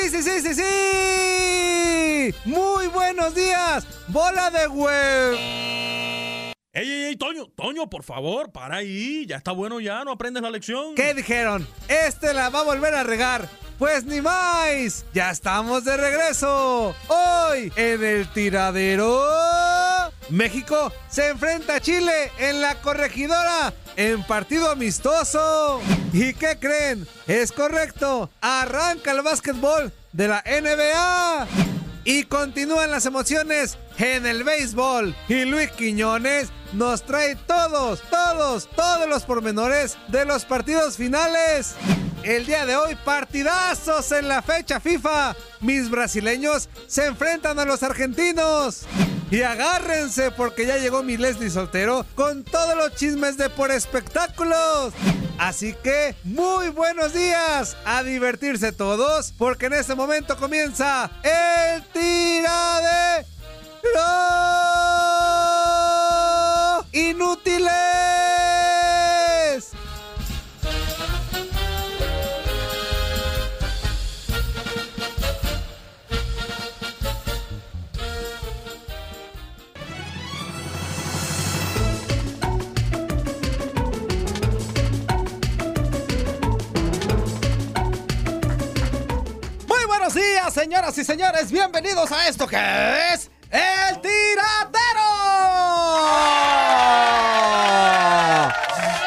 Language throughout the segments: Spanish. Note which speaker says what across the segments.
Speaker 1: Sí, sí, sí, sí, sí. Muy buenos días. Bola de web.
Speaker 2: Ey, ey, ey, Toño, Toño, por favor, para ahí. Ya está bueno ya, no aprendes la lección.
Speaker 1: ¿Qué dijeron? Este la va a volver a regar. Pues ni más. Ya estamos de regreso. Hoy en el tiradero. México se enfrenta a Chile en la corregidora en partido amistoso. ¿Y qué creen? Es correcto. Arranca el básquetbol de la NBA. Y continúan las emociones en el béisbol. Y Luis Quiñones nos trae todos, todos, todos los pormenores de los partidos finales. El día de hoy, partidazos en la fecha FIFA. Mis brasileños se enfrentan a los argentinos. Y agárrense porque ya llegó mi Leslie Soltero con todos los chismes de por espectáculos. Así que muy buenos días, a divertirse todos porque en este momento comienza el tiradero inútiles.
Speaker 3: Señoras y señores. Bienvenidos a esto que es el tiradero.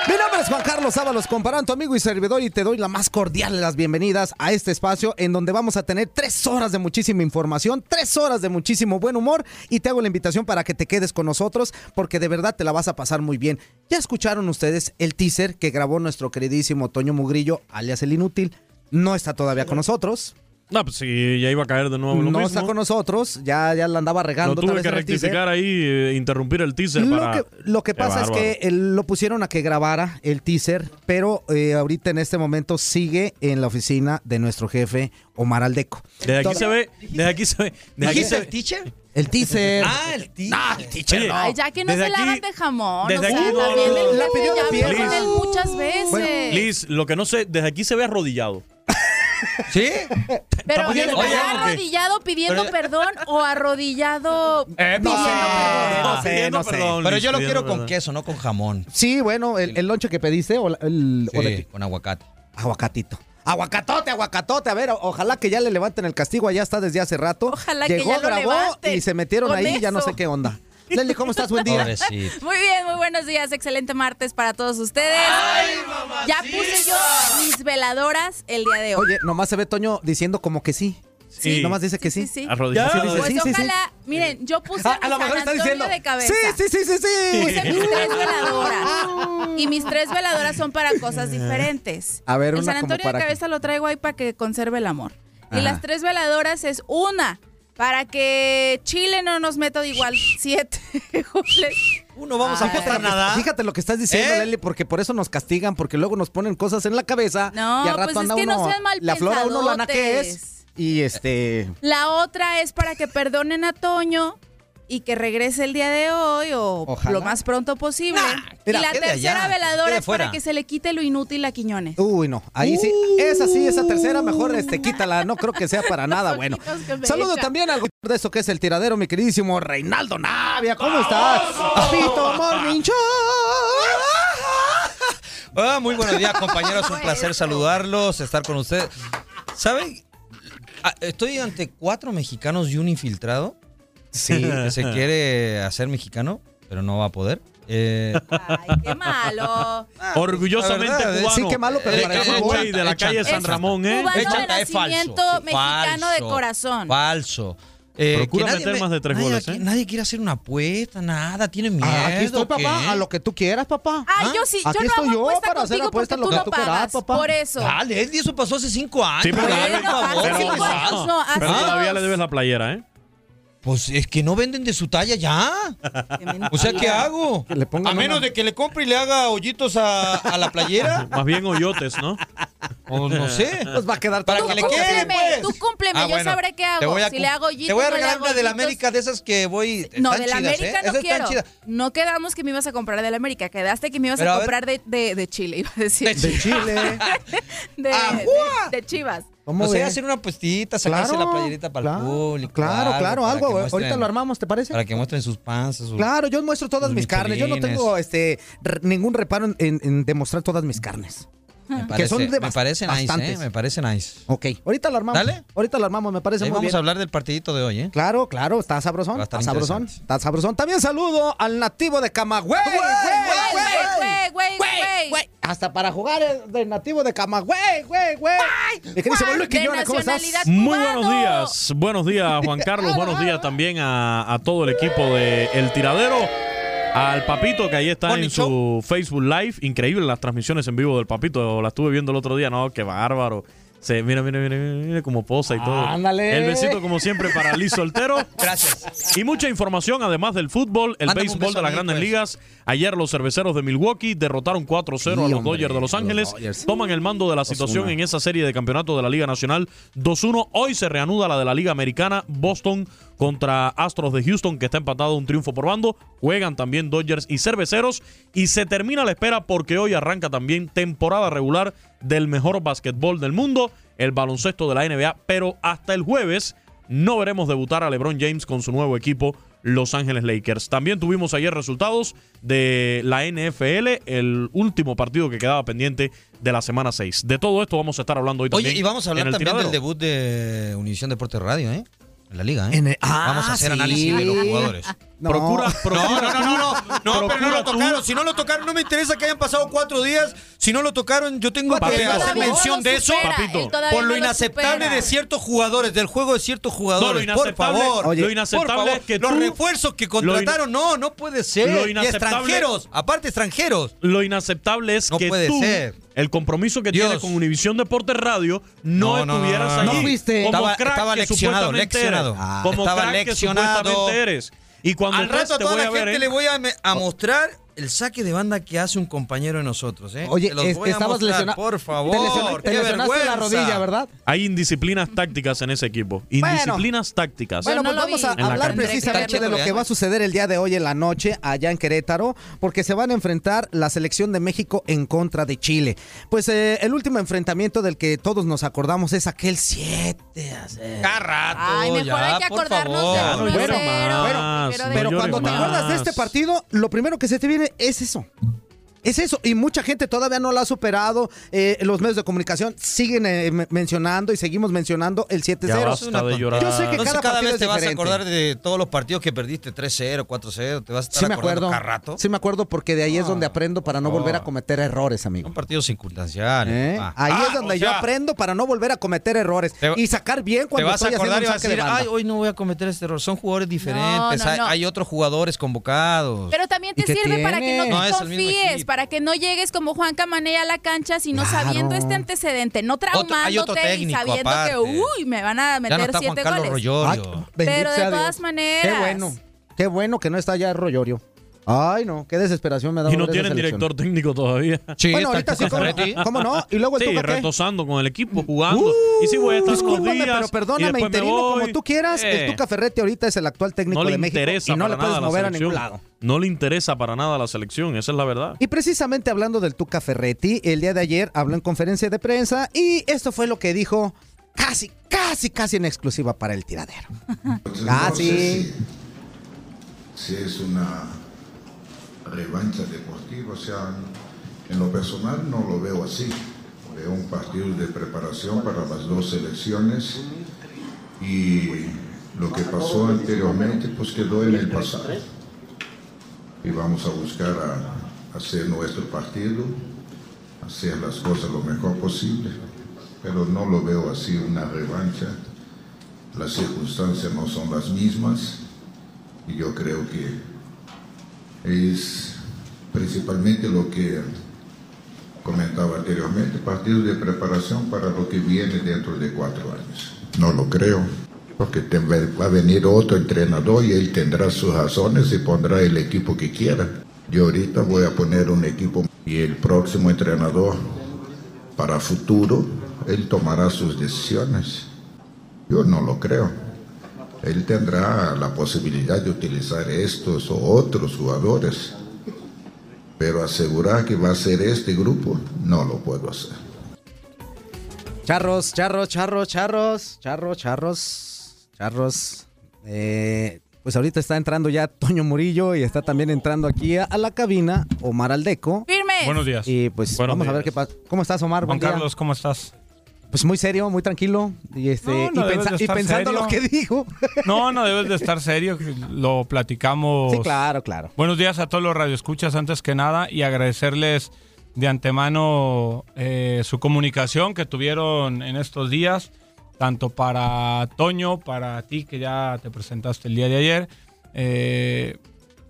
Speaker 3: Mi nombre es Juan Carlos Ábalos, comparando amigo y servidor, y te doy la más cordial de las bienvenidas a este espacio en donde vamos a tener tres horas de muchísima información, tres horas de muchísimo buen humor, y te hago la invitación para que te quedes con nosotros, porque de verdad te la vas a pasar muy bien. Ya escucharon ustedes el teaser que grabó nuestro queridísimo Toño Mugrillo, alias el Inútil. No está todavía con nosotros.
Speaker 2: No, pues sí, ya iba a caer de nuevo lo
Speaker 3: no
Speaker 2: mismo.
Speaker 3: está con nosotros, ya, ya la andaba regando. Otra
Speaker 2: tuve que
Speaker 3: el teaser.
Speaker 2: rectificar ahí, eh, interrumpir el teaser
Speaker 3: Lo
Speaker 2: para...
Speaker 3: que, lo que
Speaker 2: Qué
Speaker 3: pasa es que él lo pusieron a que grabara el teaser, pero eh, ahorita en este momento sigue en la oficina de nuestro jefe Omar Aldeco.
Speaker 2: Desde aquí se ve, desde aquí se ve, desde aquí se ve.
Speaker 4: teacher?
Speaker 3: El teaser.
Speaker 4: Ah, el teacher.
Speaker 3: Ah, el teacher,
Speaker 2: Oye,
Speaker 3: no.
Speaker 5: Ay, ya que no
Speaker 2: Desde
Speaker 5: se la
Speaker 2: aquí-
Speaker 5: hagan de jamón.
Speaker 2: desde
Speaker 5: o sea,
Speaker 2: aquí no,
Speaker 5: también
Speaker 2: no, no.
Speaker 5: el
Speaker 3: La pidió
Speaker 5: ya muchas veces.
Speaker 3: Bueno,
Speaker 2: Liz, lo que no sé, desde aquí se ve arrodillado.
Speaker 4: ¿Sí?
Speaker 5: Pero ¿está arrodillado pidiendo perdón o arrodillado
Speaker 3: Eh, no
Speaker 5: pidiendo
Speaker 3: sé.
Speaker 5: perdón?
Speaker 3: No sé, no sé.
Speaker 4: Pero yo lo quiero con queso, no con jamón.
Speaker 3: Sí, bueno, el, el lonche que pediste o la- el o de-
Speaker 4: Sí, con aguacate.
Speaker 3: aguacatito. Aguacatote, aguacatote. A ver, ojalá que ya le levanten el castigo. Allá está desde hace rato.
Speaker 5: Ojalá que
Speaker 3: Llegó,
Speaker 5: ya lo
Speaker 3: grabó
Speaker 5: levanten
Speaker 3: y se metieron
Speaker 5: con
Speaker 3: ahí. Ya no
Speaker 5: eso.
Speaker 3: sé qué onda. Leslie, ¿cómo estás? Buen día.
Speaker 4: Pobrecito.
Speaker 5: Muy bien, muy buenos días. Excelente martes para todos ustedes. ya puse yo mis veladoras el día de hoy.
Speaker 3: Oye, nomás se ve Toño diciendo como que sí.
Speaker 2: Sí.
Speaker 3: Nomás dice que sí.
Speaker 5: sí.
Speaker 2: Arrodillado.
Speaker 3: Sí, dice,
Speaker 5: Pues
Speaker 3: sí, sí, sí.
Speaker 5: ojalá, miren, yo puse
Speaker 3: Ah, a lo mejor está diciendo.
Speaker 5: de cabeza.
Speaker 3: Sí, sí, sí, sí, sí.
Speaker 5: Puse mis tres veladoras. Y mis tres veladoras son para cosas diferentes.
Speaker 3: A ver,
Speaker 5: el
Speaker 3: una
Speaker 5: San
Speaker 3: como
Speaker 5: Antonio
Speaker 3: para
Speaker 5: de
Speaker 3: qué.
Speaker 5: cabeza lo traigo ahí para que conserve el amor. Y las tres veladoras es una para que Chile no nos meta de igual siete goles.
Speaker 4: Uno vamos a apostar nada.
Speaker 3: Fíjate lo que estás diciendo,
Speaker 4: ¿Eh?
Speaker 3: Leli, porque por eso nos castigan, porque luego nos ponen cosas en la cabeza
Speaker 5: No,
Speaker 3: y al rato
Speaker 5: pues es que no
Speaker 3: uno,
Speaker 5: sean mal
Speaker 3: le aflora a uno la que es y este
Speaker 5: La otra es para que perdonen a Toño y que regrese el día de hoy o
Speaker 3: Ojalá.
Speaker 5: lo más pronto posible.
Speaker 4: mira,
Speaker 5: y la tercera
Speaker 4: allá,
Speaker 5: veladora es para que se le quite lo inútil a Quiñones.
Speaker 3: Uy, no, ahí sí, esa sí, esa tercera mejor este quítala, no creo que sea para nada bueno. Saludo
Speaker 5: echa.
Speaker 3: también al de eso que es el tiradero, mi queridísimo Reinaldo Navia, ¿cómo estás? Papito Morning Show.
Speaker 4: Ah, muy buenos días, compañeros. Un placer saludarlos, estar con ustedes. ¿Saben? Ah, Estoy ante cuatro mexicanos y un infiltrado.
Speaker 3: Sí.
Speaker 4: se quiere hacer mexicano, pero no va a poder. Eh,
Speaker 5: Ay, qué malo.
Speaker 2: Orgullosamente
Speaker 4: la verdad,
Speaker 2: cubano.
Speaker 3: sí, qué malo, pero
Speaker 2: Eh,
Speaker 3: para fútbol.
Speaker 2: güey de la calle San Ramón, ¿eh?
Speaker 5: Cubano de
Speaker 4: es falso,
Speaker 5: nacimiento mexicano de corazón.
Speaker 4: Falso. Eh,
Speaker 2: Procura
Speaker 4: nadie
Speaker 2: meter
Speaker 4: me-
Speaker 2: más de tres
Speaker 4: nadie
Speaker 2: goles,
Speaker 4: aquí-
Speaker 2: ¿eh?
Speaker 4: Nadie quiere hacer una apuesta, nada, tiene miedo.
Speaker 3: Ah, aquí estoy, papá,
Speaker 4: ¿qué?
Speaker 3: a lo que tú quieras, papá.
Speaker 4: ¿Ah?
Speaker 5: yo sí,
Speaker 3: Aquí
Speaker 5: yo no
Speaker 3: estoy
Speaker 5: hago
Speaker 3: yo
Speaker 5: apuesta
Speaker 3: para hacer apuesta
Speaker 5: porque
Speaker 3: lo
Speaker 5: tú
Speaker 3: que
Speaker 5: no
Speaker 3: tú quieras, papá.
Speaker 5: Por eso.
Speaker 4: Dale, Eddie, eso pasó hace cinco años.
Speaker 2: Sí, pero,
Speaker 4: por favor,
Speaker 2: pero-
Speaker 5: no,
Speaker 2: todavía le debes la playera, ¿eh?
Speaker 4: Pues es que no venden de su talla ya. O sea, ¿qué hago?
Speaker 3: Que le pongan
Speaker 4: a menos
Speaker 3: una-
Speaker 4: de que le compre y le haga hoyitos a, a la playera.
Speaker 2: Más bien hoyotes, ¿no?
Speaker 4: O no sé.
Speaker 3: Pues va a quedar
Speaker 4: Para
Speaker 3: todo
Speaker 4: que le quede,
Speaker 5: Cúmpleme,
Speaker 4: pues.
Speaker 5: tú cúmpleme,
Speaker 4: Ah,
Speaker 5: yo
Speaker 4: bueno,
Speaker 5: sabré qué hago.
Speaker 4: a
Speaker 5: si le hago hoyitos,
Speaker 4: Te voy a regalar una de la. América de esas que voy.
Speaker 5: No, de la
Speaker 4: chidas,
Speaker 5: América
Speaker 4: ¿eh?
Speaker 5: no
Speaker 4: Esas
Speaker 5: quiero.
Speaker 4: están chidas.
Speaker 5: No quedamos que me ibas a comprar de la América. Quedaste que me ibas
Speaker 4: Pero
Speaker 5: a comprar de, de, de Chile, iba a decir.
Speaker 4: De
Speaker 3: Chile.
Speaker 5: De,
Speaker 4: ¡Ajua!
Speaker 5: de- de Chivas.
Speaker 3: ¿Cómo
Speaker 4: O sea, hacer una puestita, sacarse la playerita para
Speaker 3: claro,
Speaker 4: el público.
Speaker 3: Claro, claro, algo. Ahorita
Speaker 4: muestren-
Speaker 3: lo armamos, ¿te parece?
Speaker 4: Para que muestren sus panzas. sus-
Speaker 3: Claro, yo muestro todas mis carnes. Yo no tengo este ningún reparo en demostrar todas mis carnes.
Speaker 4: Me
Speaker 3: que
Speaker 4: parece,
Speaker 3: son de
Speaker 4: me parece nice, ¿eh? Me parece nice.
Speaker 3: Ok, ahorita lo armamos.
Speaker 4: Dale.
Speaker 3: Ahorita lo armamos, me parece
Speaker 4: Ahí
Speaker 3: muy
Speaker 4: vamos
Speaker 3: bien.
Speaker 4: a hablar del partidito de hoy, ¿eh?
Speaker 3: Claro, claro, está sabrosón. Está sabrosón. Está sabrosón. También saludo al nativo de Camagüey.
Speaker 5: Güey, güey, güey, güey, güey.
Speaker 3: Hasta para jugar el del nativo de Camagüey, güey, güey. Mi queridísimo Luis Quiñones, ¿cómo estás?
Speaker 2: Muy buenos días. Buenos días, Juan Carlos. Buenos días también a, a todo el equipo de El Tiradero. Al Papito, que ahí está
Speaker 4: Morning
Speaker 2: en su Facebook Live. Increíble las transmisiones en vivo del Papito. La estuve viendo el otro día. No, qué bárbaro. Se, mira, mira, mira, mira, mira cómo posa y todo.
Speaker 3: Ándale.
Speaker 2: El besito, como siempre, para Liz Soltero.
Speaker 4: Gracias.
Speaker 2: Y mucha información, además del fútbol, el
Speaker 4: Mándame
Speaker 2: béisbol de las grandes
Speaker 4: pues.
Speaker 2: ligas. Ayer los cerveceros de Milwaukee derrotaron 4-0
Speaker 3: Sí,
Speaker 2: a los Dodgers de Los Ángeles. Toman el mando de la situación
Speaker 3: 2-1.
Speaker 2: en esa serie de campeonato de la Liga Nacional 2-1. Hoy se reanuda la de la Liga Americana. Boston contra Astros de Houston, que está empatado un triunfo por bando. Juegan también Dodgers y Cerveceros. Y se termina la espera porque hoy arranca también temporada regular del mejor básquetbol del mundo, el baloncesto de la NBA. Pero hasta el jueves no veremos debutar a LeBron James con su nuevo equipo, Los Ángeles Lakers. También tuvimos ayer resultados de la NFL, el último partido que quedaba pendiente de la semana 6. De todo esto vamos a estar hablando hoy también.
Speaker 4: Oye, y vamos a hablar también del debut de Univisión Deporte Radio, ¿eh? En la liga, ¿eh?
Speaker 3: En el- ah,
Speaker 4: vamos a hacer
Speaker 3: sí.
Speaker 4: análisis de los jugadores.
Speaker 3: No.
Speaker 2: Procura, procura,
Speaker 4: No, no, no, no, no, no, pero no lo
Speaker 2: tú-
Speaker 4: tocaron. Si no lo tocaron, no me interesa que hayan pasado cuatro días. Si no lo tocaron, yo tengo
Speaker 2: Papito.
Speaker 4: que hacer mención de eso
Speaker 2: Papito.
Speaker 4: por lo inaceptable de ciertos jugadores, del juego de ciertos
Speaker 2: No,
Speaker 4: jugadores. por favor.
Speaker 3: Oye,
Speaker 2: lo
Speaker 4: Por
Speaker 2: inaceptable
Speaker 4: favor,
Speaker 2: es que
Speaker 4: los refuerzos que contrataron, no, no puede ser.
Speaker 2: Lo
Speaker 4: y extranjeros, aparte extranjeros.
Speaker 2: Lo inaceptable es
Speaker 4: No
Speaker 2: que
Speaker 4: puede
Speaker 2: tú,
Speaker 4: ser.
Speaker 2: el compromiso que
Speaker 4: Dios.
Speaker 2: tienes con Univisión Deportes Radio, no,
Speaker 4: No, no,
Speaker 2: estuvieras
Speaker 4: no, no,
Speaker 2: allí.
Speaker 3: no. Fuiste.
Speaker 2: Como
Speaker 4: Estaba-
Speaker 2: crack
Speaker 4: estaba
Speaker 2: que
Speaker 4: leccionado. Ah,
Speaker 2: como
Speaker 4: estaba
Speaker 2: crack
Speaker 4: leccionado.
Speaker 2: que supuestamente eres. Y cuando
Speaker 4: Al rato a toda la gente le voy a mostrar el saque de banda que hace un compañero de nosotros. ¿eh?
Speaker 3: Oye, es-
Speaker 4: voy a
Speaker 3: estabas
Speaker 4: mostrar,
Speaker 3: lesionado.
Speaker 4: Por favor,
Speaker 3: Te, lesiona- te lesionaste la rodilla, ¿verdad?
Speaker 2: Hay indisciplinas tácticas en ese equipo.
Speaker 3: Bueno.
Speaker 2: Indisciplinas tácticas.
Speaker 3: Bueno,
Speaker 5: no
Speaker 3: pues vamos a hablar precisamente de lo que va a suceder el día de hoy en la noche allá en Querétaro, porque se van a enfrentar la selección de México en contra de Chile. Pues eh, el último enfrentamiento del que todos nos acordamos es aquel 7 a 0.
Speaker 4: Cada rato,
Speaker 5: Ay, mejor
Speaker 4: ya,
Speaker 5: hay que
Speaker 4: por
Speaker 5: acordarnos
Speaker 4: favor.
Speaker 5: de
Speaker 2: Ya, no
Speaker 5: uno
Speaker 2: llores
Speaker 5: cero.
Speaker 2: más,
Speaker 5: Prefiero
Speaker 2: no
Speaker 5: de-
Speaker 3: Pero
Speaker 2: llores
Speaker 3: cuando te acuerdas de este partido, lo primero que se te viene es eso. Es eso, y mucha gente todavía no lo ha superado. eh, los medios de comunicación siguen eh, me- mencionando y seguimos mencionando el 7-0.
Speaker 2: Ya basta de llorar.
Speaker 3: Yo sé que
Speaker 4: Entonces
Speaker 3: cada
Speaker 4: cada,
Speaker 3: partido
Speaker 4: vez te vas a acordar de todos los partidos que perdiste 3-0, 4-0, te vas a estar
Speaker 3: Sí me
Speaker 4: acordando
Speaker 3: acuerdo.
Speaker 4: cada rato.
Speaker 3: Sí me acuerdo porque de ahí es donde aprendo para no volver a cometer errores, amigo.
Speaker 4: Son partidos circunstanciales.
Speaker 3: ¿Eh?
Speaker 4: papá.
Speaker 3: Ahí
Speaker 4: Ah,
Speaker 3: es donde yo
Speaker 4: sea,
Speaker 3: aprendo para no volver a cometer errores
Speaker 4: Te-
Speaker 3: y sacar bien
Speaker 4: Te
Speaker 3: cuando
Speaker 4: vas a
Speaker 3: estoy
Speaker 4: acordar y
Speaker 3: un
Speaker 4: vas a
Speaker 3: de
Speaker 4: decir,
Speaker 3: banda.
Speaker 4: ay, hoy no voy a cometer este error. Son jugadores diferentes.
Speaker 5: no,
Speaker 4: hay,
Speaker 5: no.
Speaker 4: hay otros jugadores convocados.
Speaker 5: Pero también
Speaker 3: ¿Y
Speaker 5: te sirve para que
Speaker 3: tiene?
Speaker 5: no
Speaker 4: No,
Speaker 5: te confíes. Para que no llegues como Juan Camaney a la cancha, sino
Speaker 3: Claro.
Speaker 5: sabiendo este antecedente, no traumándote
Speaker 4: otro
Speaker 5: y sabiendo
Speaker 4: aparte.
Speaker 5: que, uy, me van a
Speaker 4: no
Speaker 5: meter siete goles. Pero de todas maneras.
Speaker 3: Qué bueno. Qué bueno que no está ya Royorio. Ay, no, qué desesperación me da
Speaker 2: Y no tienen director técnico todavía.
Speaker 4: Sí,
Speaker 3: Bueno, ahorita sí, ¿cómo, cómo no? Y luego el
Speaker 2: Sí,
Speaker 3: Tuca,
Speaker 2: retosando con el equipo, jugando.
Speaker 3: Uh,
Speaker 2: y si voy a estar unos
Speaker 3: Discúlpame,
Speaker 2: días.
Speaker 3: pero perdóname, interino como tú quieras.
Speaker 2: Eh,
Speaker 3: El Tuca Ferretti ahorita es el actual técnico
Speaker 2: no le
Speaker 3: de México
Speaker 2: interesa
Speaker 3: y no
Speaker 2: para
Speaker 3: le puedes mover a
Speaker 2: selección.
Speaker 3: ningún lado.
Speaker 2: No le interesa para nada a la selección, esa es la verdad.
Speaker 3: Y precisamente hablando del Tuca Ferretti, el día de ayer habló en conferencia de prensa y esto fue lo que dijo casi, casi, casi en exclusiva para el tiradero.
Speaker 6: Pues
Speaker 3: Ah,
Speaker 6: no sé
Speaker 3: sí.
Speaker 6: Si, si es una revancha deportiva, o sea, en lo personal no lo veo así. Veo un partido de preparación para las dos selecciones y lo que pasó anteriormente pues quedó en el pasado. Y vamos a buscar a, hacer nuestro partido, hacer las cosas lo mejor posible, pero no lo veo así una revancha. Las circunstancias no son las mismas y yo creo que es principalmente lo que comentaba anteriormente, partidos de preparación para lo que viene dentro de cuatro años. No lo creo, porque va a venir otro entrenador y él tendrá sus razones y pondrá el equipo que quiera. Yo ahorita voy a poner un equipo y el próximo entrenador para futuro, él tomará sus decisiones. Yo no lo creo. Él tendrá la posibilidad de utilizar estos o otros jugadores, pero asegurar que va a ser este grupo, no lo puedo hacer.
Speaker 3: Charros, charros, charros, charros, charros, charros, charros. Eh, pues ahorita está entrando ya Toño Murillo y está también entrando aquí a, a la cabina Omar Aldeco.
Speaker 5: Firme.
Speaker 7: Buenos días.
Speaker 3: Y pues
Speaker 2: Buenos
Speaker 3: vamos a ver qué pasa. ¿Cómo estás, Omar?
Speaker 7: Juan
Speaker 3: Buen día.
Speaker 7: Carlos, ¿cómo estás?
Speaker 3: Pues muy serio, muy tranquilo. Y, este,
Speaker 7: No, no
Speaker 3: y, pensa- pensando
Speaker 7: serio.
Speaker 3: lo que dijo.
Speaker 7: No, no debes de estar serio, lo platicamos.
Speaker 3: Sí, claro, claro.
Speaker 7: Buenos días a todos los radioescuchas antes que nada y agradecerles de antemano eh, su comunicación que tuvieron en estos días, tanto para Toño, para ti que ya te presentaste el día de ayer. Eh,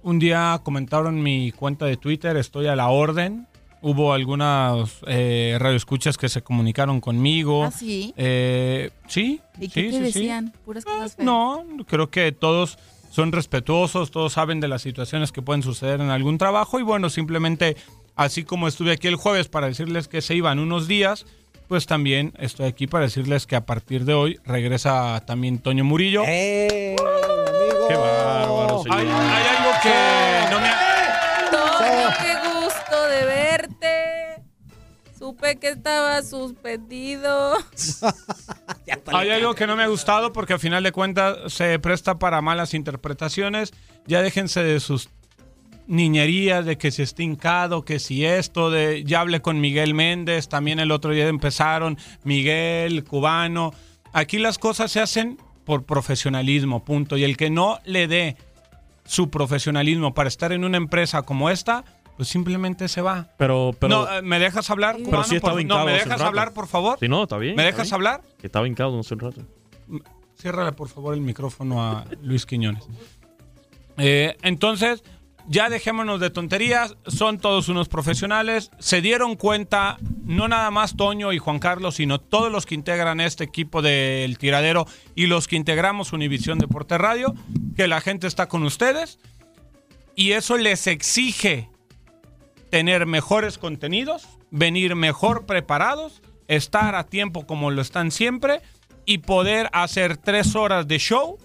Speaker 7: un día comentaron en mi cuenta de Twitter, estoy a la orden. Hubo algunas eh, radioescuchas que se comunicaron conmigo.
Speaker 5: ¿Ah, sí?
Speaker 7: Eh, sí.
Speaker 5: ¿Y
Speaker 7: sí,
Speaker 5: qué te
Speaker 7: sí, sí.
Speaker 5: decían? Puras cosas feas.
Speaker 7: No, creo que todos son respetuosos, todos saben de las situaciones que pueden suceder en algún trabajo y bueno, simplemente así como estuve aquí el jueves para decirles que se iban unos días, pues también estoy aquí para decirles que a partir de hoy regresa también Toño Murillo.
Speaker 3: ¡Eh, amigo!
Speaker 2: Qué bárbaro, señor.
Speaker 7: Hay, hay algo que no me ha-
Speaker 5: Supe que estaba suspendido.
Speaker 7: Hay algo que no me ha gustado porque al final de cuentas se presta para malas interpretaciones. Ya déjense de sus niñerías, de que si está hincado, que si esto, de ya hablé con Miguel Méndez, también el otro día empezaron, Miguel, cubano. Aquí las cosas se hacen por profesionalismo, punto. Y el que no le dé su profesionalismo para estar en una empresa como esta, pues simplemente se va.
Speaker 2: Pero, pero.
Speaker 7: no, eh, ¿me dejas hablar?
Speaker 2: pero
Speaker 7: cubano,
Speaker 2: sí estaba
Speaker 7: por- No, ¿me dejas hablar, por favor?
Speaker 2: Si no, está bien.
Speaker 7: ¿Me
Speaker 2: está
Speaker 7: dejas
Speaker 2: bien.
Speaker 7: hablar?
Speaker 2: Que estaba hincado hace un rato.
Speaker 7: Ciérrale, por favor, el micrófono a Luis Quiñones. Eh, entonces, ya dejémonos de tonterías. Son todos unos profesionales. Se dieron cuenta, no nada más Toño y Juan Carlos, sino todos los que integran este equipo del tiradero y los que integramos Univisión Deporte Radio, que la gente está con ustedes. Y eso les exige tener mejores contenidos, venir mejor preparados, estar a tiempo como lo están siempre y poder hacer tres horas de show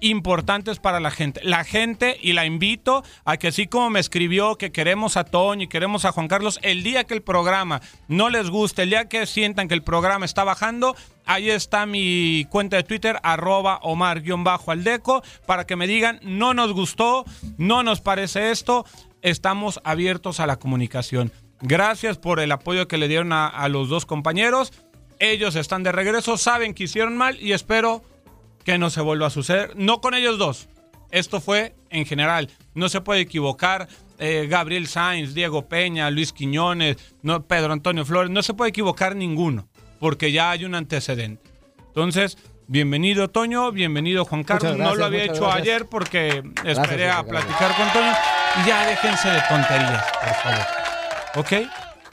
Speaker 7: importantes para la gente. La gente, y la invito a que así como me escribió que queremos a Toño y queremos a Juan Carlos, el día que el programa no les guste, el día que sientan que el programa está bajando, ahí está mi cuenta de Twitter, arroba Omar-Aldeco, para que me digan, no nos gustó, no nos parece esto, estamos abiertos a la comunicación. Gracias por el apoyo que le dieron a, los dos compañeros. Ellos están de regreso, saben que hicieron mal y espero que no se vuelva a suceder. No con ellos dos. Esto fue en general. No se puede equivocar. eh, Gabriel Sainz, Diego Peña, Luis Quiñones, Pedro Antonio Flores. No se puede equivocar ninguno. Porque ya hay un antecedente. Entonces, bienvenido Toño, bienvenido Juan Carlos. No lo había hecho
Speaker 3: gracias.
Speaker 7: ayer porque esperé
Speaker 3: Gracias,
Speaker 7: a
Speaker 3: gracias.
Speaker 7: platicar con Toño. Y ya déjense de tonterías, por favor. ¿Ok?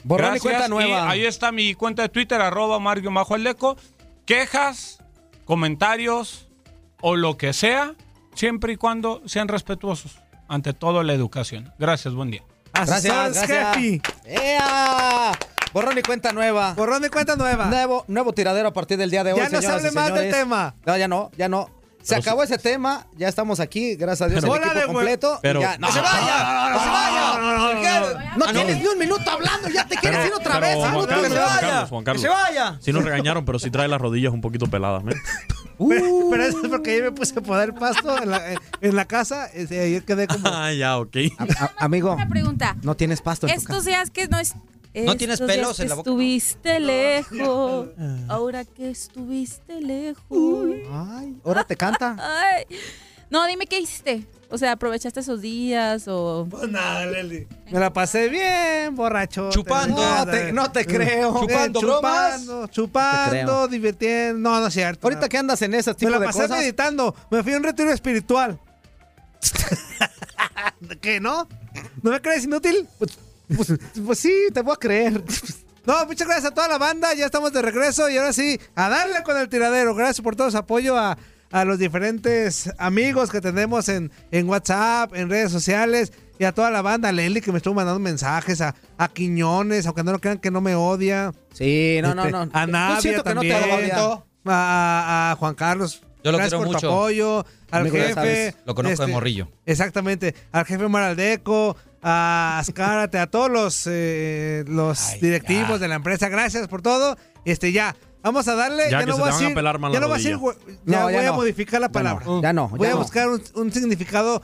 Speaker 3: Borrón y
Speaker 7: Gracias,
Speaker 3: cuenta nueva.
Speaker 7: ahí está mi cuenta de Twitter, arroba Mario Aldeco. Quejas, comentarios o lo que sea, siempre y cuando sean respetuosos. Ante todo, la educación. Gracias, buen día.
Speaker 3: Gracias, gracias. Borrón y cuenta nueva.
Speaker 1: Borrón y cuenta nueva.
Speaker 3: Nuevo, nuevo tiradero a partir del día de hoy.
Speaker 1: Ya no se hable más del tema.
Speaker 3: No, ya no, ya no. Se
Speaker 2: Pero
Speaker 3: acabó ese tema, ya estamos aquí, gracias a Dios,
Speaker 1: Pero-
Speaker 3: el
Speaker 1: Bola
Speaker 3: equipo completo.
Speaker 2: pero-
Speaker 3: ya, no,
Speaker 1: ¡Que se vaya! ¡Que se vaya!
Speaker 3: no tienes ni un minuto hablando, ya te quieres ir otra vez. Que se
Speaker 2: Juan
Speaker 3: vaya.
Speaker 2: Carlos, Juan Carlos.
Speaker 4: ¡Que se vaya!
Speaker 2: Sí nos regañaron, pero sí trae las rodillas un poquito peladas, ¿me?
Speaker 1: Pero eso es porque yo me puse a poner pasto en la, en la casa. y ayer quedé como.
Speaker 2: Ah, ya, ok.
Speaker 3: A- a- amigo,
Speaker 5: Una pregunta.
Speaker 3: no tienes pasto en tu
Speaker 5: Estos días que no es.
Speaker 4: ¿No tienes pelos
Speaker 5: que
Speaker 4: en la boca?
Speaker 5: Estuviste lejos. Ahora que estuviste lejos.
Speaker 3: Ay, ahora te canta.
Speaker 5: Ay. No, dime qué hiciste. O sea, aprovechaste esos días o.
Speaker 1: Pues nada, Leli. Me la pasé bien, borracho.
Speaker 4: Chupando.
Speaker 3: No te, no te creo.
Speaker 4: Chupando.
Speaker 1: Chupando, chupando,
Speaker 3: creo.
Speaker 1: divirtiendo. No, no es cierto.
Speaker 3: Ahorita que andas en
Speaker 1: Me
Speaker 3: tipo
Speaker 1: la
Speaker 3: de
Speaker 1: pasé
Speaker 3: cosas.
Speaker 1: meditando. Me fui a un retiro espiritual. ¿Qué, no? ¿No me crees inútil?
Speaker 3: Pues, pues sí, te voy a creer.
Speaker 1: No, muchas gracias a toda la banda. Ya estamos de regreso y ahora sí, a darle con el tiradero. Gracias por todo su apoyo a, a los diferentes amigos que tenemos en, en WhatsApp, en redes sociales y a toda la banda. A Leli que me estuvo mandando mensajes, a, a Quiñones, aunque no lo crean que no me odia.
Speaker 3: Sí, no, no,
Speaker 1: Este,
Speaker 3: no.
Speaker 1: A
Speaker 3: Yo
Speaker 1: Navia
Speaker 3: siento que no te
Speaker 1: también. A, a Juan Carlos.
Speaker 4: Yo lo
Speaker 1: Gracias
Speaker 4: quiero
Speaker 1: por tu
Speaker 4: mucho.
Speaker 1: apoyo. Al
Speaker 3: Amigo,
Speaker 1: jefe.
Speaker 4: Lo conozco de morrillo.
Speaker 1: Exactamente. Al jefe Maraldeco, a Ascárate, a todos los, eh, los
Speaker 4: Ay,
Speaker 1: directivos
Speaker 4: ya.
Speaker 1: de la empresa. Gracias por todo. Este, ya. Vamos a darle.
Speaker 2: Ya
Speaker 1: Ya,
Speaker 2: que
Speaker 1: no
Speaker 2: se
Speaker 1: voy
Speaker 2: te
Speaker 1: a
Speaker 2: van a
Speaker 1: decir.
Speaker 2: pelar mal
Speaker 1: ya no voy a decir. Ya
Speaker 3: No, ya
Speaker 1: voy a
Speaker 3: no.
Speaker 1: modificar la
Speaker 3: Ya
Speaker 1: palabra.
Speaker 3: no, ya no,
Speaker 1: Voy
Speaker 3: ya
Speaker 1: a
Speaker 3: no.
Speaker 1: buscar un, un significado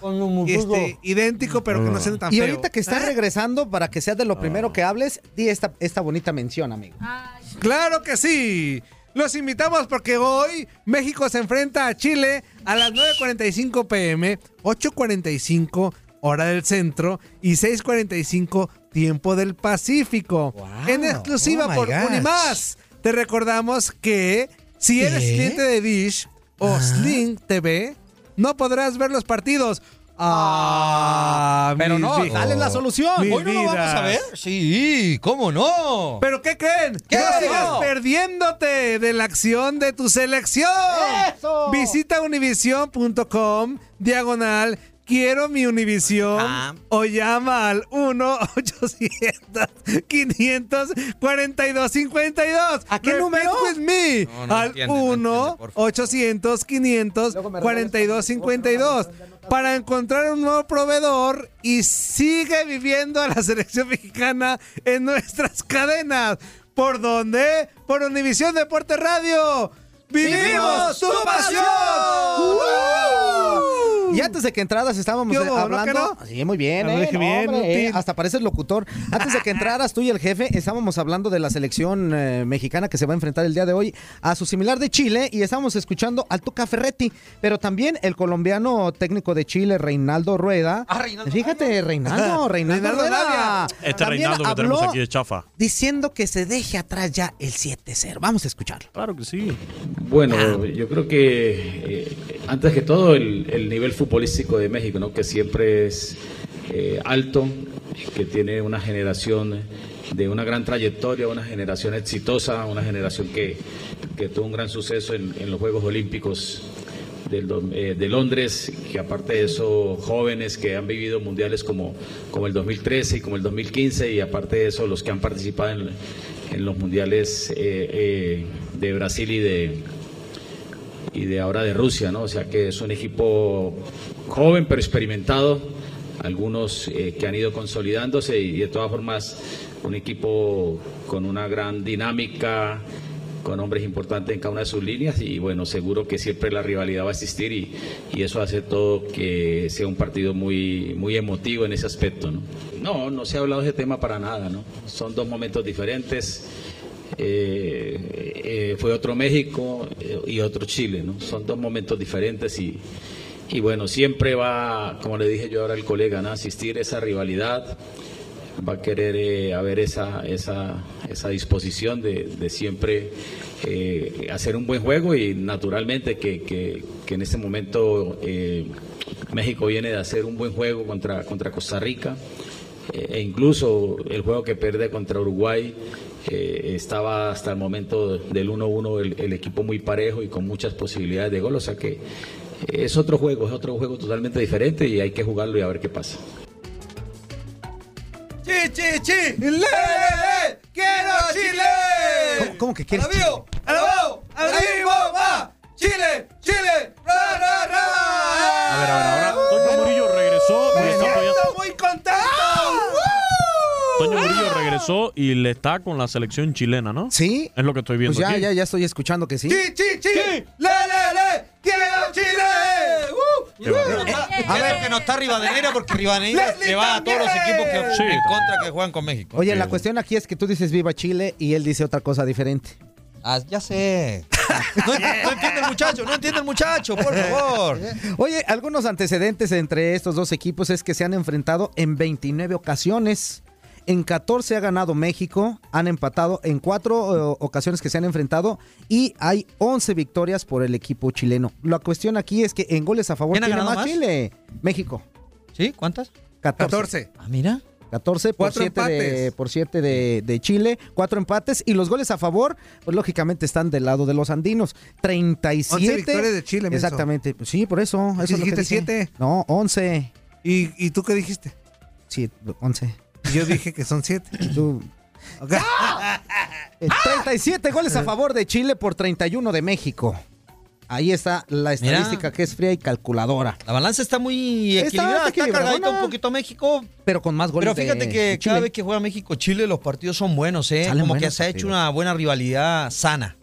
Speaker 1: este, idéntico, pero que no sea tan
Speaker 3: Y
Speaker 1: feo.
Speaker 3: ahorita que estás regresando, para que seas de lo primero que hables, di esta, esta bonita mención, amigo.
Speaker 1: Claro que sí. Los invitamos porque hoy México se enfrenta a Chile a las 9.45 pm, 8.45 hora del centro y 6.45 tiempo del Pacífico. En exclusiva
Speaker 4: Oh
Speaker 1: por. Unimás. Te recordamos que si eres cliente de Dish o Sling TV, no podrás ver los partidos. Ah,
Speaker 3: Pero
Speaker 1: mis
Speaker 3: no, dale la solución.
Speaker 1: Mi
Speaker 4: ¿Hoy no lo vamos a ver? Sí, ¿cómo no?
Speaker 1: ¿Pero qué creen?
Speaker 4: ¿Qué?
Speaker 1: No sigas perdiéndote de la acción de tu selección.
Speaker 3: ¡Eso!
Speaker 1: Visita univision.com, diagonal, quiero mi Univisión
Speaker 4: Ah.
Speaker 1: o llama al 1-800-542-52.
Speaker 3: ¿A qué número?
Speaker 1: with me.
Speaker 4: No, no
Speaker 1: al
Speaker 4: entiende, no entiende, por favor.
Speaker 1: 1-800-542-52. Para encontrar un nuevo proveedor y sigue viviendo a la selección mexicana en nuestras cadenas. ¿Por dónde? Por Univisión Deporte Radio. ¡Vivimos tu pasión! ¡Uh!
Speaker 3: Y antes de que entraras estábamos
Speaker 1: ¿Qué
Speaker 3: eh, hablando.
Speaker 1: que no?
Speaker 3: Sí, muy bien,
Speaker 1: Ah, lo
Speaker 3: eh,
Speaker 1: dije
Speaker 3: no,
Speaker 1: bien,
Speaker 3: hombre, eh, hasta pareces locutor. Antes de que entraras tú y el jefe, estábamos hablando de la selección eh, mexicana que se va a enfrentar el día de hoy a su similar de Chile y estábamos escuchando al Tuca Ferretti, pero también el colombiano técnico de Chile, Reinaldo Rueda. Fíjate, Reinaldo, Reinaldo,
Speaker 1: Reinaldo
Speaker 3: Rueda.
Speaker 2: Este
Speaker 3: También
Speaker 2: Reinaldo que tenemos
Speaker 3: habló
Speaker 2: aquí es chafa.
Speaker 3: Diciendo que se deje atrás ya el 7-0. Vamos a escucharlo.
Speaker 2: Claro que sí.
Speaker 8: Bueno, yo creo que eh, antes que todo el, el nivel futbolístico de México, ¿no? que siempre es eh, alto, que tiene una generación de una gran trayectoria, una generación exitosa, una generación que, que tuvo un gran suceso en, los Juegos Olímpicos eh, de Londres, que aparte de eso, jóvenes que han vivido mundiales como, como el 2013 y como el 2015, y aparte de eso, los que han participado en, los mundiales eh, de Brasil y de, y de ahora de Rusia, ¿no? O sea que es un equipo joven pero experimentado, algunos eh, que han ido consolidándose y de todas formas un equipo con una gran dinámica, con hombres importantes en cada una de sus líneas y bueno, seguro que siempre la rivalidad va a existir y, y eso hace todo que sea un partido muy, muy emotivo en ese aspecto, ¿no? No, no se ha hablado de ese tema para nada, ¿no? Son dos momentos diferentes. Eh, eh, fue otro México eh, y otro Chile, ¿no? Son dos momentos diferentes y, y bueno, siempre va, como le dije yo ahora al colega, ¿no? asistir esa rivalidad, va a querer eh, haber esa, esa, esa disposición de, siempre eh, hacer un buen juego y naturalmente que, en este momento México viene de hacer un buen juego contra, contra Costa Rica e incluso el juego que pierde contra Uruguay eh, estaba hasta el momento del 1-1 el, el equipo muy parejo y con muchas posibilidades de gol, o sea que eh, es otro juego, es otro juego totalmente diferente y hay que jugarlo y a ver qué pasa.
Speaker 4: ¡Chi, chi, chi! ¡Le, le, le! ¡Quiero Chile!
Speaker 3: ¿Cómo, cómo que quieres?
Speaker 4: ¡Alabío! ¡Alabao! ¡Arriba! ¡Va! ¡Chile! ¡Chile! ¡Ra, ra, ra!
Speaker 2: A ver, a ver, ahora Toño Murillo regresó y está apoyando-
Speaker 4: ¡Estoy muy contento!
Speaker 2: Toño Murillo regresó y le está con la selección chilena, ¿no?
Speaker 3: Sí.
Speaker 2: Es lo que estoy viendo
Speaker 3: Pues ya,
Speaker 2: aquí.
Speaker 3: ya, ya estoy escuchando que sí.
Speaker 4: ¡Chi, chi, chi! ¡Le, le, le! ¡Quiero Chile! ¡Uh!
Speaker 2: Qué.
Speaker 4: A ver, que no está Rivadeneira porque Rivadeneira le va a todos los equipos que
Speaker 2: Sí.
Speaker 4: en contra que juegan con México.
Speaker 3: Oye, la cuestión aquí es que tú dices viva Chile y él dice otra cosa diferente.
Speaker 4: Ah, ya sé. No, no entiende el muchacho, no entiende el muchacho, por favor.
Speaker 3: Oye, algunos antecedentes entre estos dos equipos es que se han enfrentado en 29 ocasiones. En 14 ha ganado México, han empatado en cuatro eh, ocasiones que se han enfrentado y hay 11 victorias por el equipo chileno. La cuestión aquí es que en goles a favor
Speaker 4: ¿Quién ha
Speaker 3: tiene más
Speaker 4: más?
Speaker 3: Chile. México.
Speaker 4: ¿Sí? ¿Cuántas?
Speaker 3: 14.
Speaker 1: 14.
Speaker 4: Ah, mira.
Speaker 3: 14 por
Speaker 1: Cuatro
Speaker 3: 7 de, por siete de, de Chile, cuatro empates y los goles a favor, pues lógicamente están del lado de los andinos. 37.
Speaker 1: 11 victorias de Chile, menso.
Speaker 3: Exactamente. Sí, por eso. eso es lo que
Speaker 1: dijiste
Speaker 3: dije.
Speaker 1: siete.
Speaker 3: No, 11.
Speaker 1: ¿Y, ¿Y tú qué dijiste?
Speaker 3: Sí, 11.
Speaker 1: Yo dije que son 7.
Speaker 3: Tú. Eh, 37 goles a favor de Chile por 31 de México. Ahí está la estadística que es fría y calculadora.
Speaker 4: La balanza está muy
Speaker 3: Está
Speaker 4: equilibrada, está,
Speaker 3: equilibradona.
Speaker 4: cargadita un poquito México.
Speaker 3: Pero con más goles
Speaker 4: Pero fíjate
Speaker 3: de-
Speaker 4: que
Speaker 3: de
Speaker 4: cada vez que juega México-Chile los partidos son buenos, ¿eh?
Speaker 3: Salen
Speaker 4: como que
Speaker 3: buenos
Speaker 4: se ha hecho una buena rivalidad sana.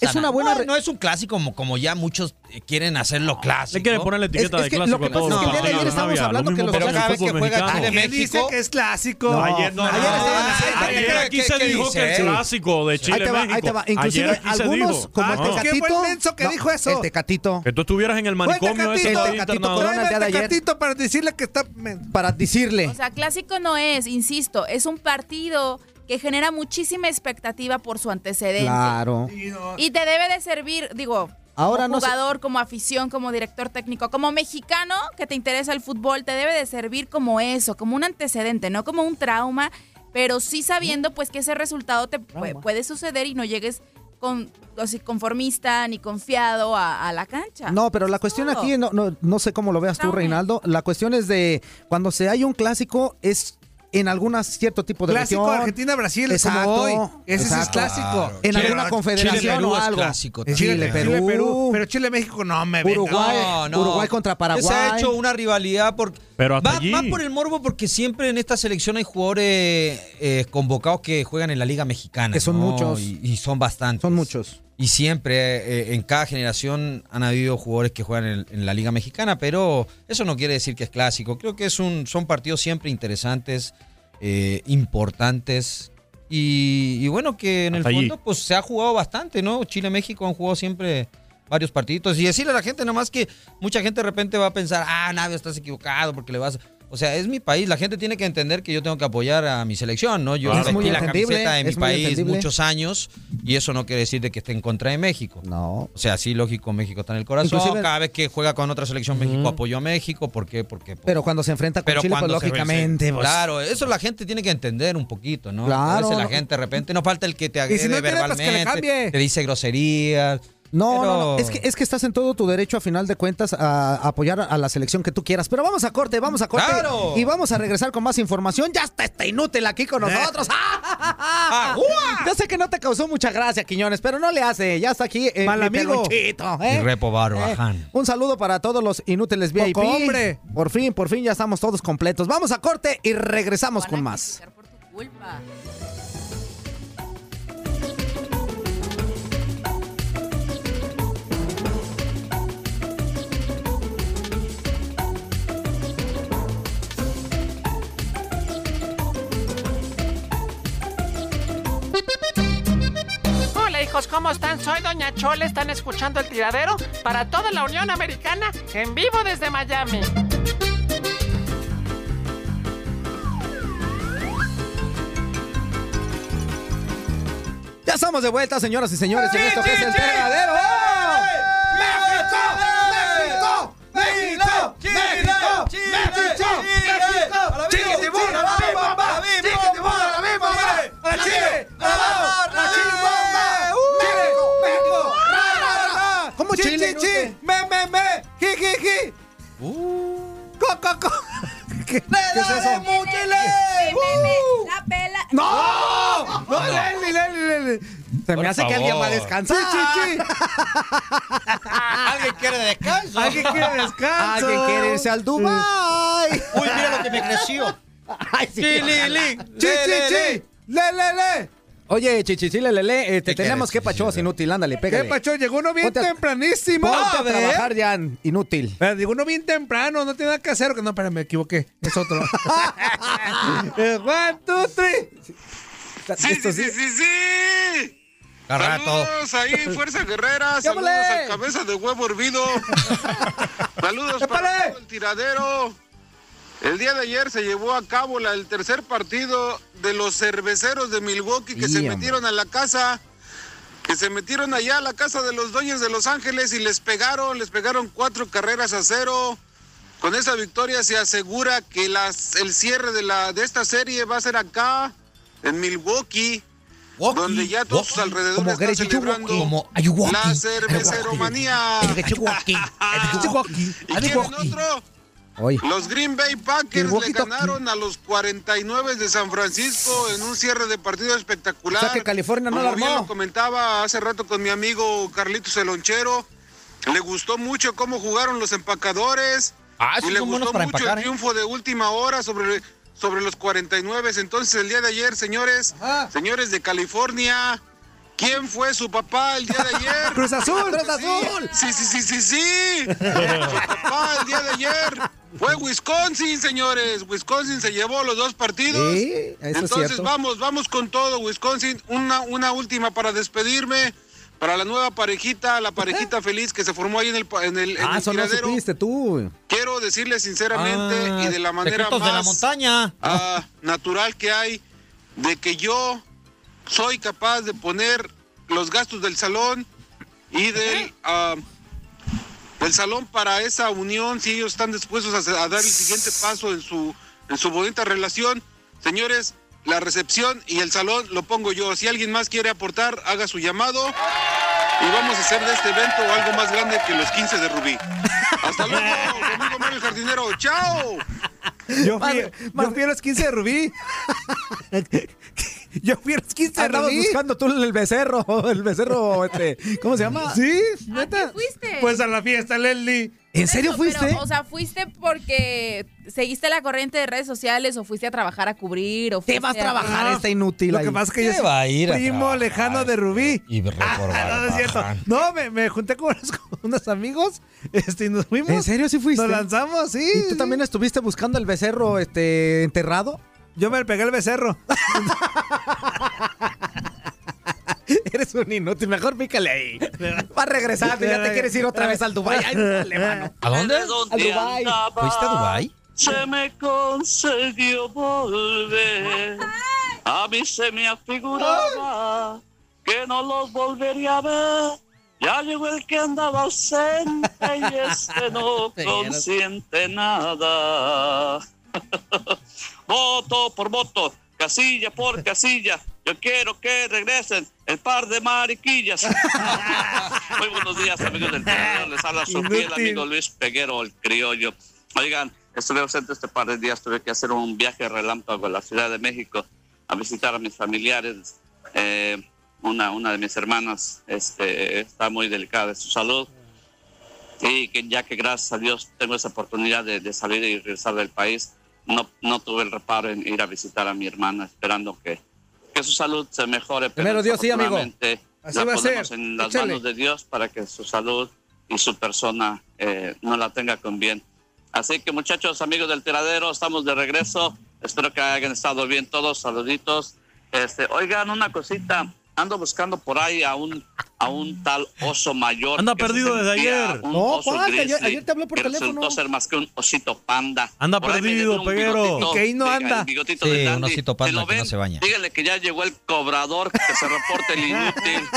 Speaker 3: Es
Speaker 4: Sana.
Speaker 3: una buena
Speaker 4: No, no es un clásico como, como ya muchos eh, quieren hacerlo clásico.
Speaker 2: Le quieren poner la etiqueta
Speaker 3: Es-
Speaker 2: de
Speaker 3: es que
Speaker 2: clásico
Speaker 3: lo que pasa
Speaker 2: los
Speaker 3: es que el día de ayer estábamos
Speaker 2: Navia, lo
Speaker 3: hablando que los
Speaker 2: el
Speaker 4: vez que juega. Chile
Speaker 1: ¿Quién dice
Speaker 4: México.
Speaker 1: que es clásico?
Speaker 3: No.
Speaker 2: Ayer no,
Speaker 3: Ayer
Speaker 2: no, ayer,
Speaker 4: ¿qué-
Speaker 2: aquí
Speaker 4: qué-
Speaker 2: se
Speaker 4: qué
Speaker 2: dijo que el clásico de
Speaker 3: Ahí
Speaker 2: Chile
Speaker 3: te va, ahí
Speaker 2: México.
Speaker 3: te va. Inclusive
Speaker 2: Ayer
Speaker 3: algunos, como
Speaker 1: Ah,
Speaker 3: el
Speaker 1: ¿quién fue el
Speaker 3: Tecatito.
Speaker 1: que dijo eso?
Speaker 3: El Tecatito.
Speaker 2: Que tú estuvieras en el manicomio
Speaker 1: Tecatito.
Speaker 3: El Tecatito. Corona el día de ayer.
Speaker 1: Tecatito para decirle que está...
Speaker 3: Para decirle.
Speaker 5: O sea, clásico no es, insisto, es un partido que genera muchísima expectativa por su antecedente.
Speaker 3: Claro.
Speaker 5: Y te debe de servir, digo,
Speaker 3: Ahora
Speaker 5: como
Speaker 3: no
Speaker 5: jugador, como afición, como director técnico, como mexicano que te interesa el fútbol, te debe de servir como eso, como un antecedente, no como un trauma, pero sí sabiendo pues que ese resultado te pu- puede suceder y no llegues con, así, conformista ni confiado a, a la cancha.
Speaker 3: No, pero la cuestión
Speaker 5: Todo.
Speaker 3: aquí, no, no, no sé cómo lo veas tú. Reinaldo. La cuestión es de cuando se hay un clásico, es en algún cierto tipo de
Speaker 1: Clásico
Speaker 3: región.
Speaker 1: Argentina-Brasil,
Speaker 3: Exacto,
Speaker 1: como hoy. Ese sí es
Speaker 3: exacto.
Speaker 1: clásico.
Speaker 3: En
Speaker 4: Chile-
Speaker 3: alguna confederación
Speaker 4: Chile-Perú
Speaker 3: o
Speaker 4: es
Speaker 3: algo.
Speaker 4: clásico
Speaker 3: Chile. Perú.
Speaker 1: Chile, Perú. Pero Chile-México no me.
Speaker 3: Uruguay,
Speaker 4: No, no.
Speaker 3: Uruguay contra Paraguay.
Speaker 4: Se ha hecho una rivalidad porque
Speaker 2: Pero hasta
Speaker 4: Va,
Speaker 2: allí.
Speaker 4: va por el morbo porque siempre en esta selección hay jugadores eh, convocados que juegan en la Liga Mexicana.
Speaker 3: Que son
Speaker 4: ¿no?
Speaker 3: muchos.
Speaker 4: Y, y son bastantes.
Speaker 3: Son muchos.
Speaker 4: Y siempre, eh, en cada generación han habido jugadores que juegan en, en la Liga Mexicana, pero eso no quiere decir que es clásico. Creo que es un, son partidos siempre interesantes, eh, importantes. Y, y bueno, que en el
Speaker 2: allí.
Speaker 4: fondo pues se ha jugado bastante, ¿no? Chile-México han jugado siempre varios partiditos. Y decirle a la gente nomás que mucha gente de repente va a pensar, ah, Navia, estás equivocado porque le vas... O sea, es mi país. La gente tiene que entender que yo tengo que apoyar a mi selección, ¿no? Yo
Speaker 3: muy
Speaker 4: la camiseta de mi país muchos años y eso no quiere decir de que esté en contra de México.
Speaker 3: No.
Speaker 4: O sea, sí, lógico, México está en el corazón.
Speaker 3: Inclusive-
Speaker 4: Cada vez que juega con otra selección, México apoyó a México. ¿Por qué? Porque, pues,
Speaker 3: Pero cuando se enfrenta con
Speaker 4: pero
Speaker 3: Chile, pues lógicamente. pues,
Speaker 4: Claro, eso la gente tiene que entender un poquito, ¿no?
Speaker 3: Claro.
Speaker 4: A veces la gente de repente no falta el que te agrede
Speaker 1: si no pues,
Speaker 4: verbalmente, te dice groserías.
Speaker 3: No,
Speaker 4: pero-
Speaker 3: no, no. Es que, es que estás en todo tu derecho, a final de cuentas, a, apoyar a la selección que tú quieras. Pero vamos a corte, vamos a corte.
Speaker 4: ¡Claro!
Speaker 3: Y vamos a regresar con más información. Ya está, está inútil aquí con nosotros.
Speaker 4: Ah,
Speaker 3: Yo sé que no te causó mucha gracia, Quiñones, pero no le hace. Ya está aquí eh,
Speaker 1: Mal
Speaker 3: mi
Speaker 1: amigo.
Speaker 3: peluchito,
Speaker 4: Y
Speaker 3: ¿eh?
Speaker 4: Repo
Speaker 3: Eh,
Speaker 4: Barbaján.
Speaker 3: un saludo para todos los inútiles VIP.
Speaker 1: Poco hombre.
Speaker 3: Por fin, por fin ya estamos todos completos. Vamos a corte y regresamos
Speaker 5: Van
Speaker 3: con más.
Speaker 5: por tu culpa.
Speaker 9: Hola hijos, ¿cómo están? Soy Doña Chole, están escuchando el tiradero para toda la Unión Americana en vivo desde Miami.
Speaker 3: Ya estamos de vuelta, señoras y señores, en esto que es el tiradero. ¡México! ¡México! ¡México! ¡México! ¡México! ¡México! Chile! ¡A la chimbomba! ¡México! ¡México! ¡Ra, ra, ra! ¿Cómo
Speaker 1: Chi,
Speaker 3: Chile?
Speaker 1: chi, chi, me, me, me, ji, ji, ji. Co, co, co. ¿Qué, ¿qué es eso?
Speaker 3: Uh.
Speaker 5: La pela.
Speaker 1: ¡No! ¡No, Leli, Leli, Leli!
Speaker 3: Se me
Speaker 4: Por
Speaker 3: hace que alguien va a
Speaker 4: favor.
Speaker 3: descansar.
Speaker 1: Chi, chi, chi.
Speaker 4: ¿Alguien quiere descanso?
Speaker 1: Alguien quiere descanso.
Speaker 3: Alguien quiere irse al Dubai.
Speaker 4: Uy, mira lo que me creció.
Speaker 3: Ay, sí.
Speaker 4: Sí, li, li.
Speaker 1: Chi, chi, chi. Le, le, le.
Speaker 3: Oye, chichichile, lele, te
Speaker 4: ¿Qué
Speaker 3: tenemos que pachos, inútil, ándale,
Speaker 1: ¿Qué
Speaker 3: pégale.
Speaker 1: pacho? Llegó uno bien
Speaker 3: Ponte a-
Speaker 1: tempranísimo.
Speaker 3: Ponte a,
Speaker 1: ver.
Speaker 3: trabajar ya, inútil.
Speaker 1: Pero digo uno bien temprano, no tiene nada que hacer. No, espérame, me equivoqué. Es otro. Eh, One, two, three.
Speaker 3: Esto sí-
Speaker 10: sí, sí.
Speaker 4: Cada rato.
Speaker 10: Saludos ahí, Fuerza Guerrera. Saludos
Speaker 3: ¡Llámale!
Speaker 10: al cabeza de huevo hervido. Saludos
Speaker 1: ¡Épale!
Speaker 10: para todo el tiradero. El día de ayer se llevó a cabo la- el tercer partido de los cerveceros de Milwaukee que se metieron a la casa. Que se metieron allá a la casa de los Dodgers de Los Ángeles y les pegaron, les pegaron cuatro carreras a cero. Con esa victoria se asegura que las, el cierre de, la, de esta serie va a ser acá, en Milwaukee,
Speaker 4: Walkie,
Speaker 10: donde ya todos sus alrededores están celebrando.
Speaker 4: Como
Speaker 10: la cerveceromanía. ¿Y quieren otro? Los Green Bay Packers le ganaron a los 49 de San Francisco en un cierre de partido espectacular.
Speaker 3: O sea que California no
Speaker 10: Como bien lo comentaba hace rato con mi amigo Carlitos Elonchero. Le gustó mucho cómo jugaron los empacadores.
Speaker 4: Ah,
Speaker 10: y le gustó mucho
Speaker 4: empacar,
Speaker 10: el
Speaker 4: ¿eh?
Speaker 10: triunfo de última hora sobre, sobre los 49. Entonces, el día de ayer, señores,
Speaker 1: Ajá.
Speaker 10: señores de California, ¿quién fue su papá el día de ayer?
Speaker 1: Cruz Azul.
Speaker 3: Cruz Azul.
Speaker 10: Sí, sí, sí, sí, sí. Su papá el día de ayer fue Wisconsin, señores. Wisconsin se llevó los dos partidos.
Speaker 3: Sí, eso es
Speaker 10: Entonces
Speaker 3: cierto.
Speaker 10: vamos, vamos con todo, Wisconsin. Una, una última para despedirme. Para la nueva parejita, la parejita feliz que se formó ahí en el, en el, en
Speaker 3: Ah,
Speaker 10: el
Speaker 3: eso no supiste tú.
Speaker 10: Quiero decirles sinceramente
Speaker 4: Ah,
Speaker 10: y de la manera más
Speaker 4: de la montaña.
Speaker 10: ah, natural que hay de que yo soy capaz de poner los gastos del salón y del, ah, del salón para esa unión si ellos están dispuestos a, a dar el siguiente paso en su en su bonita relación. Señores la recepción y el salón lo pongo yo. Si alguien más quiere aportar haga su llamado y vamos a hacer de este evento algo más grande que los 15 de Rubí. Hasta luego conmigo Mario Jardinero. Chao.
Speaker 1: Yo fui,
Speaker 3: más-
Speaker 1: yo fui a los 15 de Rubí. yo fui a los 15 de
Speaker 3: Andabas buscando tú el becerro, el becerro, este, ¿cómo se llama?
Speaker 1: Sí,
Speaker 5: ¿A qué
Speaker 1: neta.
Speaker 5: fuiste?
Speaker 1: Pues a la fiesta, Leslie.
Speaker 3: ¿En serio
Speaker 5: Eso,
Speaker 3: fuiste?
Speaker 5: pero, o sea, ¿fuiste porque seguiste la corriente de redes sociales o fuiste a trabajar a cubrir? O
Speaker 3: ¿Qué vas a trabajar
Speaker 1: Ah,
Speaker 3: esta inútil
Speaker 1: Lo
Speaker 3: ahí?
Speaker 1: que pasa es que
Speaker 4: ¿Qué
Speaker 1: yo soy
Speaker 4: va a ir a
Speaker 1: primo lejano de Rubí.
Speaker 4: Y reprobar,
Speaker 1: no, no es cierto. No, me, me junté con unos, con unos amigos este, y nos fuimos.
Speaker 3: ¿En serio sí fuiste?
Speaker 1: Nos lanzamos, sí.
Speaker 3: ¿Y tú también estuviste buscando el becerro este, enterrado?
Speaker 1: Yo me le pegué el becerro.
Speaker 3: Eres un inútil, mejor pícale ahí. Va regresando y ya te quieres ir otra vez al Dubai. Ay, dale, mano.
Speaker 4: ¿A dónde?
Speaker 3: Al Dubai.
Speaker 4: ¿Fuiste a Dubái?
Speaker 11: Se me concedió volver. A mí se me afiguraba que no los volvería a ver. Ya llegó el que andaba ausente y este no consiente nada. voto por voto, casilla por casilla. Yo quiero que regresen el par de mariquillas. Muy buenos días, amigos del programa. Les habla su fiel amigo Luis Peguero, el criollo. Oigan, estuve ausente este par de días. Tuve que hacer un viaje relámpago a la Ciudad de México a visitar a mis familiares. Eh, una, una de mis hermanas este, está muy delicada de su salud. Y que ya que gracias a Dios tengo esa oportunidad de, de salir y regresar del país, no, no tuve el reparo en ir a visitar a mi hermana, esperando que, que su salud se mejore.
Speaker 3: Primero Dios, sí, amigo.
Speaker 1: Así
Speaker 11: la
Speaker 1: va a ser.
Speaker 11: en las
Speaker 1: Échale.
Speaker 11: manos de Dios para que su salud y su persona eh, no la tenga con bien. Así que muchachos, amigos del tiradero, estamos de regreso. Espero que hayan estado bien todos. Saluditos. Este, oigan, una cosita. Ando buscando por ahí a un, a un tal oso mayor.
Speaker 2: Anda perdido desde ayer.
Speaker 3: No, ¿cuál? Ayer- ayer te habló por
Speaker 11: que
Speaker 3: teléfono.
Speaker 11: resultó ser más que un osito panda.
Speaker 2: Anda
Speaker 11: Por
Speaker 2: perdido, Peguero.
Speaker 1: Y que ahí no anda.
Speaker 11: el
Speaker 4: Sí,
Speaker 11: de
Speaker 4: un osito
Speaker 11: Si
Speaker 4: panda
Speaker 11: lo
Speaker 4: que no
Speaker 11: ven,
Speaker 4: se baña.
Speaker 11: Díganle que ya llegó el cobrador, que se reporte el inútil.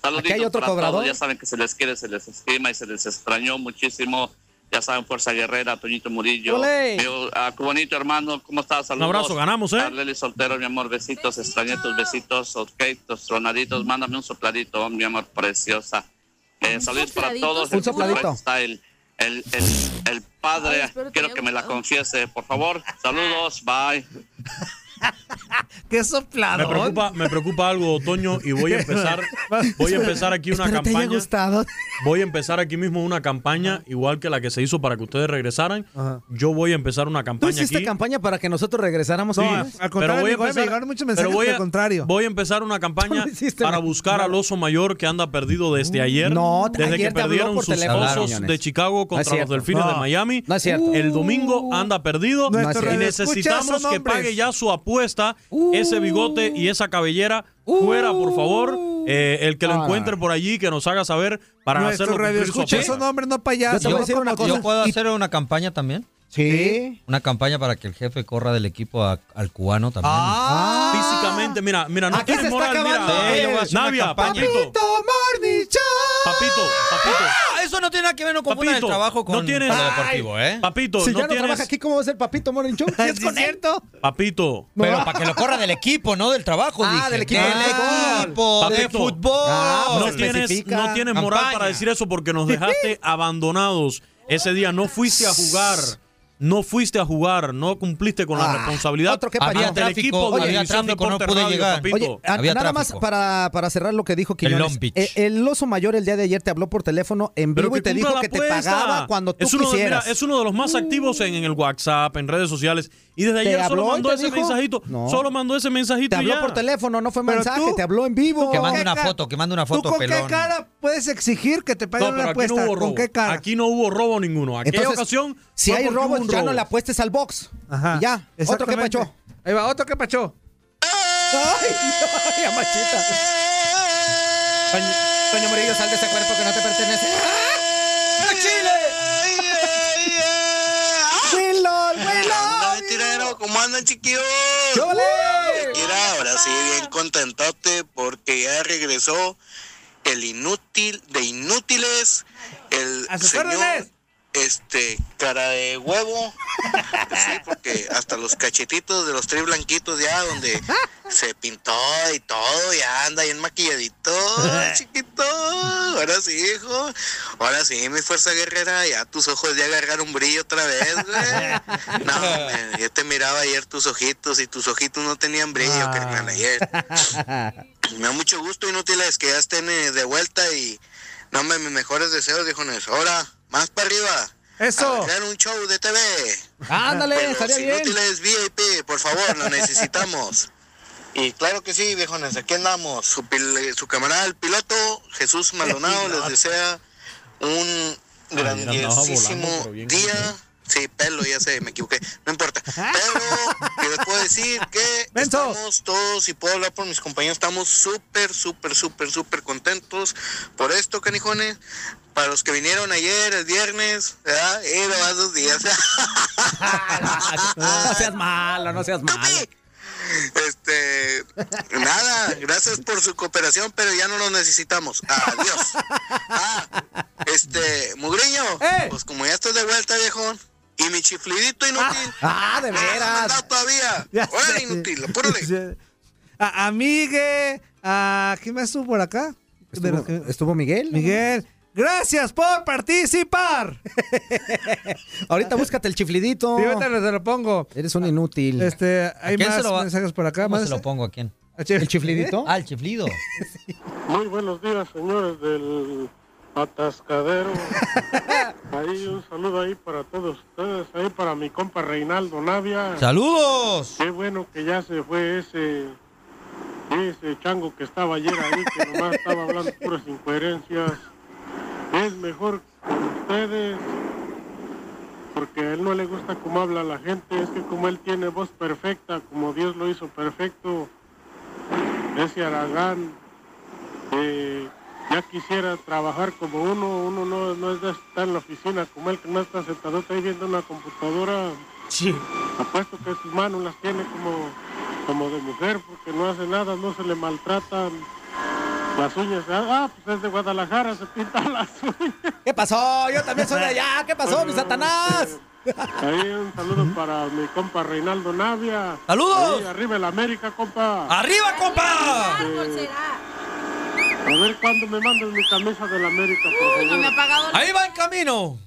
Speaker 11: Saluditos
Speaker 3: Aquí hay otro
Speaker 11: para
Speaker 3: cobrador.
Speaker 11: todos. Ya saben que se les quiere, se les estima y se les extrañó muchísimo. Ya saben, Fuerza Guerrera, Toñito Murillo.
Speaker 3: ¡Ole!
Speaker 11: Mi, ah, Cubanito, hermano, ¿cómo estás? Saludos.
Speaker 2: abrazo, ganamos, ¿eh?
Speaker 11: Arleli Soltero, mi amor, besitos, extrañé tus besitos, ok, tus tronaditos, mándame un sopladito, mi amor, preciosa. Eh, saludos para todos.
Speaker 3: Un sopladito.
Speaker 11: Está el, el, el, el padre,
Speaker 5: Ay,
Speaker 11: quiero que me la confiese, por favor. Saludos, bye.
Speaker 1: Qué
Speaker 2: Me
Speaker 1: sopladón.
Speaker 2: preocupa, me preocupa algo, Toño, y voy a empezar, voy a empezar aquí una
Speaker 3: Espero te haya
Speaker 2: campaña.
Speaker 3: gustado.
Speaker 2: Voy a empezar aquí mismo una campaña, igual que la que se hizo para que ustedes regresaran.
Speaker 1: Ajá.
Speaker 2: Yo voy a empezar una
Speaker 3: ¿Tú
Speaker 2: campaña
Speaker 3: hiciste
Speaker 2: aquí.
Speaker 3: campaña para que nosotros regresáramos?
Speaker 1: No,
Speaker 3: Sí.
Speaker 1: al
Speaker 2: pero
Speaker 1: contrario,
Speaker 2: voy a
Speaker 1: me
Speaker 2: empezar,
Speaker 1: llegaron muchos mensajes
Speaker 2: voy
Speaker 1: al
Speaker 2: a,
Speaker 1: contrario.
Speaker 2: voy a empezar una campaña
Speaker 3: Tú hiciste,
Speaker 2: para
Speaker 3: ¿no?
Speaker 2: buscar al oso mayor que anda perdido desde ayer.
Speaker 3: No,
Speaker 2: desde
Speaker 3: ayer
Speaker 2: que perdieron
Speaker 3: por
Speaker 2: sus osos de Chicago
Speaker 3: No
Speaker 2: contra los delfines de Miami.
Speaker 3: No es cierto.
Speaker 2: El domingo anda perdido y necesitamos que pague ya su apuesta, ese bigote y esa cabellera fuera, por favor. Eh, el que lo
Speaker 3: Ah.
Speaker 2: encuentre por allí, que nos haga saber para hacerlo
Speaker 1: radioescuchas
Speaker 2: apuesta.
Speaker 1: son hombres, no
Speaker 3: Yo
Speaker 1: payasos.
Speaker 3: decir una cosa.
Speaker 4: ¿Yo puedo hacer una campaña también?
Speaker 3: Sí.
Speaker 4: Una campaña para que el jefe corra del equipo a- al cubano también.
Speaker 1: Ah,
Speaker 2: Físicamente, mira, mira, no
Speaker 3: Aquí
Speaker 2: tienes moral, mira.
Speaker 4: Yo una
Speaker 2: Navia,
Speaker 4: campaña.
Speaker 2: papito,
Speaker 3: Papito Morning Show.
Speaker 2: Papito, papito.
Speaker 4: Ah, eso no tiene nada que ver, no confundan el trabajo con,
Speaker 2: no tienes-
Speaker 4: con lo deportivo, ¿eh?
Speaker 2: Papito,
Speaker 3: Si
Speaker 2: no
Speaker 3: ya no
Speaker 2: tienes.
Speaker 3: trabaja aquí, ¿cómo va a ser Papito Morning Show? Es
Speaker 1: ¿Sí
Speaker 3: con él.
Speaker 1: cierto?
Speaker 2: Papito,
Speaker 4: Pero para que lo corra del equipo, no del trabajo.
Speaker 3: Ah,
Speaker 4: dije.
Speaker 3: del equipo de fútbol.
Speaker 4: equipo de
Speaker 2: Papito.
Speaker 4: fútbol.
Speaker 3: Ah,
Speaker 2: no tienes, no tienes moral
Speaker 4: Campaña.
Speaker 2: para decir eso porque nos dejaste abandonados ese día. No fuiste a jugar. No fuiste a jugar, no cumpliste con la
Speaker 3: Ah,
Speaker 2: responsabilidad
Speaker 3: otro que
Speaker 4: Había
Speaker 2: ante el
Speaker 4: tráfico,
Speaker 2: equipo de
Speaker 4: había tráfico, no
Speaker 2: Deporte
Speaker 4: pude
Speaker 2: Radio,
Speaker 4: llegar.
Speaker 2: papito.
Speaker 3: Oye, a-
Speaker 4: Había
Speaker 3: nada
Speaker 4: tráfico.
Speaker 3: más para, para cerrar lo que dijo Quiñones.
Speaker 4: Beach.
Speaker 3: Eh, el oso mayor el día de ayer te habló por teléfono en vivo y te dijo que te pagaba cuando tú
Speaker 2: es uno
Speaker 3: quisieras.
Speaker 2: mira, es uno de los más activos en, en el WhatsApp, en redes sociales. Y desde
Speaker 3: ¿Te
Speaker 2: ayer solo
Speaker 3: habló y
Speaker 2: mandó
Speaker 3: te
Speaker 2: ese
Speaker 3: dijo?
Speaker 2: mensajito.
Speaker 3: No.
Speaker 2: Solo mandó ese mensajito
Speaker 3: te
Speaker 2: y
Speaker 3: habló
Speaker 2: ya.
Speaker 3: por teléfono, no fue
Speaker 1: Pero
Speaker 3: mensaje,
Speaker 1: tú-
Speaker 3: te habló en vivo.
Speaker 4: Que
Speaker 1: ¿Con
Speaker 4: mande una foto, que mande una
Speaker 1: ¿Tú
Speaker 4: foto,
Speaker 1: con
Speaker 4: pelón.
Speaker 1: qué cara puedes exigir que te
Speaker 2: No,
Speaker 1: paguen
Speaker 2: pero
Speaker 1: una
Speaker 2: aquí no
Speaker 1: apuesta?
Speaker 2: hubo
Speaker 1: ¿Con
Speaker 2: robo.
Speaker 1: qué cara?
Speaker 2: Aquí no hubo robo ninguno. Aquella
Speaker 3: Entonces,
Speaker 2: ocasión.
Speaker 3: Si
Speaker 2: fue
Speaker 3: hay
Speaker 2: porque hubo
Speaker 3: robos,
Speaker 2: un
Speaker 3: ya
Speaker 2: robo.
Speaker 3: no le apuestes al box.
Speaker 1: Ajá.
Speaker 3: Y ya. Otro que
Speaker 1: Exactamente.
Speaker 3: pachó.
Speaker 1: Ahí va, otro que pachó.
Speaker 3: Ay, ay, amachita. Toño, Toño Murillo, sal de ese cuerpo que no te pertenece.
Speaker 12: ¿Cómo andan chiquillos? Mira, ahora sí, bien contentote porque ya regresó el inútil de inútiles, el
Speaker 1: ¡A sus
Speaker 12: señor,
Speaker 1: órdenes!
Speaker 12: Este, cara de huevo. Sí, porque hasta los cachetitos de los tres blanquitos ya donde se pintó y todo, ya anda bien maquilladito, chiquito. Ahora sí, hijo. Ahora sí, mi fuerza guerrera, ya tus ojos ya agarraron brillo otra vez, güey. No, hombre, yo te miraba ayer tus ojitos y tus ojitos no tenían brillo,
Speaker 1: Ah.
Speaker 12: carnal, ayer. Me da mucho gusto, inútiles, que ya estén eh, de vuelta y no me mis mejores deseos, dijo Ahora,
Speaker 13: más para arriba.
Speaker 1: Eso.
Speaker 13: Crear un show de TV.
Speaker 3: Ándale,
Speaker 13: los
Speaker 3: estaría bien.
Speaker 13: inútiles VIP, por favor, lo necesitamos. Y claro que sí, viejones, aquí andamos. Su, pil- su camarada, el piloto, Jesús Maldonado, les desea un grandiosísimo día. Sí, pelo, ya sé, me equivoqué. No importa. Pero que les puedo decir que estamos todos, y puedo hablar por mis compañeros, estamos súper, súper, súper, súper contentos por esto, canijones. Para los que vinieron ayer, el viernes, ¿verdad? Eh, nomás dos días.
Speaker 3: No seas malo, no seas malo.
Speaker 13: Este, nada, gracias por su cooperación, pero ya no lo necesitamos. Adiós. Ah, este, Mugriño, pues como ya estás de vuelta, viejón, y mi chiflidito inútil.
Speaker 3: Ah, de
Speaker 13: no me has
Speaker 3: veras.
Speaker 13: todavía.
Speaker 1: Ya
Speaker 13: Órale,
Speaker 1: sé.
Speaker 13: inútil, apúrale.
Speaker 1: A, a ¿quién más estuvo por acá? De que-
Speaker 3: ¿Estuvo Miguel?
Speaker 1: Miguel, gracias por participar.
Speaker 3: Ahorita búscate el chiflidito.
Speaker 1: Y ahorita se lo pongo.
Speaker 3: Eres un inútil.
Speaker 1: Este, hay más
Speaker 4: lo
Speaker 1: mensajes por acá.
Speaker 4: ¿Cómo
Speaker 1: más-
Speaker 4: se lo pongo a quién?
Speaker 3: ¿El chiflidito?
Speaker 4: Ah, el chiflido.
Speaker 14: Muy buenos días, señores del atascadero. Ahí un saludo ahí para todos ustedes, ahí para mi compa Reinaldo Navia.
Speaker 4: ¡Saludos!
Speaker 14: Qué bueno que ya se fue ese ese chango que estaba ayer ahí, que nomás estaba hablando puras incoherencias. Es mejor con ustedes, porque a él no le gusta cómo habla la gente, es que como él tiene voz perfecta, como Dios lo hizo perfecto, ese Aragán, eh, ya quisiera trabajar como uno, uno no, no es de estar en la oficina como él, que no está sentado ahí viendo una computadora. Apuesto que sus manos las tiene como, como de mujer, porque no hace nada, no se le maltratan las uñas. Ah, pues es de Guadalajara, se pintan las uñas.
Speaker 3: ¿Qué pasó? Yo también soy de allá. ¿Qué pasó, mi Satanás?
Speaker 14: Ahí un saludo para mi compa Reinaldo Navia.
Speaker 4: ¡Saludos!
Speaker 14: Ahí, arriba el América, compa.
Speaker 4: ¡Arriba, compa!
Speaker 14: Este, a ver cuándo me mandas mi camisa del América, por favor.
Speaker 5: No me ha pagado la-
Speaker 4: Ahí va en camino.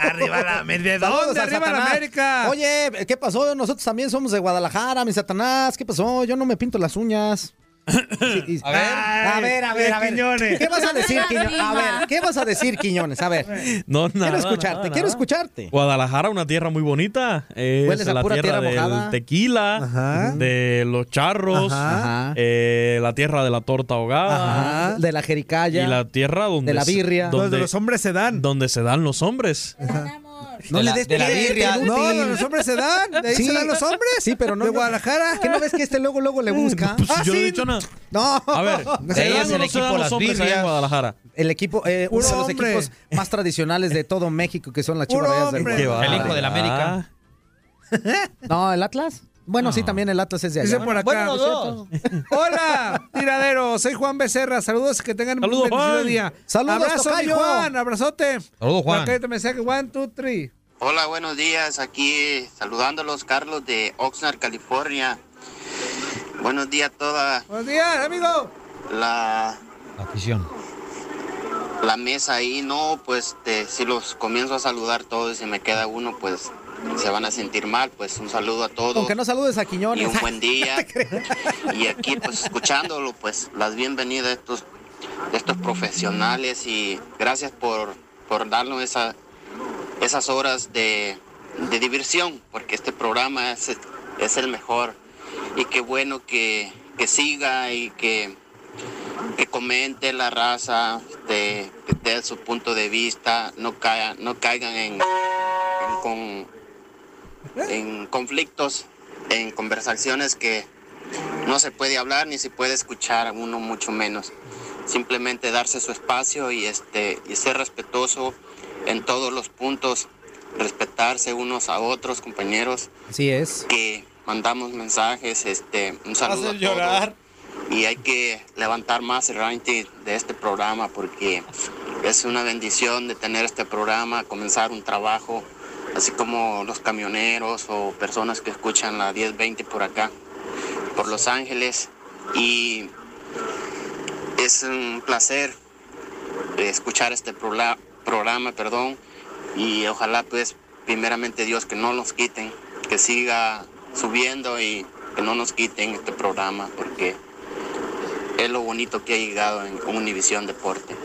Speaker 1: Arriba la América. ¿De dónde? Arriba la. América.
Speaker 3: Oye, ¿qué pasó? Nosotros también somos de Guadalajara, mi Satanás. ¿Qué pasó? Yo no me pinto las uñas. Sí,
Speaker 4: A ver.
Speaker 3: a ver, a ver, a ver.
Speaker 1: Quiñones.
Speaker 3: ¿Qué vas a decir, Quiñones? A ver, ¿qué vas a decir, Quiñones? A ver.
Speaker 2: No, nada.
Speaker 3: Quiero escucharte,
Speaker 2: nada,
Speaker 3: quiero
Speaker 2: nada.
Speaker 3: escucharte.
Speaker 2: Guadalajara, una tierra muy bonita. Es
Speaker 3: Hueles a
Speaker 2: la
Speaker 3: pura
Speaker 2: tierra,
Speaker 3: tierra
Speaker 2: del tequila,
Speaker 1: Ajá.
Speaker 2: de los charros,
Speaker 3: Ajá.
Speaker 2: eh, la tierra de la torta ahogada
Speaker 3: Ajá. De la jericaya.
Speaker 2: y la tierra donde
Speaker 3: De la birria.
Speaker 2: donde,
Speaker 1: Donde los hombres se dan.
Speaker 2: donde se dan los hombres.
Speaker 3: No
Speaker 4: De
Speaker 3: le
Speaker 4: la-
Speaker 3: des
Speaker 4: de la birria.
Speaker 1: No, no, los hombres se dan. ¿De ahí
Speaker 3: Sí.
Speaker 1: se dan los hombres?
Speaker 3: Sí, pero no.
Speaker 1: ¿De Guadalajara?
Speaker 3: ¿Qué no ves que este luego, luego le busca?
Speaker 2: Pues
Speaker 1: Ah,
Speaker 2: yo no he
Speaker 1: sí.
Speaker 2: dicho nada.
Speaker 3: No.
Speaker 2: A ver,
Speaker 4: De
Speaker 2: ¿se
Speaker 4: ahí
Speaker 2: dan
Speaker 4: el
Speaker 2: no se
Speaker 4: equipo
Speaker 2: dan los
Speaker 4: Las
Speaker 2: hombres allá en. Guadalajara?
Speaker 3: El equipo, eh, uno de los
Speaker 1: hombre.
Speaker 3: equipos más tradicionales de todo México, que son las Chivas Rayadas del Guadalajara.
Speaker 4: El hijo del América.
Speaker 3: No, el Atlas. Bueno, sí, también el Atlas es de allá.
Speaker 1: Dice por acá.
Speaker 4: Bueno, los dos.
Speaker 1: Hola, tiradero. Soy Juan Becerra. Saludos, que tengan
Speaker 2: Saludos,
Speaker 1: un
Speaker 2: Juan.
Speaker 1: día.
Speaker 3: Saludos,
Speaker 1: Abrazo, mi. Juan. Abrazote.
Speaker 4: Saludos, Juan.
Speaker 1: acá otro mensaje. One, two, three.
Speaker 13: Hola, buenos días. Aquí saludándolos, Carlos de Oxnard, California. Buenos días a toda
Speaker 1: Buenos días, amigo.
Speaker 13: la,
Speaker 4: Afición.
Speaker 13: la mesa ahí. No, pues este, si los comienzo a saludar todos y me queda uno, pues se van a sentir mal. Pues un saludo a todos.
Speaker 3: Aunque no saludes a
Speaker 13: y
Speaker 3: Quiñones.
Speaker 13: un buen día. y aquí, pues escuchándolo, pues las bienvenidas de estos, de estos profesionales y gracias por, por darnos esa, esas horas de, de diversión, porque este programa es, es el mejor. Y qué bueno que, que siga y que, que comente la raza, este, que dé su punto de vista, no, caigan no caigan en, en con, en conflictos, en conversaciones que no se puede hablar ni se puede escuchar a uno mucho menos. Simplemente darse su espacio y este y ser respetuoso en todos los puntos, respetarse unos a otros, compañeros,
Speaker 3: Así es.
Speaker 13: que mandamos mensajes, este, un saludo a
Speaker 4: Hacer llorar.
Speaker 13: Y hay que levantar más el rating de este programa porque es una bendición de tener este programa, comenzar un trabajo, así como los camioneros o personas que escuchan la 1020 por acá, por Los Ángeles. Y es un placer eh, escuchar este programa, perdón, y ojalá pues primeramente Dios que no nos quiten, que siga subiendo y que no nos quiten este programa porque es lo bonito que ha llegado en Univisión Deporte.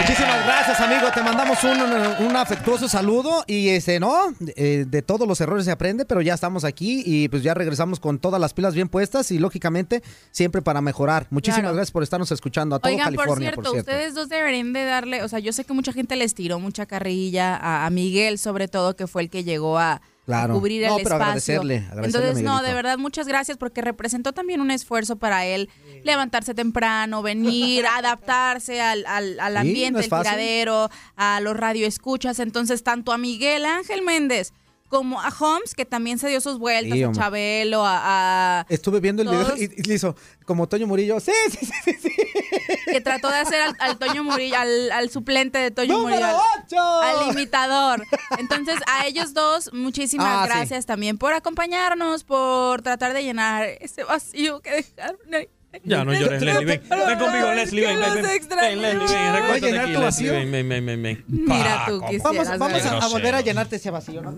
Speaker 3: Muchísimas gracias, amigo. Te mandamos un, un afectuoso saludo y este, ¿no? Eh, de todos los errores se aprende, pero ya estamos aquí y pues ya regresamos con todas las pilas bien puestas y lógicamente siempre para mejorar. Muchísimas
Speaker 5: Claro.
Speaker 3: gracias por estarnos escuchando a todo
Speaker 5: Oigan, por
Speaker 3: California,
Speaker 5: cierto,
Speaker 3: por cierto.
Speaker 5: ustedes dos deberían de darle, o sea, yo sé que mucha gente les tiró mucha carrilla a, a Miguel, sobre todo, que fue el que llegó a
Speaker 3: Claro.
Speaker 5: cubrir
Speaker 3: No,
Speaker 5: el
Speaker 3: pero
Speaker 5: espacio.
Speaker 3: agradecerle,
Speaker 5: Entonces, no, de verdad, muchas gracias porque representó también un esfuerzo para él levantarse temprano, venir, adaptarse al, al- al
Speaker 3: Sí,
Speaker 5: ambiente,
Speaker 3: no es
Speaker 5: el
Speaker 3: fácil.
Speaker 5: tiradero, a los radioescuchas. Entonces, tanto a Miguel Ángel Méndez como a Holmes, que también se dio sus vueltas,
Speaker 3: Sí,
Speaker 5: a. Chabelo, a, a-
Speaker 3: Estuve viendo el
Speaker 5: Todos-
Speaker 3: video y, le hizo como Toño Murillo. Sí, sí, sí, sí.
Speaker 5: que trató de hacer al, al Toño Murillo, al, al suplente de Toño
Speaker 3: ¡Número
Speaker 5: Murillo, al, al imitador. Entonces, a ellos dos, muchísimas
Speaker 3: Ah, sí.
Speaker 5: gracias también por acompañarnos, por tratar de llenar ese vacío que dejaron ahí.
Speaker 2: Ya no llores, Leslie. Ven, ven conmigo, Leslie. Ven, ven, ven. Leslie, ven. Recuéstate
Speaker 3: ¿Voy a llenar tu
Speaker 2: Leslie.
Speaker 3: vacío?
Speaker 2: Ven, ven, ven, ven.
Speaker 5: Mira tú,
Speaker 3: Vamos, vamos a, a volver a llenarte ese vacío. ¿no?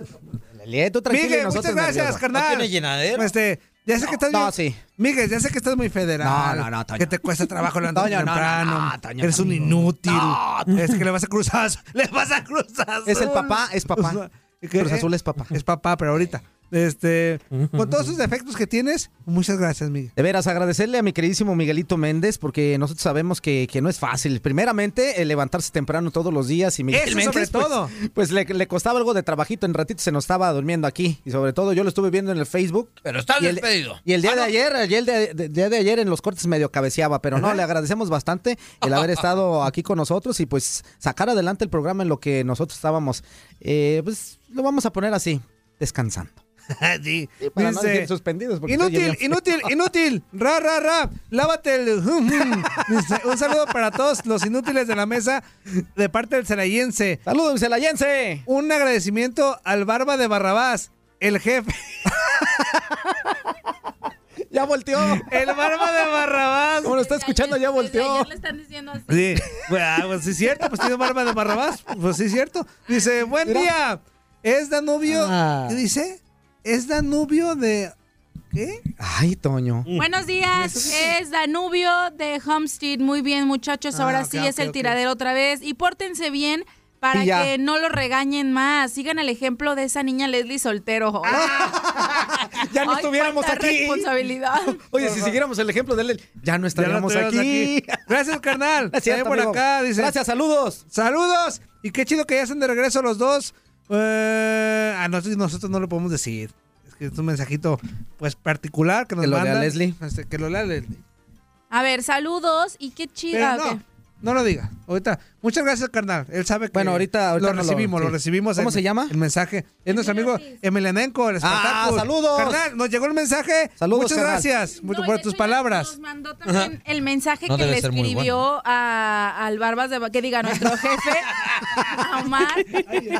Speaker 3: Leli, tú tranquilo
Speaker 1: Miguel, muchas gracias, carnal.
Speaker 4: ¿No tiene llenadero?
Speaker 1: Este, ya sé que estás
Speaker 3: No,
Speaker 1: bien-
Speaker 3: sí.
Speaker 1: Miguel, ya sé que estás muy federal.
Speaker 3: No, no, no, Toño.
Speaker 1: Que te cuesta trabajo
Speaker 3: no,
Speaker 1: temprano.
Speaker 3: no, Toño,
Speaker 1: Eres un inútil.
Speaker 3: No.
Speaker 1: Es que le vas a cruzar. Le vas a cruzar.
Speaker 3: Es el papá, es papá. Cruz Azul es papá.
Speaker 1: Es papá, pero ahorita. Este, con todos sus defectos que tienes, muchas gracias, Miguel.
Speaker 3: De veras, agradecerle a mi queridísimo Miguelito Méndez, porque nosotros sabemos que, que no es fácil. Primeramente, el levantarse temprano todos los días y Miguel
Speaker 1: Eso
Speaker 3: Méndez,
Speaker 1: sobre
Speaker 3: pues,
Speaker 1: todo.
Speaker 3: Pues, le, le costaba algo de trabajito, en ratito se nos estaba durmiendo aquí. Y sobre todo, yo lo estuve viendo en el Facebook.
Speaker 4: Pero está
Speaker 3: Y el-
Speaker 4: despedido.
Speaker 3: Y el día de ayer, el día de, de- día de ayer en los cortes medio cabeceaba, pero no, le agradecemos bastante el haber estado aquí con nosotros y pues sacar adelante el programa en lo que nosotros estábamos, eh, pues lo vamos a poner así, descansando.
Speaker 1: Sí.
Speaker 3: Para no
Speaker 1: Dice,
Speaker 3: decir suspendidos.
Speaker 1: Inútil, inútil, inútil. Ra, ra, ra. Lávate el. Dice, Un saludo para todos los inútiles de la mesa de parte del celayense.
Speaker 3: ¡Saludos, celayense!
Speaker 1: Un agradecimiento al Barba de Barrabás, el jefe.
Speaker 3: ¡Ya volteó!
Speaker 1: El Barba de Barrabás.
Speaker 3: Como lo está escuchando, ya volteó.
Speaker 5: Ayer le están diciendo así.
Speaker 1: Sí, bueno, ah, pues sí es cierto, pues tiene barba de Barrabás, pues sí es cierto. Dice, buen
Speaker 3: Mira.
Speaker 1: día, es Danubio,
Speaker 3: Ah.
Speaker 1: ¿qué dice? Es Danubio de, ¿qué?
Speaker 3: Ay, Toño.
Speaker 5: Buenos días, es Danubio de Homestead. Muy bien, muchachos. Ahora
Speaker 1: Ah,
Speaker 5: sí es el tiradero otra vez. Y pórtense bien para que no lo regañen más. Sigan el ejemplo de esa niña Leslie soltero.
Speaker 3: Ya no
Speaker 5: Ay,
Speaker 3: estuviéramos aquí.
Speaker 5: responsabilidad.
Speaker 3: Oye, si siguiéramos el ejemplo de él, ya no estaríamos
Speaker 1: Ya
Speaker 3: aquí.
Speaker 1: Gracias, carnal. También por acá, dice.
Speaker 3: Gracias, saludos.
Speaker 1: Saludos. Y qué chido que ya están de regreso los dos. Eh, a nosotros, nosotros no lo podemos decir. Es que es un mensajito, pues, particular que nos
Speaker 3: Que lo lea
Speaker 1: mandan.
Speaker 3: Leslie.
Speaker 1: Este, que lo lea Leslie.
Speaker 5: A ver, saludos y qué chido.
Speaker 1: Pero no. No lo diga. Ahorita, muchas gracias, carnal. Él sabe que
Speaker 3: Bueno, ahorita- ahorita
Speaker 1: lo
Speaker 3: no lo-
Speaker 1: recibimos, lo,
Speaker 3: sí.
Speaker 1: recibimos.
Speaker 3: ¿Cómo
Speaker 1: en-
Speaker 3: se llama?
Speaker 1: El mensaje. Es nuestro amigo Emelianenko, el
Speaker 3: Ah, saludos.
Speaker 1: Carnal, nos llegó el mensaje.
Speaker 3: Saludos,
Speaker 1: Muchas
Speaker 3: carnal.
Speaker 1: gracias por, por tus palabras.
Speaker 5: Nos mandó también el mensaje
Speaker 4: No
Speaker 5: que le escribió a, al Barbas de... Que diga, nuestro jefe, a Omar,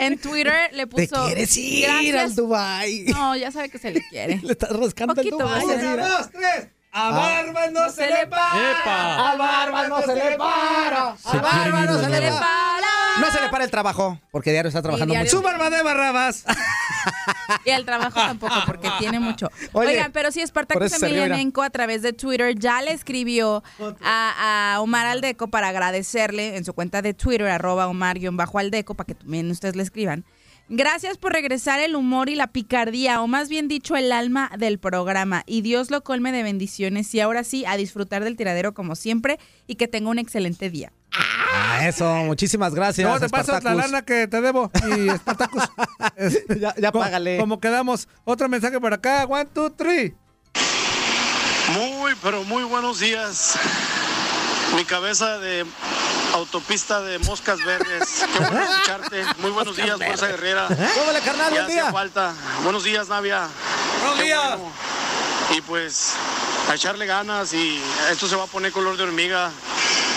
Speaker 5: en Twitter le
Speaker 3: Te
Speaker 5: puso...
Speaker 3: quieres ir
Speaker 5: "Gracias".
Speaker 3: al Dubai.
Speaker 5: No, ya sabe que se le quiere.
Speaker 3: Le estás rascando el
Speaker 5: Poquito
Speaker 3: Dubai.
Speaker 5: más,
Speaker 1: Una, dos, tres. A
Speaker 3: Ah.
Speaker 1: Barba no se le para.
Speaker 3: Al barba no se le para. Al barba no se le para. No se le para el trabajo, porque diario está trabajando
Speaker 5: diario.
Speaker 3: mucho.
Speaker 1: Su barba de Barrabás.
Speaker 5: Y el trabajo tampoco, porque tiene mucho.
Speaker 3: Oye,
Speaker 5: Oigan, pero sí,
Speaker 3: por
Speaker 5: Spartacus
Speaker 3: eso se rió,
Speaker 5: Emelianenko a través de Twitter ya le escribió a, a Omar Aldeco para agradecerle en su cuenta de Twitter, arroba Omar-Aldeco, para que también ustedes le escriban. Gracias por regresar el humor y la picardía, o más bien dicho, el alma del programa. Y Dios lo colme de bendiciones. Y ahora sí, a disfrutar del tiradero como siempre y que tenga un excelente día.
Speaker 3: Ah, eso, muchísimas gracias.
Speaker 1: No, te pasas la lana que te debo. Y Spartacus. Es-
Speaker 3: Ya, ya
Speaker 1: co-
Speaker 3: págale.
Speaker 1: Como quedamos. Otro mensaje por acá. One, two, three.
Speaker 15: Muy, pero muy buenos días. Mi cabeza de autopista de moscas verdes. Qué bueno escucharte. Muy buenos días, Fuerza Guerrera.
Speaker 3: Carnal,
Speaker 15: Ya
Speaker 3: buen
Speaker 15: hacía
Speaker 3: día.
Speaker 15: falta. Buenos días, Navia.
Speaker 1: Buenos
Speaker 15: Qué
Speaker 1: días.
Speaker 15: bueno. Y pues a echarle ganas y esto se va a poner color de hormiga.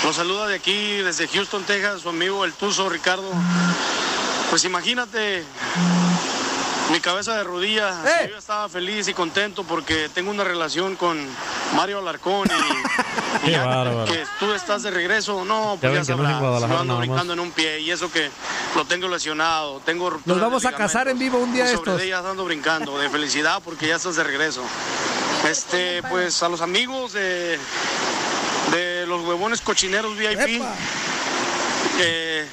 Speaker 15: Los saluda de aquí, desde Houston, Texas, su amigo el Tuzo Ricardo. Pues imagínate, mi cabeza de rodilla.
Speaker 1: ¡Eh!
Speaker 15: Yo ya estaba feliz y contento porque tengo una relación con Mario Alarcón y, y ya
Speaker 2: bárbaro.
Speaker 15: que tú estás de regreso, no,
Speaker 2: Ya
Speaker 15: pues ya,
Speaker 2: no en
Speaker 15: sabrás. Yo ando brincando en un pie y eso que lo tengo lesionado, tengo
Speaker 1: Nos vamos a casar en vivo un día de
Speaker 15: sobre
Speaker 1: estos.
Speaker 15: ellas ando brincando de felicidad porque ya estás de regreso. Este, pues a los amigos de, de los huevones cochineros VIP.
Speaker 1: Epa.
Speaker 15: Eh,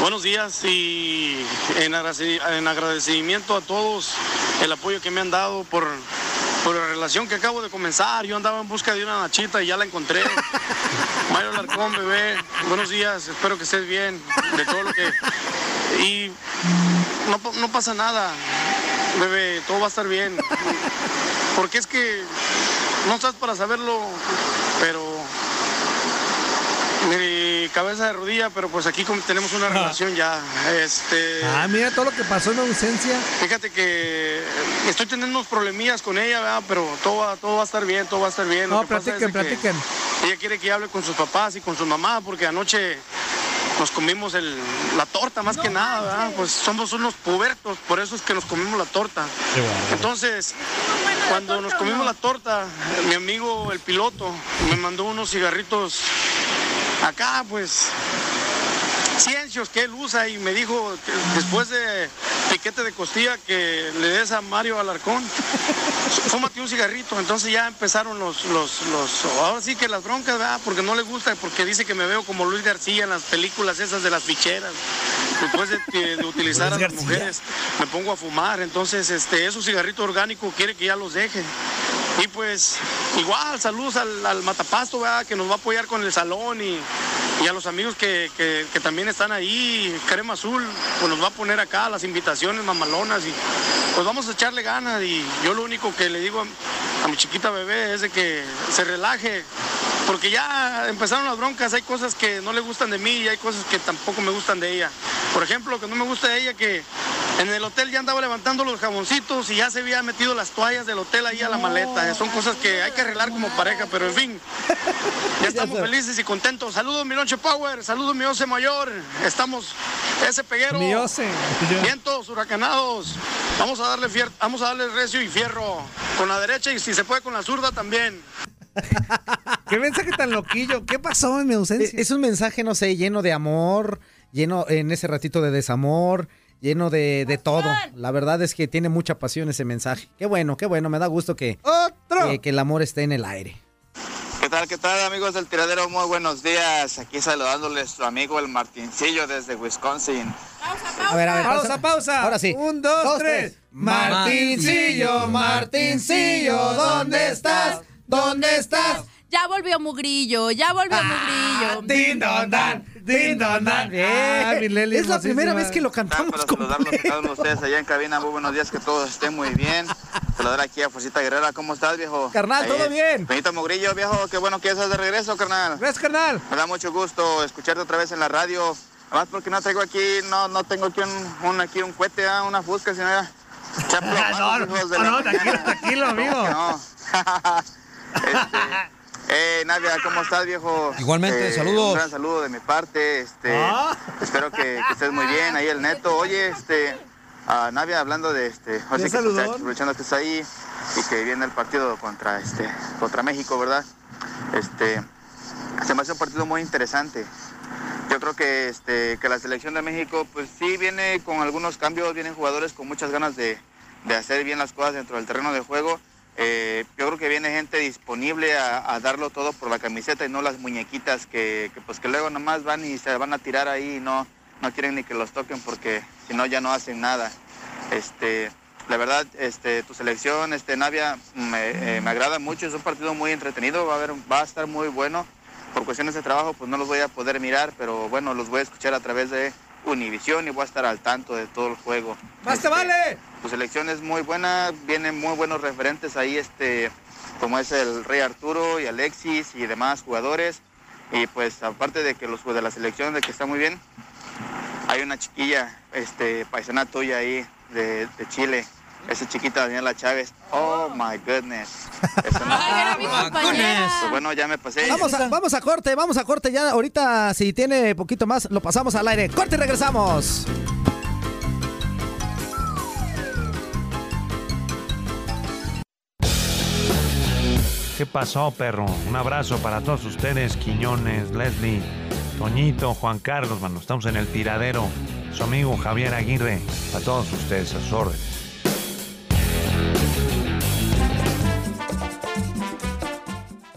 Speaker 15: buenos días y en, agradeci- en agradecimiento a todos el apoyo que me han dado por, por la relación que acabo de comenzar. Yo andaba en busca de una nachita y ya la encontré. Mario Larcón, bebé, buenos días, espero que estés bien de todo lo que... Y no pasa nada, bebé, todo va a estar bien. Porque es que no estás para saberlo, pero mi cabeza de rodilla, pero pues aquí como tenemos una relación ya. Este,
Speaker 1: Ah, mira todo lo que pasó en ausencia.
Speaker 15: Fíjate que estoy teniendo unos problemillas con ella, ¿verdad? pero todo va, todo va a estar bien, todo va a estar bien. Lo
Speaker 1: No,
Speaker 15: que pasa es
Speaker 1: platiquen,
Speaker 15: que
Speaker 1: platiquen.
Speaker 15: Ella quiere que hable con sus papás y con su mamá, porque anoche nos comimos el- la torta más que nada, ¿verdad? Pues somos unos pubertos, por eso es que nos comimos la torta. Entonces, cuando nos comimos la torta, mi amigo el piloto me mandó unos cigarritos acá, pues, ciencios que él usa y me dijo después de piquete de costilla que le des a Mario Alarcón, fúmate un cigarrito. Entonces ya empezaron los, los, los, ahora sí que las broncas, ¿verdad? Porque no le gusta, porque dice que me veo como Luis García en las películas esas de las ficheras. Después de, utilizar a las mujeres, me pongo a fumar. Entonces, este, esos cigarritos orgánicos quiere que ya los deje. Y pues, igual, saludos al, al Matapasto, ¿verdad? Que nos va a apoyar con el salón y, y a los amigos que, que- también están ahí, Crema Azul, pues nos va a poner acá las invitaciones mamalonas y pues vamos a echarle ganas y yo lo único que le digo a mi chiquita bebé es de que se relaje, porque ya empezaron las broncas, hay cosas que no le gustan de mí y hay cosas que tampoco me gustan de ella. Por ejemplo, lo que no me gusta de ella que en el hotel ya andaba levantando los jaboncitos y ya se había metido las toallas del hotel ahí a la maleta. Son cosas que hay que arreglar como pareja, pero en fin, ya estamos felices y contentos. Saludos mi Noche Power, saludos mi Ose Mayor. Estamos ese peguero.
Speaker 1: Mi Ose.
Speaker 15: Vientos huracanados. Vamos a darle fier- vamos a darle recio y fierro con la derecha y si se puede con la zurda también.
Speaker 1: ¿Qué mensaje tan loquillo? ¿Qué pasó en mi ausencia?
Speaker 3: Es un mensaje, no sé, lleno de amor, lleno en ese ratito de desamor, lleno de, de todo. La verdad es que tiene mucha pasión ese mensaje. Qué bueno, qué bueno, me da gusto que, que, que el amor esté en el aire.
Speaker 16: ¿Qué tal, qué tal, amigos del tiradero? Muy buenos días. Aquí saludándoles su amigo el Martincillo desde Wisconsin.
Speaker 3: A ver, a ver,
Speaker 1: Pausa, pausa.
Speaker 3: Ahora sí.
Speaker 1: Un, dos,
Speaker 3: Dos,
Speaker 1: tres.
Speaker 3: tres.
Speaker 1: Martincillo, Martincillo, ¿dónde estás? ¿Dónde estás?
Speaker 5: Ya volvió Mugrillo, ya volvió Mugrillo.
Speaker 1: Din don dan, din don dan.
Speaker 3: Ah,
Speaker 1: mi Leli
Speaker 3: es la primera vez que lo cantamos.
Speaker 16: Para saludarlos a cada uno de ustedes allá en cabina. Muy buenos días, que todos estén muy bien. Saludar aquí a Fosita Guerrera. ¿Cómo estás, viejo?
Speaker 3: Carnal, todo
Speaker 16: Ahí,
Speaker 3: bien.
Speaker 16: Benito Mogrillo, viejo. Qué bueno que estás de regreso, carnal.
Speaker 1: ¿Ves, carnal?
Speaker 16: Me da mucho gusto escucharte otra vez en la radio. Además porque no traigo aquí, no, no tengo aquí un, un- aquí un cohete, ah, una fusca, sino ya. hijos de la
Speaker 1: no,
Speaker 16: mañana.
Speaker 1: tranquilo, tranquilo,
Speaker 16: ¿Cómo
Speaker 1: amigo.
Speaker 16: no? Este, eh, Nadia, ¿cómo estás, viejo?
Speaker 4: Igualmente,
Speaker 16: Eh,
Speaker 4: saludos.
Speaker 16: Un gran saludo de mi parte. Este,
Speaker 1: Ah.
Speaker 16: Espero que, que estés muy bien ahí, el neto. Oye, este, a Navia, hablando de este, sí que
Speaker 1: saludón.
Speaker 16: pues, aprovechando que ahí y que viene el partido contra, este, contra México, ¿verdad? Este, se me hace un partido muy interesante. Yo creo que, este, que la selección de México, pues sí viene con algunos cambios, vienen jugadores con muchas ganas de, de hacer bien las cosas dentro del terreno de juego. Eh, yo creo que viene gente disponible a, darlo todo por la camiseta y no las muñequitas que, que, pues que luego nomás van y se van a tirar ahí y no, no quieren ni que los toquen porque si no ya no hacen nada. Este, la verdad, este, tu selección, este, Navia, me, eh, agrada mucho, es un partido muy entretenido, va a, haber, va a estar muy bueno. Por cuestiones de trabajo, pues no los voy a poder mirar, pero bueno, los voy a escuchar a través de Univisión y voy a estar al tanto de todo el juego.
Speaker 1: ¡Más te vale!
Speaker 16: Tu selección es muy buena, vienen muy buenos referentes ahí, este, como es el Rey Arturo y Alexis y demás jugadores. Y pues aparte de que los de la selección, de que está muy bien, hay una chiquilla, este, paisana tuya ahí de, de Chile, esa chiquita Daniela Chávez. Oh my goodness. Esa no-
Speaker 5: era mi compañera.
Speaker 16: Pues bueno, ya me pasé.
Speaker 3: Vamos a, vamos a corte, vamos a corte. Ya ahorita, si tiene poquito más, lo pasamos al aire. Corte y regresamos.
Speaker 17: ¿Qué pasó, perro? Un abrazo para todos ustedes, Quiñones, Leslie, Toñito, Juan Carlos, mano. Estamos en el tiradero. Su amigo Javier Aguirre. A todos ustedes, a sus órdenes.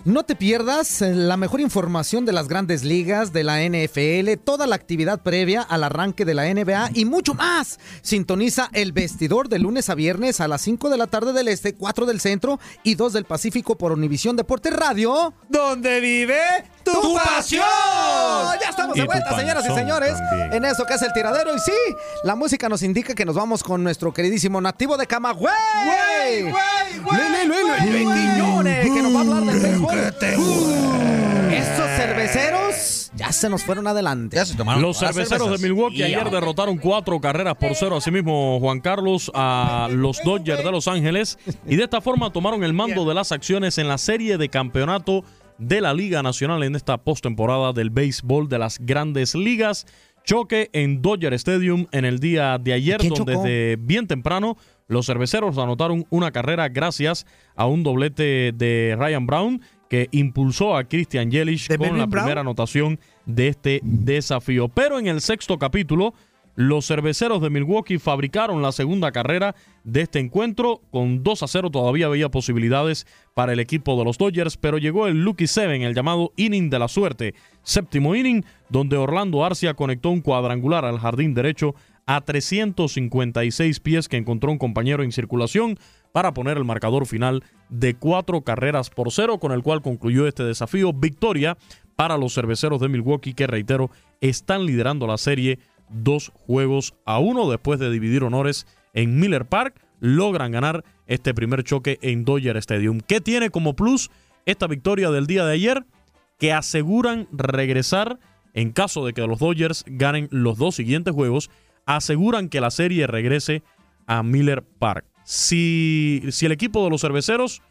Speaker 3: No te pierdas eh, la mejor información de las grandes ligas, de la NFL, toda la actividad previa al arranque de la NBA y mucho más. Sintoniza el vestidor de lunes a viernes a las 5 de la tarde del Este, 4 del Centro y 2 del Pacífico por Univisión Deporte Radio.
Speaker 1: ¿Dónde vive tu, pasión?
Speaker 3: Ya estamos de
Speaker 1: tu
Speaker 3: vuelta, señoras y señores,
Speaker 1: también.
Speaker 3: en eso que es el tiradero. Y sí, la música nos indica que nos vamos con nuestro queridísimo nativo de Camagüey. Que nos va a hablar del béisbol. Estos cerveceros ya se nos fueron adelante.
Speaker 2: Los cerveceros de Milwaukee ayer derrotaron cuatro carreras por cero. Asimismo, Juan Carlos a los Dodgers de Los Ángeles. Y de esta forma tomaron el mando de las acciones en la serie de campeonato de la Liga Nacional en esta postemporada del béisbol de las grandes ligas. Choque en Dodger Stadium en el día de ayer,
Speaker 3: ¿Quién
Speaker 2: donde
Speaker 3: chocó?
Speaker 2: desde bien temprano los cerveceros anotaron una carrera gracias a un doblete de Ryan Brown que impulsó a Christian Yelich con la
Speaker 1: Brown?
Speaker 2: primera anotación de este desafío. Pero en el sexto capítulo, los cerveceros de Milwaukee fabricaron la segunda carrera de este encuentro. Con 2 a 0 todavía había posibilidades para el equipo de los Dodgers, pero llegó el Lucky Seven, el llamado inning de la suerte. Séptimo inning, donde Orlando Arcia conectó un cuadrangular al jardín derecho a 356 pies que encontró un compañero en circulación para poner el marcador final de cuatro carreras por cero, con el cual concluyó este desafío. Victoria para los cerveceros de Milwaukee, que reitero, están liderando la serie dos juegos a uno después de dividir honores en Miller Park. Logran ganar este primer choque en Dodger Stadium. ¿Qué tiene como plus esta victoria del día de ayer? Que aseguran regresar en caso de que los Dodgers ganen los dos siguientes juegos, aseguran que la serie regrese a Miller Park. Si, si el equipo de los cerveceros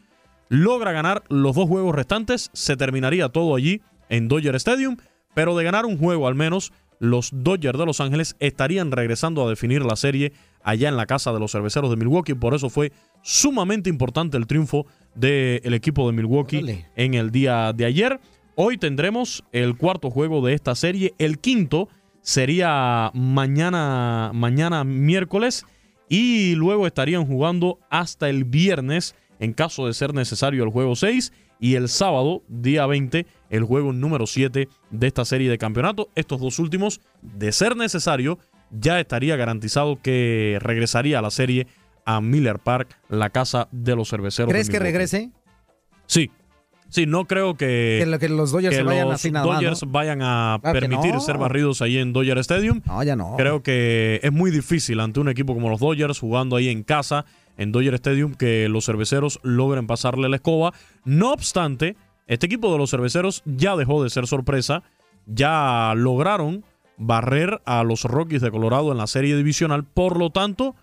Speaker 2: logra ganar los dos juegos restantes, se terminaría todo allí en Dodger Stadium, pero de ganar un juego al menos, los Dodgers de Los Ángeles estarían regresando a definir la serie allá en la casa de los cerveceros de Milwaukee. Por eso fue sumamente importante el triunfo del equipo de Milwaukee en el día de ayer. Hoy tendremos el cuarto juego de esta serie. El quinto sería mañana, mañana miércoles. Y luego estarían jugando hasta el viernes en caso de ser necesario el juego 6. Y el sábado, día 20, el juego número 7 de esta serie de campeonato. Estos dos últimos, de ser necesario, ya estaría garantizado que regresaría a la serie a Miller Park, la casa de los cerveceros.
Speaker 3: ¿Crees que regrese?
Speaker 2: Sí. Sí, no creo que,
Speaker 3: Que, lo- que los Dodgers
Speaker 2: que
Speaker 3: se vayan
Speaker 2: los
Speaker 3: así nada más,
Speaker 2: Dodgers
Speaker 3: ¿no?
Speaker 2: vayan a
Speaker 3: Claro que
Speaker 2: permitir
Speaker 3: no.
Speaker 2: ser barridos ahí en Dodger Stadium.
Speaker 3: No, ya no.
Speaker 2: Creo que es muy difícil ante un equipo como los Dodgers jugando ahí en casa, en Dodger Stadium, que los cerveceros logren pasarle la escoba. No obstante, este equipo de los cerveceros ya dejó de ser sorpresa. Ya lograron barrer a los Rockies de Colorado en la serie divisional. Por lo tanto,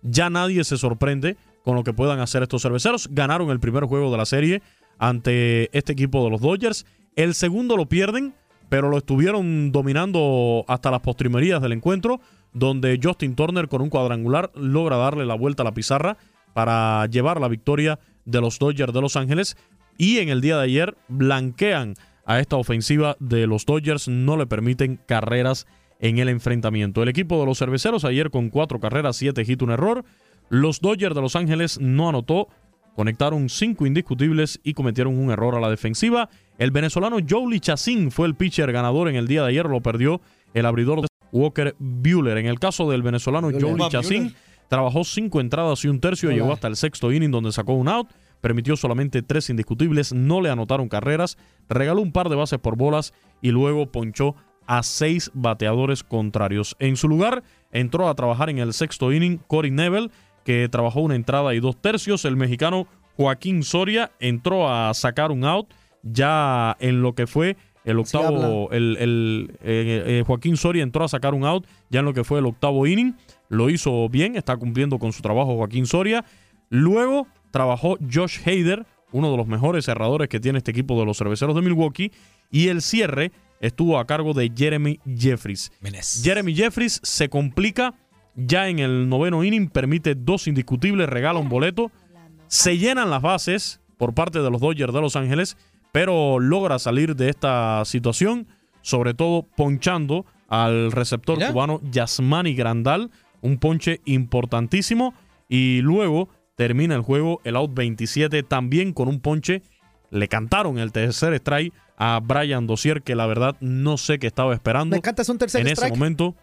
Speaker 2: ya nadie se sorprende con lo que puedan hacer estos cerveceros. Ganaron el primer juego de la serie ante este equipo de los Dodgers. El segundo lo pierden, pero lo estuvieron dominando hasta las postrimerías del encuentro, donde Justin Turner con un cuadrangular logra darle la vuelta a la pizarra para llevar la victoria de los Dodgers de Los Ángeles. Y en el día de ayer blanquean a esta ofensiva de los Dodgers, no le permiten carreras en el enfrentamiento. El equipo de los cerveceros ayer con cuatro carreras, siete hits, un error. Los Dodgers de Los Ángeles no anotó, conectaron cinco indiscutibles y cometieron un error a la defensiva. El venezolano Jolie Chacín fue el pitcher ganador en el día de ayer, lo perdió el abridor Walker Bueller. En el caso del venezolano. Jolie Chacín, trabajó cinco entradas y un tercio,
Speaker 3: Hola.
Speaker 2: llegó hasta el sexto inning donde sacó un out, permitió solamente tres indiscutibles, no le anotaron carreras, regaló un par de bases por bolas y luego ponchó a seis bateadores contrarios. En su lugar, entró a trabajar en el sexto inning Corey Neville, que trabajó una entrada y dos tercios. El mexicano Joaquín Soria entró a sacar un out ya en lo que fue el octavo. el, el, eh, eh, Joaquín Soria entró a sacar un out ya en lo que fue el octavo inning. Lo hizo bien, está cumpliendo con su trabajo Joaquín Soria. Luego trabajó Josh Hader, uno de los mejores cerradores que tiene este equipo de los cerveceros de Milwaukee. Y el cierre estuvo a cargo de Jeremy Jeffries. Jeremy Jeffries se complica ya en el noveno inning, permite dos indiscutibles, regala un boleto. Se llenan las bases por parte de los Dodgers de Los Ángeles, pero logra salir de esta situación, sobre todo ponchando al receptor
Speaker 4: Mira.
Speaker 2: cubano Yasmani Grandal, un ponche importantísimo. Y luego termina el juego, el out 27, también con un ponche le cantaron el tercer strike a Brian Dozier, que la verdad no sé qué estaba esperando.
Speaker 3: Me cantas un tercer
Speaker 2: en
Speaker 3: strike.
Speaker 2: ese momento.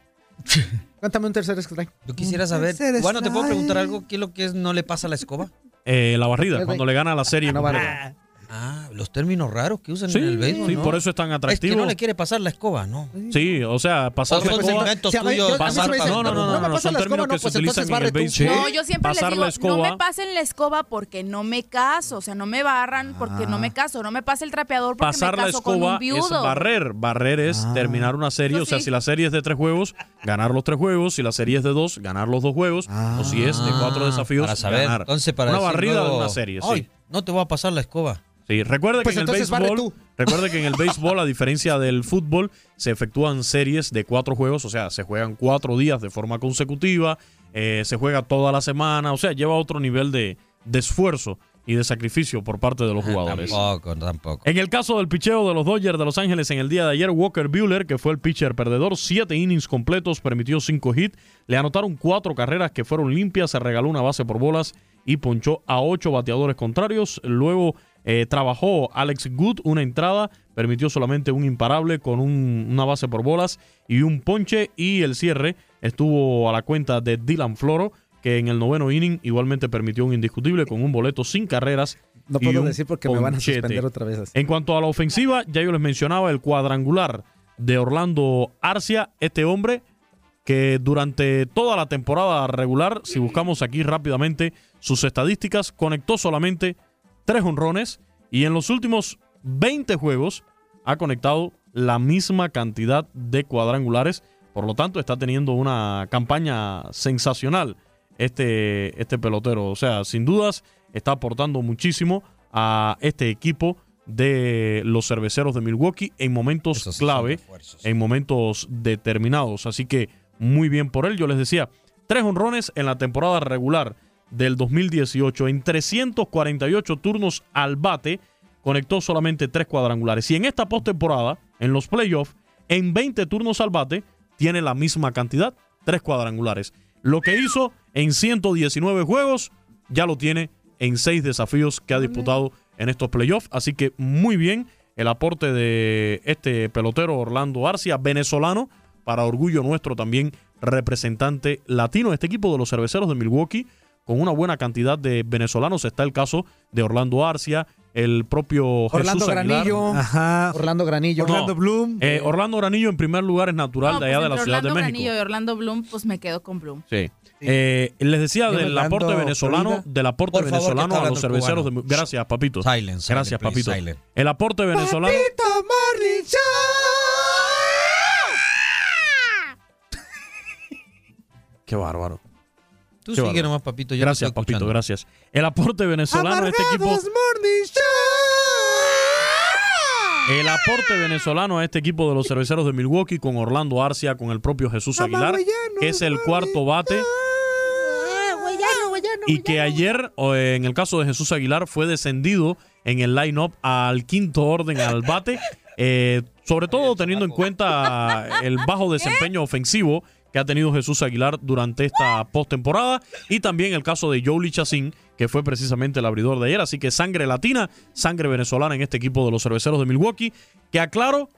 Speaker 3: Cántame un tercer strike.
Speaker 4: Yo quisiera saber, bueno, ¿te puedo preguntar algo? ¿Qué es lo que es no le pasa a la escoba?
Speaker 2: eh, la barrida, cuando le gana la serie.
Speaker 4: Una
Speaker 2: completa.
Speaker 4: barrida. Ah, los términos raros que usan
Speaker 2: Sí,
Speaker 4: en el béisbol,
Speaker 2: sí,
Speaker 4: ¿no?
Speaker 2: por eso es tan
Speaker 4: Es
Speaker 2: atractivo.
Speaker 4: que no le quiere pasar la escoba, ¿no?
Speaker 2: Sí, o sea, pasar
Speaker 4: O
Speaker 2: la escoba.
Speaker 4: inventos
Speaker 3: Si a mí- yo-
Speaker 2: pasar-
Speaker 3: se me dice,
Speaker 2: no, no, no, no,
Speaker 3: no me
Speaker 2: no,
Speaker 3: pasa
Speaker 2: son
Speaker 3: la escoba,
Speaker 2: términos
Speaker 3: no,
Speaker 2: que
Speaker 3: pues
Speaker 2: se utilizan
Speaker 3: entonces
Speaker 2: en el béisbol.
Speaker 5: No, yo siempre
Speaker 2: pasar
Speaker 5: les
Speaker 2: la
Speaker 5: digo, no me pasen la escoba porque no me caso, o sea, no me barran porque no me caso, no me pase el trapeador porque
Speaker 2: Pasar
Speaker 5: me
Speaker 2: la
Speaker 5: caso con
Speaker 2: escoba
Speaker 5: un viudo.
Speaker 2: es barrer. Barrer es
Speaker 3: Ah.
Speaker 2: terminar una serie. O sea,
Speaker 5: sí.
Speaker 2: si la serie es de tres juegos, ganar los tres juegos. Si la serie es de dos, ganar los dos juegos. O si es de cuatro desafíos,
Speaker 4: Para saber,
Speaker 2: ganar.
Speaker 4: entonces para
Speaker 2: una barrida de una serie,
Speaker 4: "Ay,
Speaker 2: sí.
Speaker 4: no te voy a pasar la escoba.
Speaker 2: Sí, recuerde
Speaker 4: Pues
Speaker 2: que en el béisbol, recuerde que en el béisbol, a diferencia del fútbol, se efectúan series de cuatro juegos, o sea, se juegan cuatro días de forma consecutiva, eh, se juega toda la semana, o sea, lleva otro nivel de, de esfuerzo y de sacrificio por parte de los jugadores.
Speaker 4: Tampoco, tampoco.
Speaker 2: En el caso del picheo de los Dodgers de Los Ángeles en el día de ayer, Walker Buehler, que fue el pitcher perdedor, siete innings completos, permitió cinco hits, le anotaron cuatro carreras que fueron limpias, se regaló una base por bolas y ponchó a ocho bateadores contrarios. Luego eh, trabajó Alex Good una entrada, permitió solamente un imparable con un- una base por bolas y un ponche y el cierre estuvo a la cuenta de Dylan Floro que en el noveno inning igualmente permitió un indiscutible con un boleto sin carreras.
Speaker 3: No puedo decir porque me van a suspender otra vez. así.
Speaker 2: En cuanto a la ofensiva, ya yo les mencionaba el cuadrangular de Orlando Arcia, este hombre que durante toda la temporada regular, si buscamos aquí rápidamente sus estadísticas, conectó solamente tres honrones y en los últimos 20 juegos ha conectado la misma cantidad de cuadrangulares. Por lo tanto, está teniendo una campaña sensacional este, este pelotero. O sea, sin dudas, está aportando muchísimo a este equipo de los cerveceros de Milwaukee en momentos clave, en momentos determinados. Así que muy bien por él. Yo les decía, tres honrones en la temporada regular del 2018 en 348 turnos al bate. Conectó solamente tres cuadrangulares. Y en esta postemporada, en los playoffs, en 20 turnos al bate, tiene la misma cantidad, tres cuadrangulares. Lo que hizo en 119 juegos, ya lo tiene en seis desafíos que ha disputado en estos playoffs. Así que muy bien el aporte de este pelotero Orlando Arcia, venezolano, para orgullo nuestro también representante latino de este equipo de los cerveceros de Milwaukee. Con una buena cantidad de venezolanos está el caso de Orlando Arcia, el propio
Speaker 3: Orlando
Speaker 2: Jesús.
Speaker 3: Granillo. Ajá. Orlando Granillo.
Speaker 2: No,
Speaker 3: Orlando Bloom.
Speaker 2: eh, Orlando Granillo en primer lugar es natural
Speaker 5: No,
Speaker 2: de
Speaker 5: pues
Speaker 2: allá de la Ciudad de
Speaker 5: Orlando
Speaker 2: México.
Speaker 5: Granillo y Orlando Bloom, pues me quedo con Bloom.
Speaker 2: Sí. Eh, les decía
Speaker 4: Yo
Speaker 2: del
Speaker 4: Orlando,
Speaker 2: aporte venezolano,
Speaker 4: Florida.
Speaker 2: del aporte
Speaker 4: favor,
Speaker 2: venezolano a los cerveceros de. Gracias, papito.
Speaker 4: Silent,
Speaker 2: Gracias,
Speaker 4: please,
Speaker 2: papito.
Speaker 4: silent.
Speaker 2: El aporte venezolano.
Speaker 3: Morning
Speaker 2: Qué bárbaro.
Speaker 4: Tú
Speaker 2: Qué
Speaker 4: sigue nomás, papito. yo
Speaker 2: Gracias, papito,
Speaker 4: escuchando.
Speaker 2: gracias. El aporte venezolano a este equipo.
Speaker 3: Morning
Speaker 2: El aporte venezolano a este equipo de los cerveceros de Milwaukee con Orlando Arcia, con el propio Jesús Aguilar, que es el cuarto bate y que ayer, o en el caso de Jesús Aguilar, fue descendido en el line-up al quinto orden al bate, eh, sobre todo teniendo en cuenta el bajo desempeño ofensivo que ha tenido Jesús Aguilar durante esta postemporada y también el caso de Jolie Chacín, que fue precisamente el abridor de ayer. Así que sangre latina, sangre venezolana en este equipo de los cerveceros de Milwaukee, que aclaro,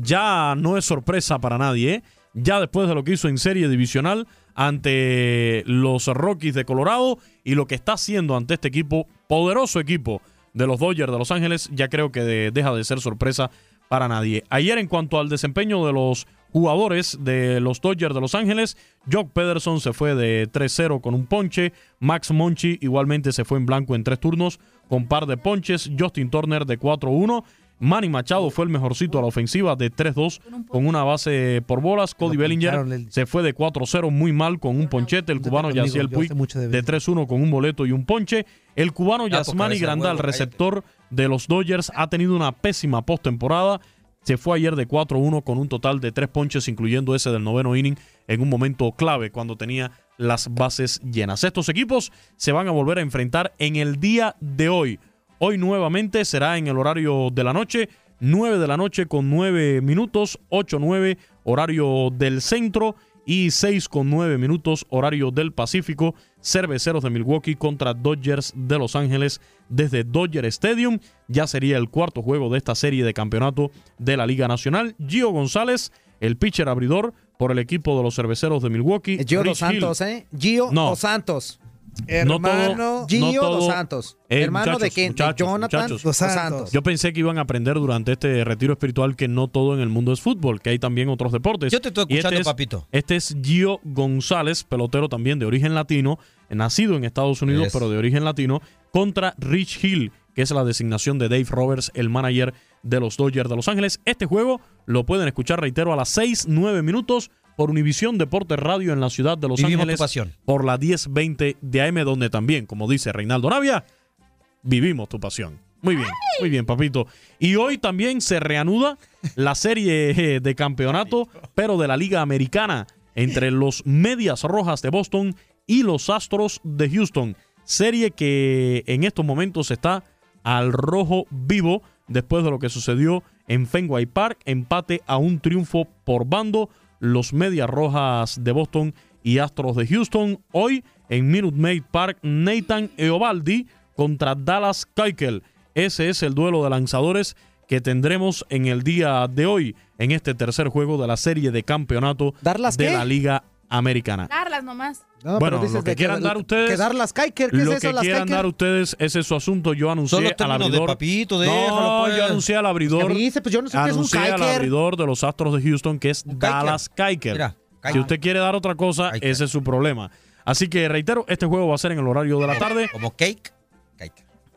Speaker 2: ya no es sorpresa para nadie, ¿eh? ya después de lo que hizo en serie divisional ante los Rockies de Colorado y lo que está haciendo ante este equipo, poderoso equipo de los Dodgers de Los Ángeles, ya creo que de- deja de ser sorpresa para nadie. Ayer en cuanto al desempeño de los jugadores de los Dodgers de Los Ángeles, Jock Pederson se fue de 3-0 con un ponche, Max Monchi igualmente se fue en blanco en tres turnos con par de ponches, Justin Turner de 4-1, Manny Machado fue el mejorcito a la ofensiva de 3-2 con una base por bolas. Cody Bellinger se fue de 4-0 muy mal con un ponchete. El cubano Yaciel Puig
Speaker 3: de
Speaker 2: de 3-1 con un boleto y un ponche. El cubano
Speaker 4: pues,
Speaker 2: Yasmani Grandal, receptor de los Dodgers, ha tenido una pésima postemporada. Se fue ayer de 4-1 con un total de 3 ponches, incluyendo ese del noveno inning, en un momento clave cuando tenía las bases llenas. Estos equipos se van a volver a enfrentar en el día de hoy. Hoy nuevamente será en el horario de la noche, 9 de la noche con 9 minutos, 8-9 horario del centro y 6 con 9 minutos horario del Pacífico. Cerveceros de Milwaukee contra Dodgers de Los Ángeles desde Dodger Stadium. Ya sería el cuarto juego de esta serie de campeonato de la Liga Nacional. Gio González, el pitcher abridor por el equipo de los Cerveceros de Milwaukee.
Speaker 3: Gio
Speaker 2: Rich
Speaker 3: Dos Santos,
Speaker 2: Hill.
Speaker 3: ¿eh? Gio
Speaker 2: No.
Speaker 3: Dos Santos.
Speaker 2: No todo-
Speaker 3: Gio
Speaker 2: no todo-
Speaker 3: Dos Santos.
Speaker 2: Eh,
Speaker 3: Hermano de quién? De Jonathan
Speaker 2: muchachos.
Speaker 3: Dos Santos.
Speaker 2: Yo pensé que iban a aprender durante este retiro espiritual que no todo en el mundo es fútbol, que hay también otros deportes.
Speaker 4: Yo te estoy
Speaker 2: Y
Speaker 4: escuchando,
Speaker 2: es-
Speaker 4: papito.
Speaker 2: Este es Gio González, pelotero también de origen latino, nacido en Estados Unidos, pero de origen latino, contra Rich Hill, que es la designación de Dave Roberts, el manager de los Dodgers de Los Ángeles. Este juego lo pueden escuchar, reitero, a las 6, 9 minutos por Univisión Deportes Radio en la ciudad de Los
Speaker 4: Vivimos
Speaker 2: Ángeles.
Speaker 4: tu pasión.
Speaker 2: Por la 1020 de AM, donde también, como dice Reinaldo Navia, vivimos tu pasión. Muy bien, muy bien, papito. Y hoy también se reanuda la serie eh, de campeonato, pero de la Liga Americana, entre los Medias Rojas de Boston y los Astros de Houston. Serie que en estos momentos está al rojo vivo después de lo que sucedió en Fenway Park. Empate a un triunfo por bando. Los Medias Rojas de Boston y Astros de Houston. Hoy en Minute Maid Park, Nathan Eovaldi contra Dallas Keuchel. Ese es el duelo de lanzadores que tendremos en el día de hoy, en este tercer juego de la serie de campeonato
Speaker 3: ¿Darlas
Speaker 2: de
Speaker 3: qué?
Speaker 2: la Liga Americana.
Speaker 5: Darlas nomás.
Speaker 3: No,
Speaker 2: bueno,
Speaker 3: pero dices
Speaker 2: lo que
Speaker 3: de
Speaker 2: quieran dar ustedes.
Speaker 3: Que dar las Kiker, ¿qué
Speaker 2: lo
Speaker 3: es eso,
Speaker 2: que
Speaker 3: las
Speaker 2: quieran
Speaker 3: Kiker?
Speaker 2: dar ustedes, ese es su asunto. Yo anuncié al
Speaker 4: términos de
Speaker 2: abridor.
Speaker 4: papito,
Speaker 2: no,
Speaker 4: déjalo, pues.
Speaker 2: yo anuncié al abridor.
Speaker 3: Que avise, pues yo no sé qué es un
Speaker 2: anuncié al
Speaker 3: Kiker.
Speaker 2: abridor de los Astros de Houston, que es Dallas Keuchel.
Speaker 4: Mira,
Speaker 2: Si
Speaker 4: Kiker.
Speaker 2: usted quiere dar otra cosa, ese es su problema. Así que reitero, este juego va a ser en el horario de la tarde.
Speaker 4: Como cake.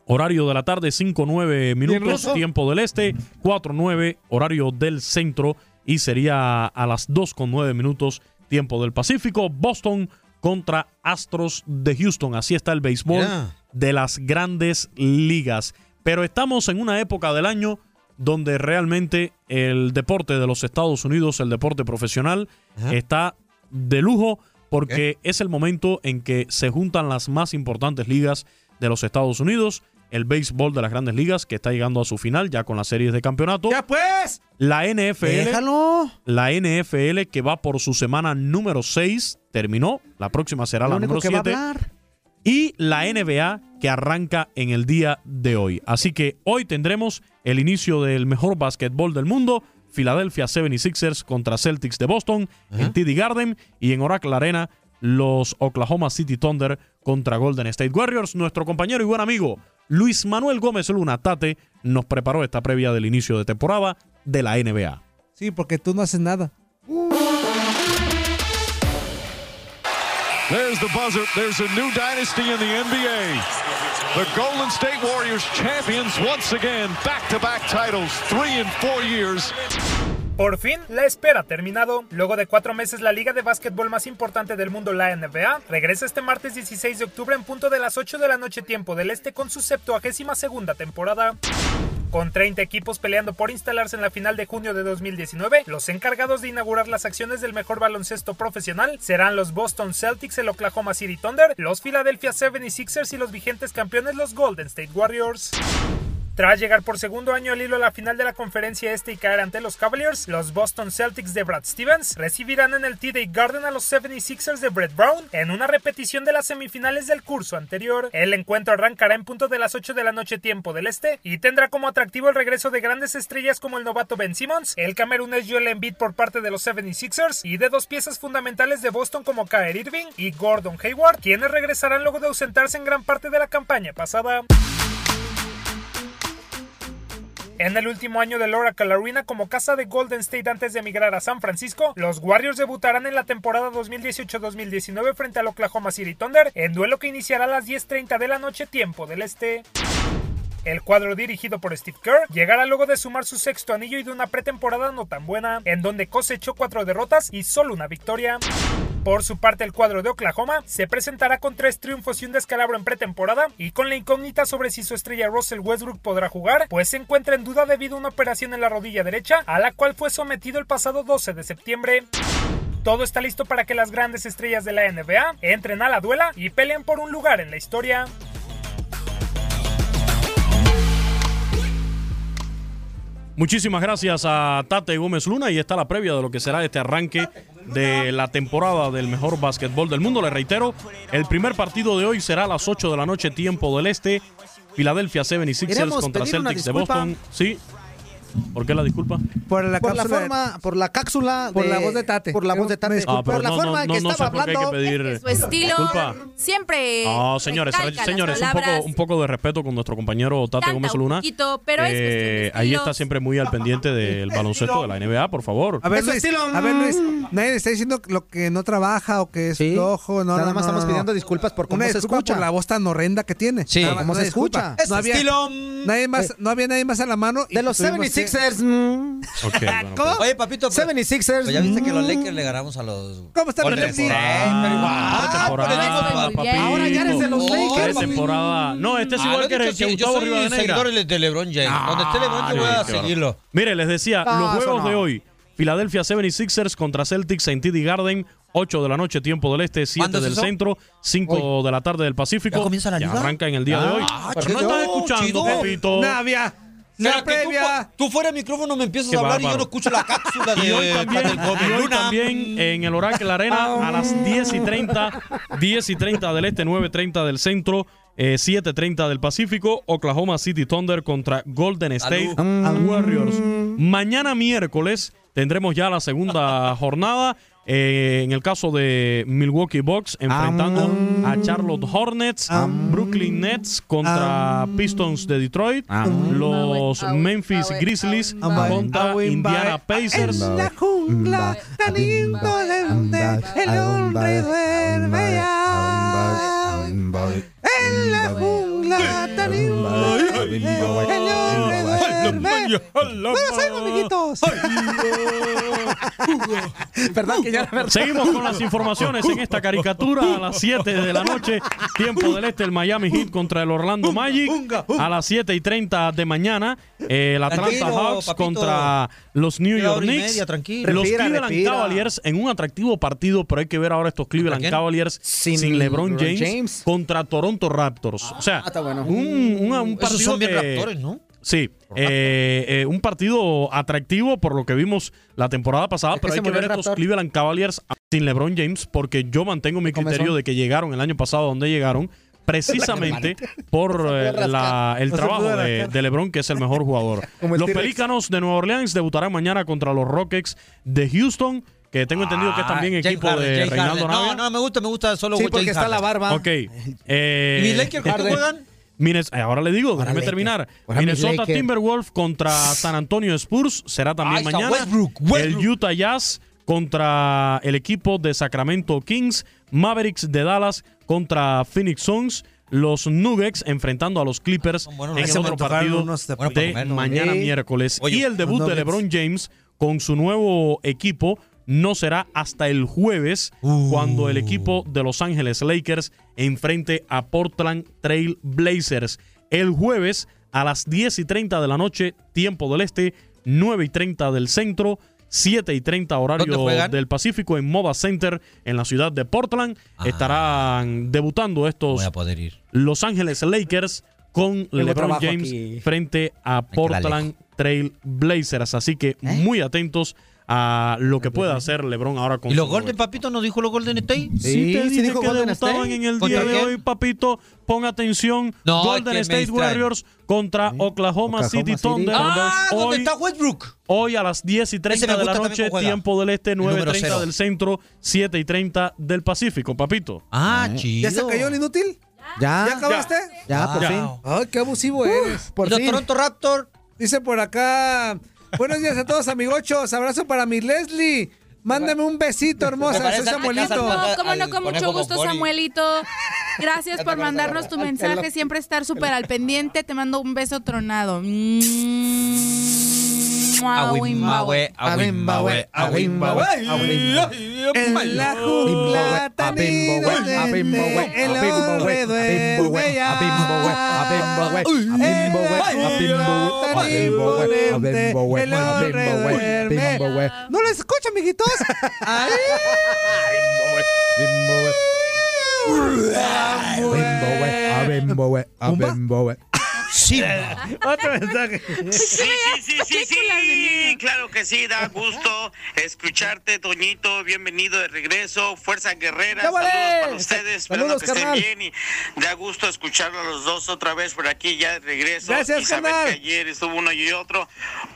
Speaker 2: Horario de la tarde, 5-9 minutos, tiempo del este, 4-9, horario del centro, y sería a las 2-9 minutos, tiempo del Pacífico. Boston contra Astros de Houston. Así está el béisbol de las grandes ligas. Pero estamos en una época del año donde realmente el deporte de los Estados Unidos, el deporte profesional, está de lujo porque es el momento en que se juntan las más importantes ligas de los Estados Unidos. El béisbol de las grandes ligas que está llegando a su final ya con las series de campeonato.
Speaker 1: ¡Ya pues!
Speaker 2: La NFL.
Speaker 3: Déjalo.
Speaker 2: La NFL que va por su semana número 6 terminó. La próxima será
Speaker 3: Lo
Speaker 2: la
Speaker 3: único
Speaker 2: número
Speaker 3: que va a
Speaker 2: 7
Speaker 3: hablar.
Speaker 2: y la NBA que arranca en el día de hoy. Así que hoy tendremos el inicio del mejor básquetbol del mundo. Philadelphia 76ers contra Celtics de Boston en TD Garden y en Oracle Arena los Oklahoma City Thunder contra Golden State Warriors. Nuestro compañero y buen amigo Luis Manuel Gómez Luna Tate nos preparó esta previa del inicio de temporada de la NBA.
Speaker 1: Sí, porque tú no haces nada.
Speaker 17: There's the buzzer. There's a new dynasty in the NBA. The Golden State Warriors champions once again, back-to-back titles, three in four years.
Speaker 18: Por fin, la espera ha terminado. Luego de cuatro meses, la liga de básquetbol más importante del mundo, la NBA, regresa este martes 16 de octubre en punto de las 8 de la noche tiempo del este con su 72 segunda temporada. Con 30 equipos peleando por instalarse en la final de junio de 2019, los encargados de inaugurar las acciones del mejor baloncesto profesional serán los Boston Celtics, el Oklahoma City Thunder, los Philadelphia 76ers y los vigentes campeones los Golden State Warriors. Tras llegar por segundo año al hilo a la final de la conferencia este y caer ante los Cavaliers, los Boston Celtics de Brad Stevens recibirán en el TD Garden a los 76ers de Brett Brown en una repetición de las semifinales del curso anterior. El encuentro arrancará en punto de las 8 de la noche tiempo del este y tendrá como atractivo el regreso de grandes estrellas como el novato Ben Simmons, el camerunés Joel Embiid por parte de los 76ers y de dos piezas fundamentales de Boston como Kyrie Irving y Gordon Hayward, quienes regresarán luego de ausentarse en gran parte de la campaña pasada. En el último año del Oracle Arena como casa de Golden State antes de emigrar a San Francisco, los Warriors debutarán en la temporada 2018-2019 frente al Oklahoma City Thunder, en duelo que iniciará a las 10.30 de la noche tiempo del este. El cuadro dirigido por Steve Kerr llegará luego de sumar su sexto anillo y de una pretemporada no tan buena, en donde cosechó cuatro derrotas y solo una victoria. Por su parte, el cuadro de Oklahoma se presentará con tres triunfos y un descalabro en pretemporada y con la incógnita sobre si su estrella Russell Westbrook podrá jugar, pues se encuentra en duda debido a una operación en la rodilla derecha, a la cual fue sometido el pasado 12 de septiembre. Todo está listo para que las grandes estrellas de la NBA entren a la duela y peleen por un lugar en la historia.
Speaker 2: Muchísimas gracias a Tate Gómez Luna y está la previa de lo que será este arranque de la temporada del mejor básquetbol del mundo. Le reitero, el primer partido de hoy será a las 8 de la noche, tiempo del este. Philadelphia 76ers
Speaker 3: Queremos
Speaker 2: contra Celtics de. Boston. Sí. ¿Por qué la disculpa?
Speaker 1: Por la
Speaker 3: por la
Speaker 1: cápsula de-
Speaker 3: forma, por la cápsula,
Speaker 1: Por la voz de Tate.
Speaker 3: por la voz de Tate,
Speaker 2: Ah,
Speaker 3: por la
Speaker 2: no,
Speaker 3: forma
Speaker 2: no,
Speaker 3: en que
Speaker 2: no sé
Speaker 3: estaba
Speaker 2: qué hay que
Speaker 3: hablando.
Speaker 2: pedir
Speaker 5: Su estilo
Speaker 2: disculpa.
Speaker 5: siempre.
Speaker 2: No, señores,
Speaker 5: recalca las
Speaker 2: señores, un poco, un poco de respeto con nuestro compañero Tate
Speaker 5: Canta
Speaker 2: Gómez
Speaker 5: un
Speaker 2: Luna.
Speaker 5: poquito, pero es de
Speaker 2: Eh, ahí
Speaker 5: estilos.
Speaker 2: está siempre muy al pendiente del baloncesto de la NBA, por favor.
Speaker 1: A ver, Luis, a ver, Luis, nadie está diciendo lo que no trabaja o que es flojo. No,
Speaker 3: Nada
Speaker 1: no,
Speaker 3: más
Speaker 1: no,
Speaker 3: estamos
Speaker 1: no,
Speaker 3: pidiendo
Speaker 1: no.
Speaker 3: disculpas por cómo se escucha.
Speaker 1: por la voz tan horrenda que tiene.
Speaker 3: Sí. Cómo se escucha.
Speaker 1: No había, nadie más, no había nadie más a la mano.
Speaker 3: De los
Speaker 1: tuvimos que-
Speaker 3: 76ers. mm.
Speaker 2: Ok, bueno,
Speaker 1: ¿Cómo?
Speaker 4: Oye, papito, pero-
Speaker 3: 76ers.
Speaker 4: pero ya viste que los
Speaker 3: mm.
Speaker 4: Lakers le ganamos a los.
Speaker 1: ¿Cómo está
Speaker 2: Por
Speaker 1: el Lakers?
Speaker 3: Ahora ya eres de los Lakers.
Speaker 2: Temporada. No, este es
Speaker 4: Ah,
Speaker 2: igual que, Gustavo
Speaker 4: soy
Speaker 2: Rivadeneira.
Speaker 4: seguidor de- de LeBron James. Donde esté LeBron, yo voy a
Speaker 2: Ay, qué
Speaker 4: seguirlo.
Speaker 2: Mire, les decía,
Speaker 3: No,
Speaker 2: los juegos
Speaker 3: no.
Speaker 2: de hoy. Philadelphia 76ers contra Celtics en TD Garden, 8 de la noche, tiempo del este, 7
Speaker 4: ¿Cuándo es
Speaker 2: del
Speaker 4: eso?
Speaker 2: centro, 5 de la tarde del Pacífico.
Speaker 4: ¿Ya comienza la liga?
Speaker 2: arranca en el día de hoy.
Speaker 4: Ah,
Speaker 2: Pero no estás escuchando,
Speaker 4: chido.
Speaker 2: Pepito.
Speaker 1: Navia.
Speaker 4: O sea,
Speaker 1: La
Speaker 4: que tú,
Speaker 1: previa.
Speaker 4: tú fuera de micrófono me empiezas
Speaker 2: Qué
Speaker 4: a hablar y yo
Speaker 2: bárbaro.
Speaker 4: no escucho la cápsula de
Speaker 2: Y hoy también,
Speaker 4: del
Speaker 2: y hoy también en el Oracle Arena a las 10 y 30, 10 y 30 del este, 9.30 del centro, eh, 7.30 del Pacífico, Oklahoma City Thunder contra Golden State Warriors. Mañana miércoles tendremos ya la segunda jornada. Eh, en el caso de Milwaukee Bucks, enfrentando a Charlotte Hornets, Brooklyn Nets contra Pistons de Detroit, los Memphis Grizzlies contra Indiana Pacers.
Speaker 1: En la jungla tan indolente, el hombre duerme ya. En la jungla el hombre duerme. Amiguitos.
Speaker 3: Perdón, que ya la verdad.
Speaker 2: Seguimos con las informaciones en esta caricatura a las 7 de la noche, tiempo del este, el Miami Heat contra el Orlando Magic. A las 7 y 30 de mañana, eh, el Atlanta Hawks
Speaker 4: papito.
Speaker 2: contra los New York Knicks.
Speaker 4: media.
Speaker 2: Los
Speaker 3: Respira,
Speaker 2: Cleveland
Speaker 3: respira.
Speaker 2: Cavaliers en un atractivo partido, pero hay que ver ahora estos Cleveland? Cavaliers
Speaker 3: Sin
Speaker 2: sin, LeBron James. contra Toronto Raptors. O sea,
Speaker 3: está bueno.
Speaker 2: un, una- un partido
Speaker 4: Esos son bien
Speaker 2: que-
Speaker 4: raptores, ¿no?
Speaker 2: Sí, eh, eh, un partido atractivo por lo que vimos la temporada pasada,
Speaker 3: Es
Speaker 2: pero hay que ver estos. Cleveland Cavaliers sin LeBron James, porque yo mantengo mi criterio de que llegaron el año pasado donde llegaron, precisamente por eh, la- el trabajo de, LeBron, que es el mejor jugador.
Speaker 3: El
Speaker 2: Los. Pelícanos de Nueva Orleans debutarán mañana contra los Rockets de Houston, que tengo entendido que es también
Speaker 4: Ah, James
Speaker 2: equipo
Speaker 4: Harden,
Speaker 2: de Reinaldo. Navia.
Speaker 4: No, no, me gusta, me gusta solo
Speaker 3: Sí, porque está la
Speaker 4: Harden.
Speaker 3: barba.
Speaker 2: Ok. eh,
Speaker 4: ¿Y Lakers juegan?
Speaker 2: Mines- eh, ahora le digo, déjame terminar. Minnesota. Timberwolves contra San Antonio Spurs será también mañana.
Speaker 4: Westbrook, Westbrook.
Speaker 2: El Utah Jazz contra el equipo de Sacramento Kings. Mavericks de Dallas contra Phoenix Suns. Los Nuggets enfrentando a los Clippers
Speaker 4: Son buenos
Speaker 2: en el otro partido
Speaker 1: de-
Speaker 4: Bueno,
Speaker 2: mañana miércoles.
Speaker 4: Oye,
Speaker 2: y el debut de. LeBron James con su nuevo equipo no será hasta el jueves
Speaker 4: Uh.
Speaker 2: cuando el equipo de Los Ángeles Lakers enfrente a Portland Trail Blazers. El jueves a las 10 y 30 de la noche, tiempo del este, 9 y 30 del centro, 7 y 30
Speaker 4: ¿Dónde
Speaker 2: horario del Pacífico en Moda Center en la ciudad de Portland. Estarán debutando estos
Speaker 4: Voy a poder ir.
Speaker 2: Los Ángeles Lakers con LeBron James
Speaker 3: aquí.
Speaker 2: frente a Portland Trail Blazers. Así que muy atentos a lo que pueda hacer LeBron ahora con
Speaker 4: ¿Y los Golden, papito, no dijo los Golden State?
Speaker 2: Sí,
Speaker 3: Sí,
Speaker 2: te
Speaker 3: sí
Speaker 2: dije
Speaker 3: dijo
Speaker 2: que
Speaker 3: Golden State.
Speaker 2: en el
Speaker 4: ¿Contra
Speaker 2: día de hoy, papito. Pon atención.
Speaker 4: No,
Speaker 2: Golden State. Warriors contra Oklahoma,
Speaker 3: Oklahoma
Speaker 2: City
Speaker 3: City
Speaker 2: Thunder.
Speaker 4: Ah, ¿dónde
Speaker 2: hoy,
Speaker 4: está Westbrook?
Speaker 2: hoy a las 10 y
Speaker 4: Ese
Speaker 2: 30
Speaker 4: me
Speaker 2: de la noche, tiempo del este,
Speaker 4: número
Speaker 2: 9 30
Speaker 4: cero.
Speaker 2: del centro, 7 y 30 del Pacífico, papito.
Speaker 4: Ah,
Speaker 1: ¿Ya
Speaker 4: chido.
Speaker 1: se cayó el inútil?
Speaker 3: Ya,
Speaker 1: ¿Ya acabaste?
Speaker 3: ya, por
Speaker 2: Ya.
Speaker 3: fin.
Speaker 1: Ay, qué abusivo eres.
Speaker 3: Por
Speaker 4: ¿Y los
Speaker 3: fin.
Speaker 4: Toronto Raptor?
Speaker 1: Dice por acá. Buenos días a todos, amigochos. Abrazo para mi Leslie. Mándame un besito, hermosa. Soy Samuelito.
Speaker 5: No, cómo no, con mucho gusto. Samuelito. Gracias por mandarnos tu mensaje, siempre estar súper al pendiente. Te mando un beso tronado.
Speaker 4: Aguimbahue, aguimbahue, aguimbahue.
Speaker 1: En la jungla tan inocente, el hombre duerme ya. En la jungla tan imponente, el hombre duerme. ¿No les escucha, Ay. Otro mensaje.
Speaker 16: Sí, sí, sí, sí, sí, claro que sí, da gusto escucharte, Toñito, bienvenido de regreso, Fuerza Guerrera, saludos para ustedes, esperando que estén
Speaker 3: carnal.
Speaker 16: bien y da gusto escucharlos a los dos otra vez por aquí ya de regreso
Speaker 1: Gracias,
Speaker 16: y saber
Speaker 1: carnal.
Speaker 16: que ayer estuvo uno y otro,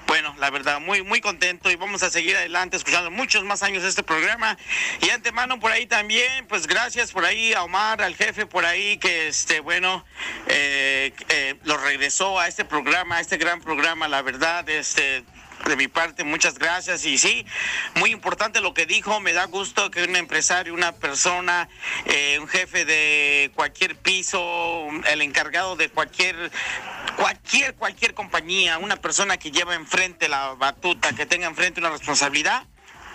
Speaker 16: bueno, la verdad, muy, muy contento y vamos a seguir adelante escuchando muchos más años este programa y antemano por ahí también, pues gracias por ahí a Omar, al jefe por ahí que, este, bueno, eh, eh, lo regresó a este programa, a este gran programa, la verdad, este, de mi parte, muchas gracias. Y sí, muy importante lo que dijo. Me da gusto que un empresario, una persona, eh, un jefe de cualquier piso, el encargado de cualquier, cualquier, cualquier compañía, una persona que lleva enfrente la batuta, que tenga enfrente una responsabilidad.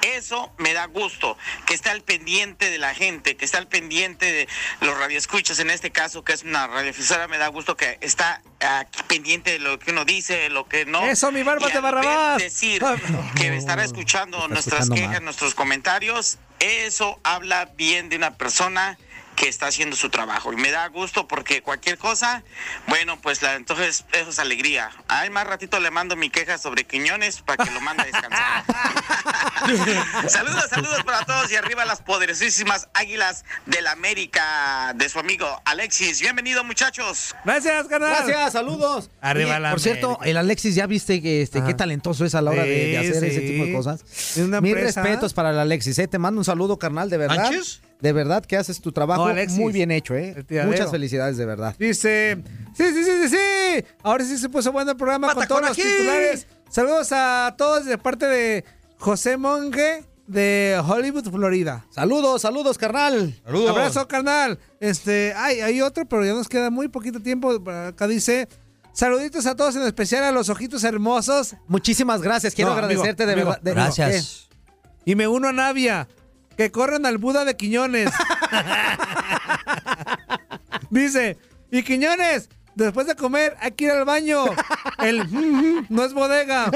Speaker 16: Eso me da gusto, que está al pendiente de la gente, que está al pendiente de los radioescuchas, en este caso, que es una radiofusora, me da gusto que está aquí pendiente de lo que uno dice, lo que no.
Speaker 1: Eso, mi barba
Speaker 16: Y
Speaker 1: de Barrabás.
Speaker 16: decir que estará escuchando nuestras
Speaker 3: escuchando
Speaker 16: quejas,
Speaker 3: mal.
Speaker 16: nuestros comentarios, eso habla bien de una persona que está haciendo su trabajo y me da gusto porque cualquier cosa, bueno, pues la, entonces eso es alegría. Ay, más ratito le mando mi queja sobre Quiñones para que lo mande a descansar. saludos, saludos para todos y arriba las poderosísimas águilas del América de su amigo Alexis. Bienvenido muchachos.
Speaker 1: Gracias, carnal.
Speaker 3: Gracias, saludos.
Speaker 1: Arriba
Speaker 3: Oye,
Speaker 1: la
Speaker 3: Por cierto,
Speaker 1: América.
Speaker 3: el Alexis, ¿ya viste que este, qué talentoso es a la hora de, de
Speaker 1: Sí,
Speaker 3: hacer ese tipo de cosas?
Speaker 1: Es una
Speaker 3: Mis
Speaker 1: empresa.
Speaker 3: respetos para el Alexis, ¿eh? Te mando un saludo, carnal, de verdad. De verdad que haces tu trabajo
Speaker 1: No, Alexis.
Speaker 3: muy bien hecho, ¿eh? Muchas felicidades, de verdad.
Speaker 1: Dice, sí, sí, sí, sí, sí. Ahora sí se puso bueno el programa con todos los titulares. Saludos a todos de parte de José Monge de Hollywood, Florida.
Speaker 3: Saludos, saludos, carnal.
Speaker 4: Saludos.
Speaker 1: Abrazo, carnal. Este, hay, hay otro, pero ya nos queda muy poquito tiempo. Acá dice, saluditos a todos, en especial a los ojitos hermosos.
Speaker 3: Muchísimas gracias. Quiero
Speaker 1: No,
Speaker 3: agradecerte
Speaker 1: amigo,
Speaker 3: de verdad.
Speaker 4: Gracias.
Speaker 1: Y me uno a Navia. Que corran al Buda de Quiñones. Dice, y Quiñones, después de comer hay que ir al baño. El no es bodega.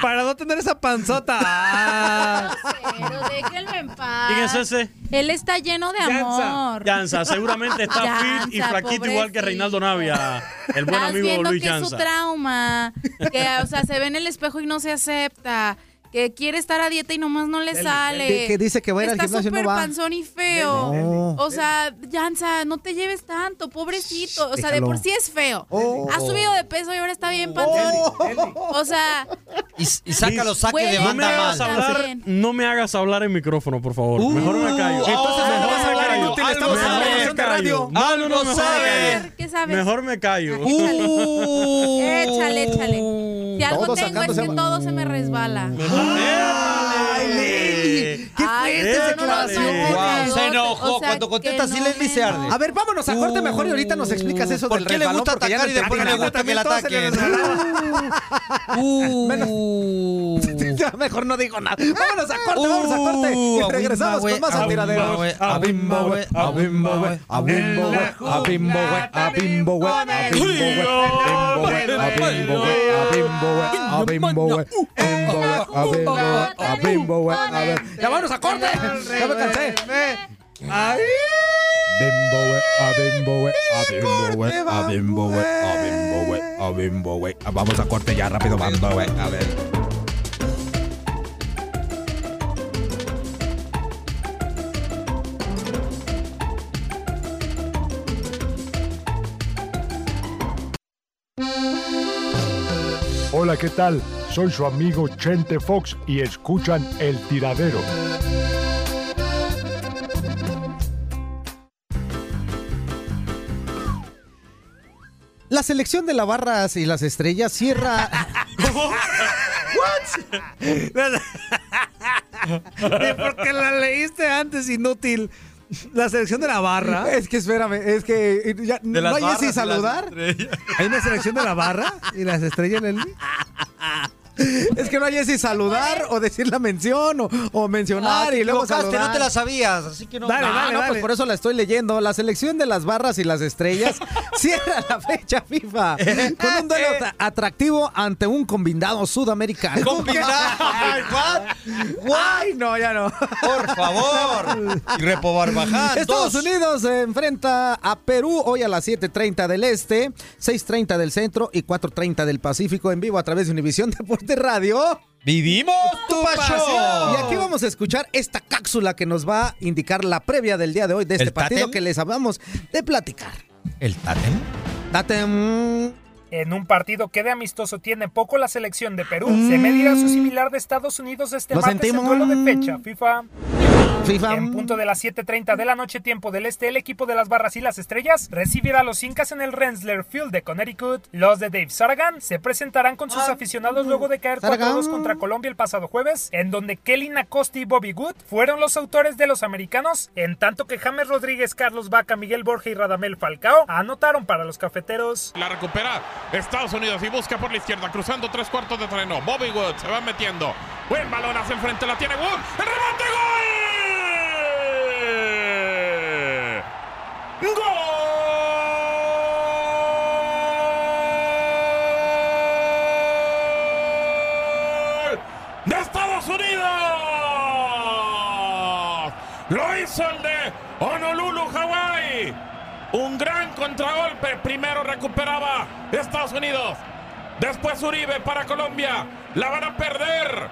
Speaker 1: Para no tener esa panzota. Ah.
Speaker 5: Pero déjenlo en paz.
Speaker 2: ¿Quién es ese?
Speaker 5: Él está lleno de
Speaker 1: Yanza.
Speaker 5: amor.
Speaker 2: Yanza, seguramente está fit y flaquito igual que. Reinaldo Navia, el buen amigo
Speaker 5: viendo
Speaker 2: Luis
Speaker 5: que es su trauma. Que, o sea, se ve en el espejo y no se acepta. Que quiere estar a dieta y nomás no le sale.
Speaker 3: Que, que dice que va a ir al
Speaker 5: Está
Speaker 3: gimnasio y no
Speaker 5: súper
Speaker 3: va.
Speaker 5: panzón y feo.
Speaker 3: No.
Speaker 5: O sea, Yanza, no te lleves tanto, pobrecito. O sea, de
Speaker 3: déjalo.
Speaker 5: por sí es feo.
Speaker 3: Oh.
Speaker 5: Ha subido de peso y ahora está bien panzón. O sea,
Speaker 4: Y, y sácalo, saque de
Speaker 5: Güey,
Speaker 2: No me
Speaker 4: banda
Speaker 2: hagas
Speaker 4: mal.
Speaker 2: hablar,
Speaker 5: Bien.
Speaker 2: no me hagas hablar en micrófono, por favor.
Speaker 4: Uh,
Speaker 2: mejor me callo.
Speaker 4: entonces
Speaker 2: Mejor
Speaker 4: no vas a
Speaker 2: me
Speaker 4: hablar
Speaker 2: callo.
Speaker 4: inútil, estamos en grabación de radio.
Speaker 2: No, no, no,
Speaker 4: Algo
Speaker 2: mejor me
Speaker 4: sabe.
Speaker 2: callo.
Speaker 5: ¿qué sabes?
Speaker 2: Mejor me callo.
Speaker 4: Uh.
Speaker 5: Échale, échale. Si algo
Speaker 3: Todos
Speaker 5: tengo es que todo se me resbala.
Speaker 3: Ay, Leli, qué
Speaker 4: Wow,
Speaker 5: no,
Speaker 4: se
Speaker 5: no,
Speaker 4: enojó.
Speaker 5: o sea,
Speaker 4: Cuando contesta así,
Speaker 5: no
Speaker 4: se arde.
Speaker 3: A ver, vámonos a corte mejor y ahorita nos explicas eso
Speaker 4: ¿Por
Speaker 3: del
Speaker 4: qué le gusta atacar y después no le gusta que le ataquen? Uh.
Speaker 3: Ya mejor no digo nada. Vámonos a corte, vamos a corte. Y
Speaker 4: Uh,
Speaker 3: regresamos con más al tiradero.
Speaker 4: A bimbo, güey, a bimbo, güey,
Speaker 3: A bimbo, güey, a bimbo, güey, a bimbo, güey, a bimbo, güey, a bimbo, güey, a bimbo, güey, a bimbo, güey, a bimbo, güey, a bimbo, güey, a ver. Ya vámonos a corte. Ya me cansé.
Speaker 1: Ay.
Speaker 3: Bimbo, güey, a bimbo, güey, a bimbo, güey, a bimbo, güey, a bimbo, güey, a bimbo, güey. Vamos a corte ya rápido, bimbo, güey, a ver.
Speaker 19: Hola, ¿qué tal? Soy su amigo Chente Fox y escuchan El Tiradero.
Speaker 3: La selección de la Barras y las Estrellas cierra.
Speaker 1: ¿Y por qué la leíste antes, inútil? La selección de la barra.
Speaker 3: Es que espérame, es que ya, no hay
Speaker 4: barras las
Speaker 3: saludar.
Speaker 1: ¿Hay una selección de la barra y las estrellas, Leslie?
Speaker 3: Es que no hay si saludar o decir la mención o, o mencionar
Speaker 4: Ah, te
Speaker 3: y luego saludar.
Speaker 4: no te la sabías, así que no.
Speaker 3: Dale,
Speaker 4: No,
Speaker 3: dale,
Speaker 4: no,
Speaker 3: dale.
Speaker 4: pues
Speaker 3: por eso la estoy leyendo. La selección de las barras y las estrellas cierra la fecha FIFA con un duelo atra- atractivo ante un combinado sudamericano.
Speaker 4: ¿Combinado?
Speaker 3: Ay, no, ya no.
Speaker 4: Por favor. Y Repo Barbaján.
Speaker 3: Estados
Speaker 4: dos.
Speaker 3: Unidos se enfrenta a Perú hoy a las 7.30 del Este, 6.30 del Centro y 4.30 del Pacífico en vivo a través de Univisión Deporte Radio.
Speaker 4: ¡Vivimos tu pasión!
Speaker 3: Y aquí vamos a escuchar esta cápsula que nos va a indicar la previa del día de hoy de este
Speaker 4: ¿El
Speaker 3: partido
Speaker 4: tátem?
Speaker 3: que les acabamos de platicar.
Speaker 4: ¿El tátem?
Speaker 3: Tátem.
Speaker 18: En un partido que de amistoso tiene poco la selección de Perú, se medirá su similar de Estados Unidos este
Speaker 3: Lo
Speaker 18: martes
Speaker 3: sentimos.
Speaker 18: en duelo de fecha FIFA.
Speaker 3: FIFA.
Speaker 18: En punto de las 7.30 de la noche tiempo del este, el equipo de las barras y las estrellas recibirá a los Incas en el Rensselaer Field de Connecticut. Los de Dave Saragan se presentarán con sus aficionados luego de caer 4-2 contra Colombia el pasado jueves, en donde Kelly Nacosti y Bobby Good fueron los autores de los americanos, en tanto que James Rodríguez, Carlos Vaca, Miguel Borja y Radamel Falcao anotaron para los cafeteros.
Speaker 20: La recupera Estados Unidos y busca por la izquierda, cruzando tres cuartos de terreno. Bobby Wood se va metiendo. Buen balón hacia enfrente, la tiene Wood. ¡El remate, gol! ¡Gol! ¡De Estados Unidos! Lo hizo el de Honolulu, Hawái. Un gran contragolpe. Primero recuperaba Estados Unidos. Después Uribe para Colombia. La van a perder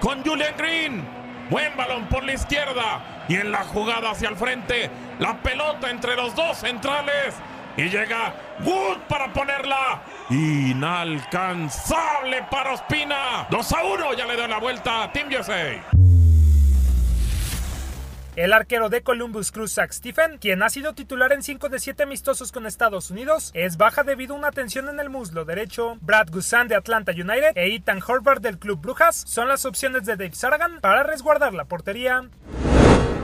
Speaker 20: con Julian Green. Buen balón por la izquierda. Y en la jugada hacia el frente. La pelota entre los dos centrales. Y llega Wood para ponerla. Inalcanzable para Ospina. 2 a 1. Ya le dio la vuelta a Team USA.
Speaker 18: El arquero de Columbus Cruz, Zach Stephen, quien ha sido titular en 5 de 7 amistosos con Estados Unidos, es baja debido a una tensión en el muslo derecho. Brad Guzan de Atlanta United e Ethan Horvath del Club Brujas son las opciones de Dave Saragan para resguardar la portería.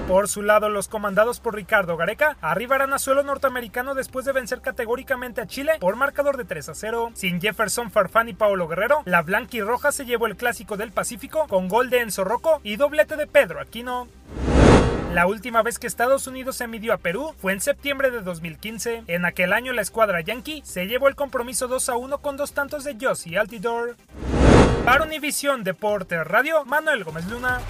Speaker 18: Por su lado, los comandados por Ricardo Gareca arribarán a suelo norteamericano después de vencer categóricamente a Chile por marcador de 3 a 0. Sin Jefferson Farfán y Paolo Guerrero, la blanca y roja se llevó el clásico del Pacífico con gol de Enzo Rocco y doblete de Pedro Aquino. La última vez que Estados Unidos se midió a Perú fue en septiembre de 2015. En aquel año la escuadra yankee se llevó el compromiso 2 a 1 con dos tantos de Josie Altidore. Para Univisión Deporte Radio, Manuel Gómez Luna.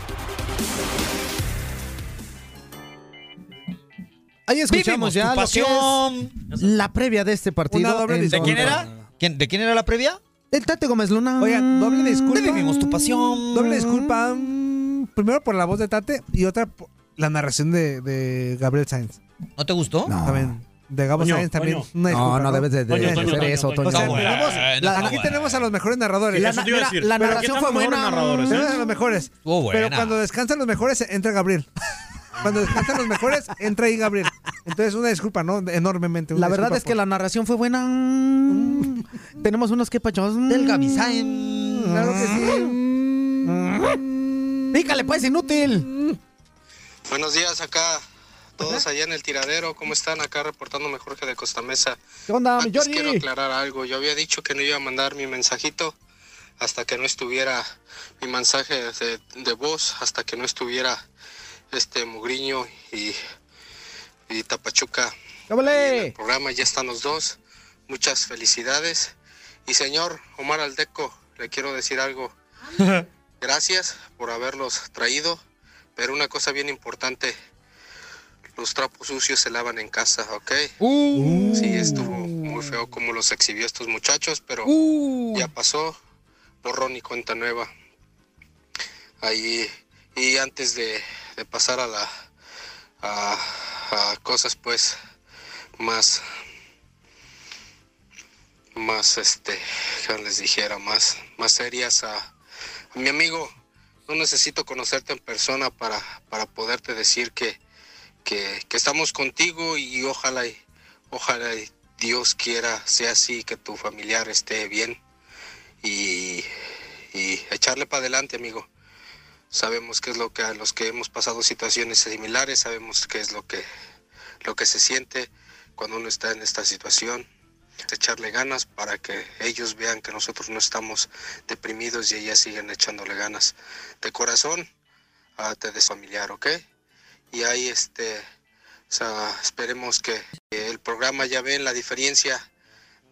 Speaker 3: Ahí escuchamos
Speaker 4: Vivimos
Speaker 3: ya
Speaker 4: tu
Speaker 3: lo que es la previa de este partido. En.
Speaker 4: ¿De quién era? ¿Quién- ¿De quién era la previa?
Speaker 3: El Tate Gómez Luna.
Speaker 1: Oigan, doble disculpa.
Speaker 4: Vivimos tu pasión.
Speaker 1: Doble disculpa. mm, Primero por la voz de Tate y otra por la narración de, de Gabriel Sainz.
Speaker 4: ¿No te gustó?
Speaker 3: No.
Speaker 1: También. De Gabo
Speaker 3: Toño,
Speaker 1: Sainz también.
Speaker 3: Toño.
Speaker 1: Una
Speaker 3: No, no debes de- de- hacer eso, Toño.
Speaker 1: O sea,
Speaker 3: Está bueno,
Speaker 1: tenemos- la- aquí tenemos a los mejores narradores.
Speaker 3: La- Eso te iba a mira, decir. la
Speaker 1: Pero
Speaker 3: narración
Speaker 1: ¿qué
Speaker 3: fue
Speaker 1: mejores
Speaker 3: buena.
Speaker 1: narradores, eh?
Speaker 3: Estuvo
Speaker 1: los mejores.
Speaker 4: Estuvo
Speaker 1: Pero cuando descansan los mejores, entra Gabriel. Cuando descansan los mejores, entra ahí Gabriel. Entonces, una disculpa, ¿no? Enormemente. una
Speaker 3: La verdad
Speaker 1: disculpa
Speaker 3: es que la narración fue buena. Tenemos unos que pachos.
Speaker 4: Del Gavisain.
Speaker 1: Claro que
Speaker 3: sí. Pícale, pues, inútil.
Speaker 21: Buenos días acá, todos allá en el tiradero. ¿Cómo están? Acá reportándome Jorge de Costa Mesa.
Speaker 3: ¿Qué onda,
Speaker 21: Antes
Speaker 3: Jordi?
Speaker 21: quiero aclarar algo. Yo había dicho que no iba a mandar mi mensajito hasta que no estuviera mi mensaje de, de voz, hasta que no estuviera este Mugriño y, y Tapachuca. El programa ya están los dos. Muchas felicidades. Y señor Omar Aldeco, le quiero decir algo. Gracias por haberlos traído, pero una cosa bien importante, los trapos sucios se lavan en casa, ¿ok? Sí, estuvo muy feo como los exhibió estos muchachos, pero ya pasó, borrón y cuenta nueva. Ahí, y antes de, de pasar a la a, a cosas pues más más este les dijera más más serias a, a mi amigo no necesito conocerte en persona para para poderte decir que que, que estamos contigo y ojalá y, ojalá Dios quiera sea así que tu familiar esté bien y, y echarle para adelante amigo. Sabemos qué es lo que a los que hemos pasado situaciones similares sabemos qué es lo que lo que se siente cuando uno está en esta situación
Speaker 22: echarle ganas para que ellos vean que nosotros no estamos deprimidos y ellas siguen echándole ganas. De corazón, ah, te des familiar, ¿ok? Y ahí este, o sea, esperemos que el programa ya ven la diferencia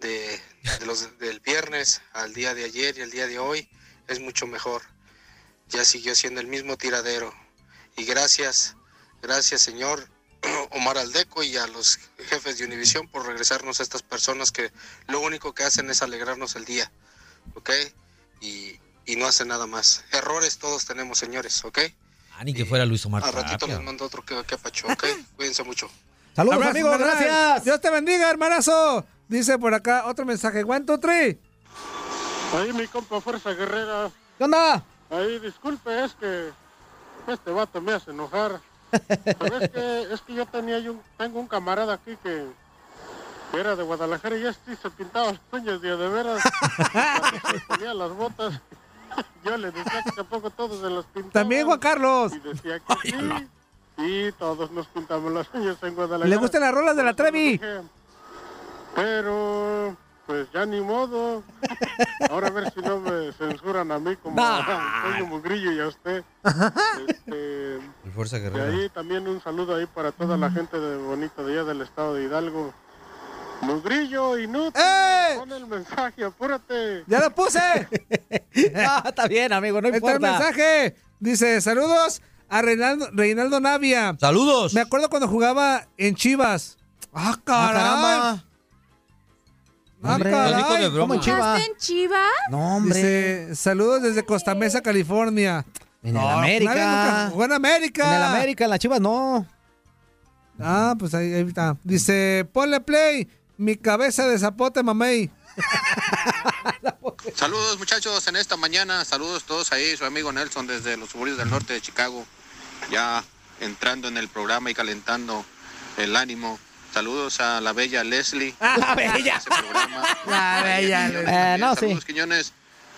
Speaker 22: de, de los del viernes al día de ayer y el día de hoy es mucho mejor. Ya siguió siendo el mismo tiradero. Y gracias, gracias Señor Omar Aldeco y a los jefes de Univisión por regresarnos a estas personas que lo único que hacen es alegrarnos el día, ¿ok? Y, y no hacen nada más. Errores todos tenemos, señores, ¿ok?
Speaker 4: Ah, ni que fuera Luis Omar
Speaker 22: A ratito les mando otro que, que pacho, ¿ok? Cuídense mucho.
Speaker 3: Saludos,
Speaker 1: Abrazo,
Speaker 3: amigos, gracias.
Speaker 1: Dios te bendiga, hermanazo. Dice por acá otro mensaje. One, two, three.
Speaker 23: Ahí mi compa Fuerza Guerrera.
Speaker 3: ¿Qué onda?
Speaker 23: Ahí, disculpe, es que este vato me hace enojar. Pero es que, es que yo tenía yo tengo un camarada aquí que, era de Guadalajara y ya sí se pintaba las uñas de veras. Se ponía las botas. Yo le decía que tampoco todos se las pintaban.
Speaker 1: También Juan Carlos.
Speaker 23: Y decía que sí. Sí, todos nos pintamos las uñas en Guadalajara.
Speaker 1: Le gustan las rolas de la Trevi.
Speaker 23: Pero, pues ya ni modo. Ahora a ver si no me censuran a mí como a Antonio Mugrillo y a usted. Este,
Speaker 4: El Fuerza Guerrera.
Speaker 23: ahí también un saludo ahí para toda la gente de bonito de allá del estado de Hidalgo. Mugrillo, inútil, pon el mensaje, apúrate.
Speaker 1: ¡Ya lo puse!
Speaker 3: Ah, está bien, amigo, no
Speaker 1: Ahí está el
Speaker 3: importa.
Speaker 1: mensaje. Dice, saludos a Reinaldo, Reinaldo Navia.
Speaker 4: Saludos.
Speaker 1: Me acuerdo cuando jugaba en Chivas. ¡Ah, caray!
Speaker 3: caramba.
Speaker 1: ¡Ah,
Speaker 3: Hombre,
Speaker 1: caray!
Speaker 3: de broma. ¿Cómo en Chivas?
Speaker 5: ¿Estás en Chivas?
Speaker 3: No, hombre.
Speaker 1: Dice, saludos desde Costa Mesa, California.
Speaker 3: En
Speaker 1: No,
Speaker 3: el América.
Speaker 1: nadie nunca jugó en América.
Speaker 3: En el América, en las Chivas no.
Speaker 1: Ah, pues ahí, ahí está. Dice, ponle play, mi cabeza de zapote, mamey.
Speaker 22: Saludos muchachos en esta mañana, saludos todos ahí, su amigo Nelson desde los suburbios del norte de Chicago, ya entrando en el programa y calentando el ánimo. Saludos a la bella Leslie.
Speaker 3: La bella.
Speaker 22: Ese programa.
Speaker 1: La bella
Speaker 3: Eh, no, sí.
Speaker 22: Saludos Quiñones.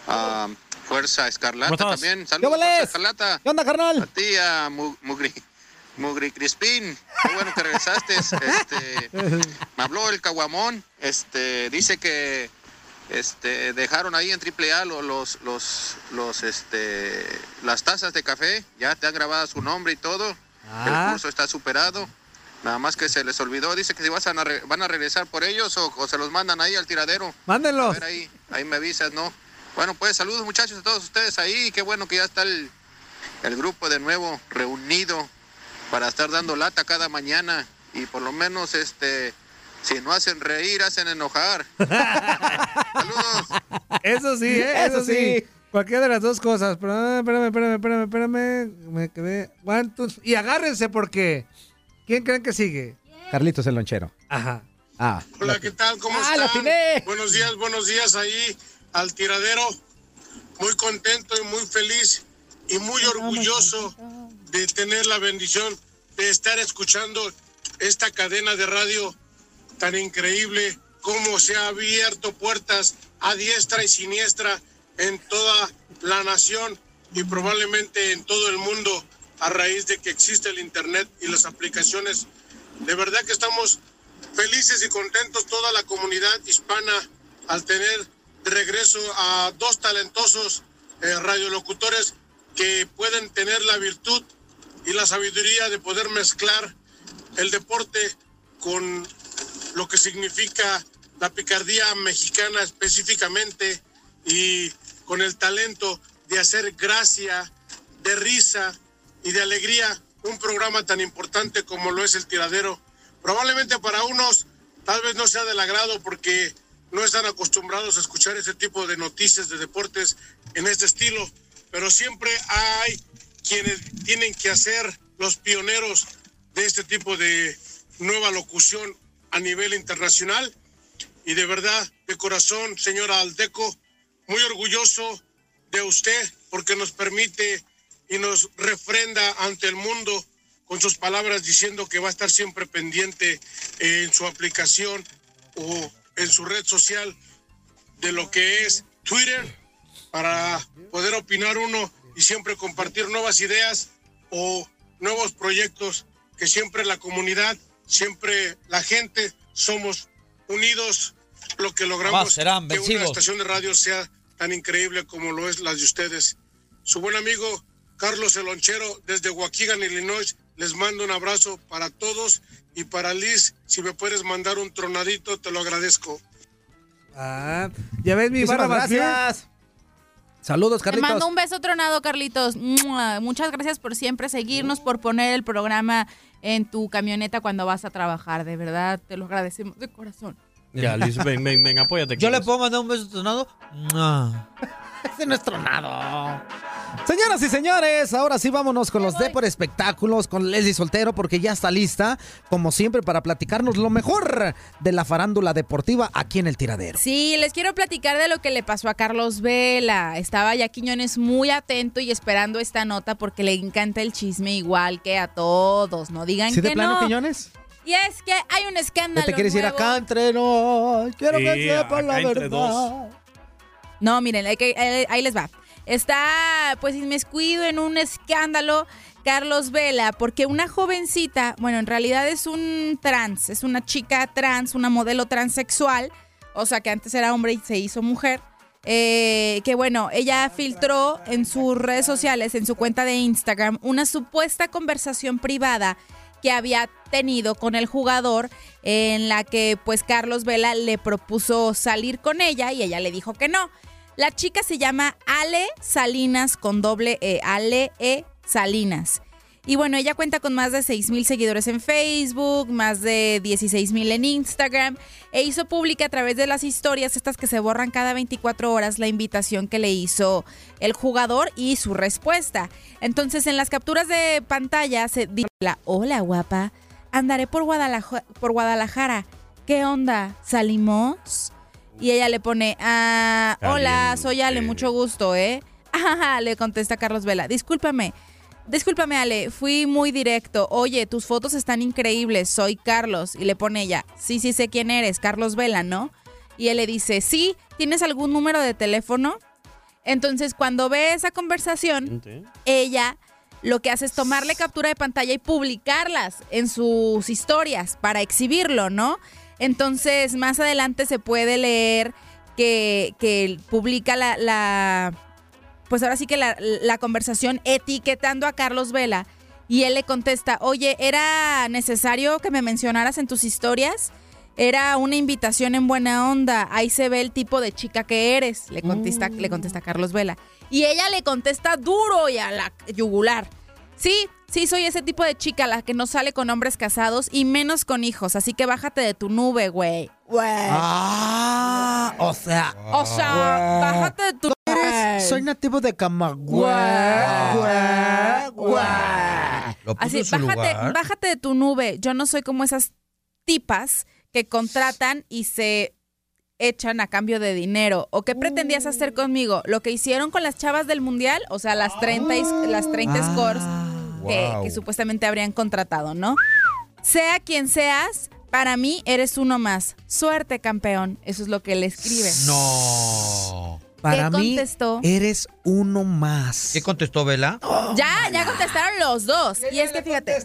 Speaker 22: a Fuerza Escarlata también.
Speaker 3: ¿Qué
Speaker 22: Saludos? Fuerza Escarlata.
Speaker 3: ¿Qué onda,
Speaker 22: A
Speaker 3: carnal?
Speaker 22: ti, a Mu- Mugri, Mugri Crispín. Qué bueno que regresaste. Este, me habló el Caguamón. Este, dice que este, dejaron ahí en AAA lo- los, los, los, este, las tazas de café. Ya te han grabado su nombre y todo.
Speaker 1: Ah.
Speaker 22: El curso está superado. Nada más que se les olvidó. Dice que si vas a, van a regresar por ellos o, o se los mandan ahí al tiradero. A
Speaker 1: Mándenlos.
Speaker 22: ver ahí, ahí me avisas, ¿no? Bueno, pues saludos muchachos a todos ustedes ahí. Qué bueno que ya está el, el grupo de nuevo reunido para estar dando lata cada mañana y por lo menos este si no hacen reír hacen enojar saludos
Speaker 1: Eso sí, ¿eh? Eso,
Speaker 3: Eso
Speaker 1: sí.
Speaker 3: sí.
Speaker 1: Cualquiera de las dos cosas. Pero, ah, espérame, espérame, espérame, espérame. Me quedé. Y agárrense porque. ¿Quién creen que sigue?
Speaker 3: Carlitos el lonchero.
Speaker 1: Ajá.
Speaker 3: Ah.
Speaker 23: Hola, ¿qué tal? ¿Cómo
Speaker 3: ¡Ah,
Speaker 23: están? Buenos días, buenos días ahí al tiradero. Muy contento y muy feliz y muy orgulloso de tener la bendición de estar escuchando esta cadena de radio tan increíble, cómo se ha abierto puertas a diestra y siniestra en toda la nación y probablemente en todo el mundo a raíz de que existe el Internet y las aplicaciones. De verdad que estamos felices y contentos toda la comunidad hispana al tener de regreso a dos talentosos eh, radiolocutores que pueden tener la virtud y la sabiduría de poder mezclar el deporte con lo que significa la picardía mexicana específicamente y con el talento de hacer gracia, de risa y de alegría un programa tan importante como lo es el tiradero. Probablemente para unos tal vez no sea del agrado porque no están acostumbrados a escuchar ese tipo de noticias de deportes en este estilo, pero siempre hay quienes tienen que hacer los pioneros de este tipo de nueva locución a nivel internacional. Y de verdad, de corazón, señora Aldeco, muy orgulloso de usted porque nos permite y nos refrenda ante el mundo con sus palabras diciendo que va a estar siempre pendiente en su aplicación o en su red social de lo que es Twitter para poder opinar uno y siempre compartir nuevas ideas o nuevos proyectos que siempre la comunidad, siempre la gente somos unidos
Speaker 10: lo que logramos
Speaker 4: serán
Speaker 10: que una estación de radio sea tan increíble como lo es la de ustedes. Su buen amigo Carlos Elonchero desde Waukegan, Illinois, les mando un abrazo para todos y para Liz, si me puedes mandar un tronadito, te lo agradezco.
Speaker 1: Ah, ya ves mi barra
Speaker 3: gracias. Saludos,
Speaker 5: Te
Speaker 3: Carlitos.
Speaker 5: mando un beso tronado, Carlitos. Muchas gracias por siempre seguirnos, por poner el programa en tu camioneta cuando vas a trabajar. De verdad, te lo agradecemos de corazón.
Speaker 2: Ya, Liz, ven, ven, ven, apóyate.
Speaker 4: ¿Yo le puedo mandar un beso tronado? ¡Mua!
Speaker 3: Ese no es tronado. Señoras y señores, ahora sí vámonos con los de por espectáculos, con Leslie Soltero, porque ya está lista, como siempre, para platicarnos lo mejor de la farándula deportiva aquí en el tiradero.
Speaker 5: Sí, les quiero platicar de lo que le pasó a Carlos Vela. Estaba ya Quiñones muy atento y esperando esta nota porque le encanta el chisme igual que a todos. No digan
Speaker 3: ¿Sí
Speaker 5: que
Speaker 3: de plano,
Speaker 5: no.
Speaker 3: Quiñones?
Speaker 5: Y es que hay un
Speaker 3: ¿Ya
Speaker 5: escándalo.
Speaker 3: te quieres ir
Speaker 5: nuevo.
Speaker 3: acá entre? Quiero que
Speaker 2: Sí,
Speaker 3: sepan la verdad.
Speaker 2: dos.
Speaker 5: No, miren, que- eh, ahí les va. Está pues inmiscuido en un escándalo Carlos Vela porque una jovencita, bueno, en realidad es un trans, es una chica trans, una modelo transexual, o sea que antes era hombre y se hizo mujer. eh, que bueno, ella filtró en sus redes sociales, en su cuenta de Instagram, una supuesta conversación privada que había tenido con el jugador en la que pues Carlos Vela le propuso salir con ella y ella le dijo que no. La chica se llama Ale Salinas con doble E, Ale E Salinas. Y bueno, ella cuenta con más de 6 mil seguidores en Facebook, más de 16 mil en Instagram, e hizo pública a través de las historias, estas que se borran cada 24 horas, la invitación que le hizo el jugador y su respuesta. Entonces, en las capturas de pantalla se dice, hola guapa, andaré por, Guadalaja- por Guadalajara. ¿Qué onda? ¿Salimos? Y ella le pone, ah, hola, soy Ale, mucho gusto, ¿eh? Ajá, le contesta Carlos Vela, discúlpame. Discúlpame, Ale, fui muy directo. Oye, tus fotos están increíbles, soy Carlos. Y le pone ella, sí, sí sé quién eres, Carlos Vela, ¿no? Y él le dice, sí, ¿tienes algún número de teléfono? Entonces, cuando ve esa conversación, ella lo que hace es tomarle captura de pantalla y publicarlas en sus historias para exhibirlo, ¿no? Entonces, más adelante se puede leer que, publica la, la- pues ahora sí que la, la conversación etiquetando a Carlos Vela y él le contesta, oye, ¿era necesario que me mencionaras en tus historias? Era una invitación en buena onda, ahí se ve el tipo de chica que eres, le contesta, le contesta Carlos Vela. Y ella le contesta duro y a la yugular. Sí, sí, soy ese tipo de chica, la que no sale con hombres casados y menos con hijos, así que bájate de tu nube, güey. Güey.
Speaker 3: Ah, o sea.
Speaker 5: O sea, bájate de tu
Speaker 3: Eres- Soy nativo de Camagüey.
Speaker 5: Güey, güey. Así, bájate,
Speaker 4: lugar.
Speaker 5: bájate de tu nube. Yo no soy como esas tipas que contratan y se echan a cambio de dinero. ¿O qué pretendías hacer conmigo? Lo que hicieron con las chavas del mundial, o sea, las 30, y- las 30 scores que,
Speaker 4: Wow.
Speaker 5: que supuestamente habrían contratado, ¿no? Sea quien seas, para mí eres uno más. Suerte, campeón. Eso es lo que le escribe.
Speaker 4: No.
Speaker 3: Para
Speaker 5: ¿Qué
Speaker 3: mí,
Speaker 5: contestó?
Speaker 3: eres uno más.
Speaker 4: ¿Qué contestó Vela?
Speaker 5: Ya, ya contestaron los dos. Y es que fíjate.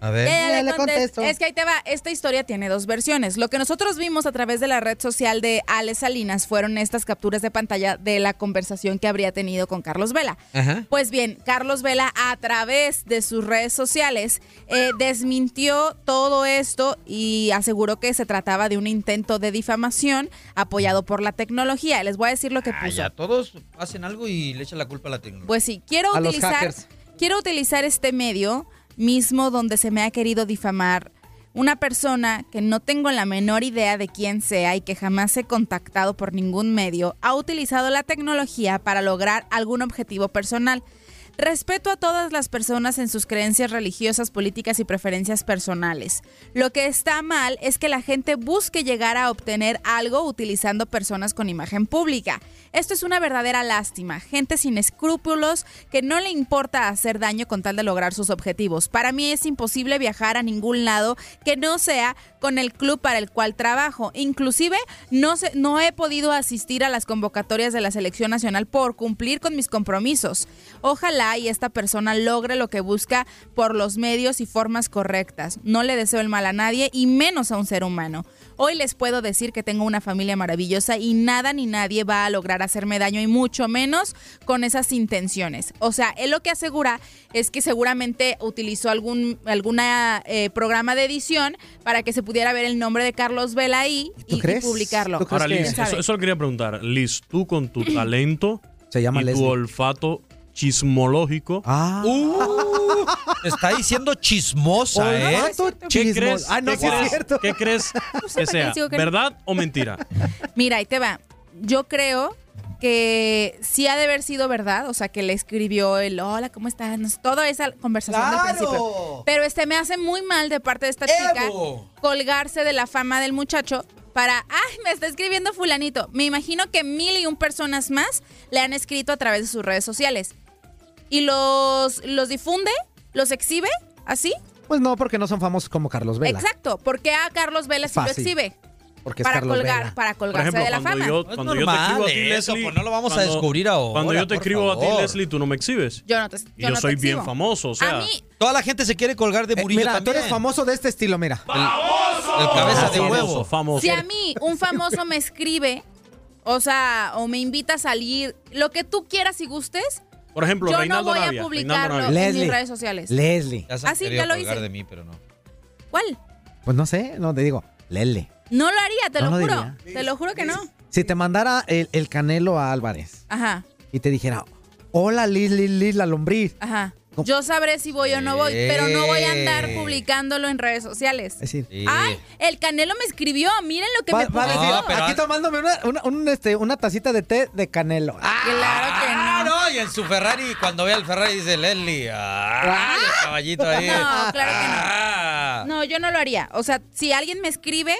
Speaker 4: A ver.
Speaker 5: Ya, ya
Speaker 3: Ya
Speaker 5: le
Speaker 3: le
Speaker 5: contesto. Es que ahí te va. Esta historia tiene dos versiones. Lo que nosotros vimos a través de la red social de Ale Salinas fueron estas capturas de pantalla de la conversación que habría tenido con Carlos Vela.
Speaker 4: Ajá.
Speaker 5: Pues bien, Carlos Vela a través de sus redes sociales eh, desmintió todo esto y aseguró que se trataba de un intento de difamación apoyado por la tecnología. Les voy a decir lo que
Speaker 4: Ah,
Speaker 5: puso.
Speaker 4: ya, todos hacen algo y le echan la culpa a la tecnología.
Speaker 5: Pues sí, quiero
Speaker 4: A
Speaker 5: utilizar, quiero utilizar este medio mismo donde se me ha querido difamar una persona que no tengo la menor idea de quién sea y que jamás he contactado por ningún medio, ha utilizado la tecnología para lograr algún objetivo personal. Respeto a todas las personas en sus creencias religiosas, políticas y preferencias personales. Lo que está mal es que la gente busque llegar a obtener algo utilizando personas con imagen pública. Esto es una verdadera lástima. Gente sin escrúpulos que no le importa hacer daño con tal de lograr sus objetivos. Para mí es imposible viajar a ningún lado que no sea con el club para el cual trabajo. Inclusive no, no he podido asistir a las convocatorias de la selección nacional por cumplir con mis compromisos. Ojalá ojalá y esta persona logre lo que busca por los medios y formas correctas. No le deseo el mal a nadie y menos a un ser humano. Hoy les puedo decir que tengo una familia maravillosa y nada ni nadie va a lograr hacerme daño y mucho menos con esas intenciones. O sea, él lo que asegura es que seguramente utilizó algún alguna eh, programa de edición para que se pudiera ver el nombre de Carlos Vela ahí y, y publicarlo.
Speaker 3: ¿Tú crees
Speaker 2: Ahora, Liz, eso, eso lo quería preguntar. Liz, tú con tu talento
Speaker 3: Se llama
Speaker 2: y
Speaker 3: Leslie.
Speaker 2: tu olfato chismológico.
Speaker 3: Ah.
Speaker 4: Te está diciendo chismosa, ¿eh?
Speaker 3: Olfato
Speaker 2: ¿Qué crees,
Speaker 3: Ah, no,
Speaker 2: qué
Speaker 3: sí es
Speaker 2: crees-
Speaker 3: cierto.
Speaker 2: qué crees que sea? ¿Verdad o mentira?
Speaker 5: Mira, ahí te va. Yo creo que sí ha de haber sido verdad, o sea, que le escribió el hola, ¿cómo estás? No sé, toda esa conversación del
Speaker 4: ¡Claro!
Speaker 5: principio. Pero este me hace muy mal de parte de esta chica
Speaker 4: ¡Evo!
Speaker 5: colgarse de la fama del muchacho para, ay, me está escribiendo fulanito. Me imagino que mil y un personas más le han escrito a través de sus redes sociales. Y los, los difunde, los exhibe, así.
Speaker 3: Pues no, porque no son famosos como Carlos Vela.
Speaker 5: Exacto, porque a Carlos Vela sí lo exhibe.
Speaker 3: Porque es
Speaker 5: Para
Speaker 3: Carlos
Speaker 5: colgar,
Speaker 3: Vela.
Speaker 5: para
Speaker 2: Por
Speaker 5: colgarse
Speaker 2: ejemplo,
Speaker 5: de la
Speaker 2: cuando
Speaker 5: fama.
Speaker 2: yo,
Speaker 4: No es
Speaker 2: cuando yo te
Speaker 4: normal
Speaker 2: escribo a ti,
Speaker 4: eso,
Speaker 2: Leslie,
Speaker 4: pues no lo vamos a
Speaker 2: cuando-
Speaker 4: descubrir ahora,
Speaker 2: Cuando yo te
Speaker 4: por
Speaker 2: escribo a ti,
Speaker 4: favor.
Speaker 2: Leslie, tú no me exhibes.
Speaker 5: Yo no te,
Speaker 2: Y
Speaker 5: yo
Speaker 2: yo
Speaker 5: no te
Speaker 2: soy bien
Speaker 5: exhibo.
Speaker 2: famoso, o sea.
Speaker 5: a mí,
Speaker 4: Toda la gente se quiere colgar de
Speaker 3: Eh,
Speaker 4: Murillo
Speaker 3: mira, tú
Speaker 4: también.
Speaker 3: eres famoso de este estilo, mira.
Speaker 4: El cabeza de
Speaker 2: famoso,
Speaker 4: huevo.
Speaker 2: famoso.
Speaker 5: si a mí un famoso me escribe, o sea, o me invita a salir, lo que tú quieras y gustes,
Speaker 2: Por ejemplo,
Speaker 5: yo no voy
Speaker 2: Navia,
Speaker 5: a publicarlo en
Speaker 3: Leslie.
Speaker 5: mis redes sociales.
Speaker 3: Leslie.
Speaker 4: Ya han
Speaker 5: Ah, ya lo hice.
Speaker 4: de mí, pero no.
Speaker 5: ¿Cuál?
Speaker 3: Pues no sé, no te digo. Lele.
Speaker 5: No lo haría, te
Speaker 3: No
Speaker 5: lo
Speaker 3: lo
Speaker 5: juro. Te lo juro que no.
Speaker 3: Si te mandara el, el Canelo a Álvarez
Speaker 5: Ajá,
Speaker 3: y te dijera, hola Liz, Liz, Liz, la lombriz.
Speaker 5: ajá.
Speaker 3: ¿Cómo?
Speaker 5: Yo sabré si voy o no voy, pero no voy a andar publicándolo en redes sociales.
Speaker 3: Es decir,
Speaker 4: Sí.
Speaker 5: Ay, el Canelo me escribió, miren lo que
Speaker 3: va,
Speaker 5: me
Speaker 3: va a
Speaker 5: puso.
Speaker 3: decir,
Speaker 4: No, pero-
Speaker 3: aquí tomándome una, una, un, este, una tacita de té de Canelo. Ah,
Speaker 5: Claro que
Speaker 4: Ah,
Speaker 5: no.
Speaker 4: no, y en su Ferrari, cuando ve al Ferrari dice Leslie. Ah, el caballito ahí.
Speaker 5: No, claro que no.
Speaker 4: Ah.
Speaker 5: No, yo no lo haría. O sea, si alguien me escribe,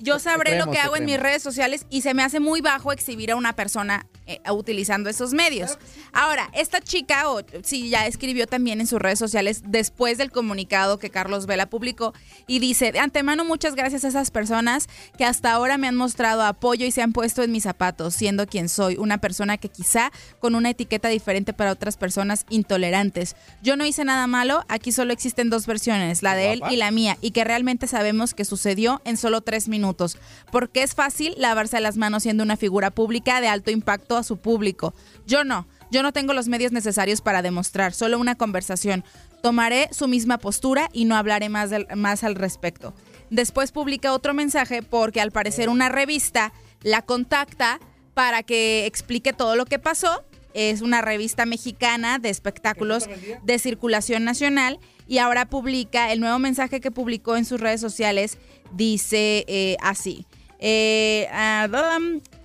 Speaker 5: yo sabré
Speaker 3: creemos,
Speaker 5: lo que
Speaker 3: te
Speaker 5: hago en mis
Speaker 3: creemos.
Speaker 5: redes sociales y se me hace muy bajo exhibir a una persona eh, utilizando esos medios. Ahora, esta chica, o sí, ya escribió también en sus redes sociales después del comunicado que Carlos Vela publicó y dice, de antemano muchas gracias a esas personas que hasta ahora me han mostrado apoyo y se han puesto en mis zapatos, siendo quien soy, una persona que quizá con una etiqueta diferente para otras personas intolerantes. Yo no hice nada malo, aquí solo existen dos versiones, la de él y la mía, y que realmente sabemos que sucedió en solo tres minutos, porque es fácil lavarse las manos siendo una figura pública de alto impacto a su público. Yo no. Yo no tengo los medios necesarios para demostrar, solo una conversación. Tomaré su misma postura y no hablaré más, del- más al respecto. Después publica otro mensaje porque al parecer una revista la contacta para que explique todo lo que pasó. Es una revista mexicana de espectáculos de circulación nacional y ahora publica el nuevo mensaje que publicó en sus redes sociales. Dice eh, así. Eh, ah,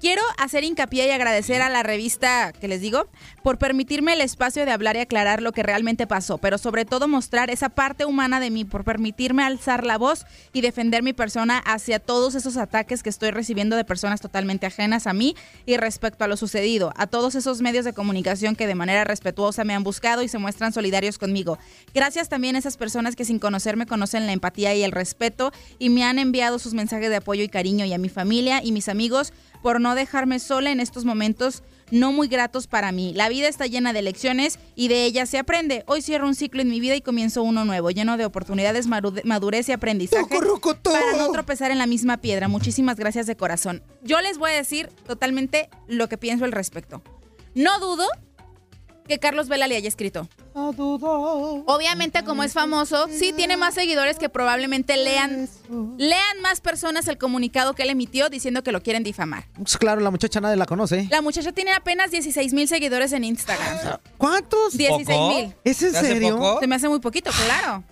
Speaker 5: quiero hacer hincapié y agradecer a la revista que les digo por permitirme el espacio de hablar y aclarar lo que realmente pasó, pero sobre todo mostrar esa parte humana de mí, por permitirme alzar la voz y defender mi persona hacia todos esos ataques que estoy recibiendo de personas totalmente ajenas a mí y respecto a lo sucedido, a todos esos medios de comunicación que de manera respetuosa me han buscado y se muestran solidarios conmigo. Gracias también a esas personas que sin conocerme conocen la empatía y el respeto y me han enviado sus mensajes de apoyo y cariño y a mi familia y mis amigos por no dejarme sola en estos momentos no muy gratos para mí. La vida está llena de lecciones y de ellas se aprende. Hoy cierro un ciclo en mi vida y comienzo uno nuevo, lleno de oportunidades, madurez y aprendizaje para no tropezar en la misma piedra. Muchísimas gracias de corazón. Yo les voy a decir totalmente lo que pienso al respecto. No dudo que Carlos Vela le haya escrito. Obviamente, como es famoso, sí tiene más seguidores que probablemente lean, lean más personas el comunicado que él emitió diciendo que lo quieren difamar.
Speaker 3: Pues claro, la muchacha nadie la conoce.
Speaker 5: La muchacha tiene apenas 16 mil seguidores en Instagram.
Speaker 3: ¿Cuántos?
Speaker 5: 16 mil.
Speaker 3: ¿Es en
Speaker 4: ¿Te hace
Speaker 3: serio?
Speaker 5: Se me hace muy poquito, claro.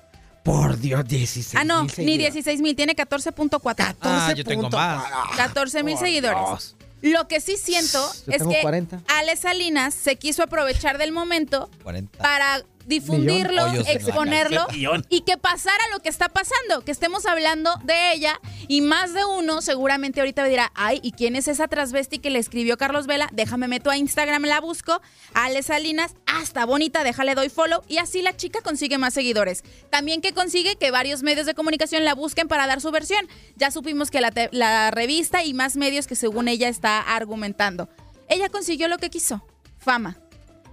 Speaker 3: Por Dios, 16
Speaker 5: Ah, no,
Speaker 3: mil
Speaker 5: ni
Speaker 3: seguidores.
Speaker 5: 16 mil, tiene 14.4.
Speaker 4: Ah, yo tengo más.
Speaker 5: 14 mil seguidores. Lo que sí siento
Speaker 3: Yo
Speaker 5: es
Speaker 3: tengo
Speaker 5: que
Speaker 3: 40.
Speaker 5: Ale Salinas se quiso aprovechar del momento
Speaker 4: 40.
Speaker 5: para difundirlo, exponerlo y que pasara lo que está pasando, que estemos hablando de ella y más de uno seguramente ahorita me dirá, ay, ¿y quién es esa transvesti que le escribió Carlos Vela? Déjame meto a Instagram, la busco, Ale Salinas, hasta bonita, déjale doy follow y así la chica consigue más seguidores. También que consigue que varios medios de comunicación la busquen para dar su versión. Ya supimos que la, te- la revista y más medios que según ella está argumentando. Ella consiguió lo que quiso, fama.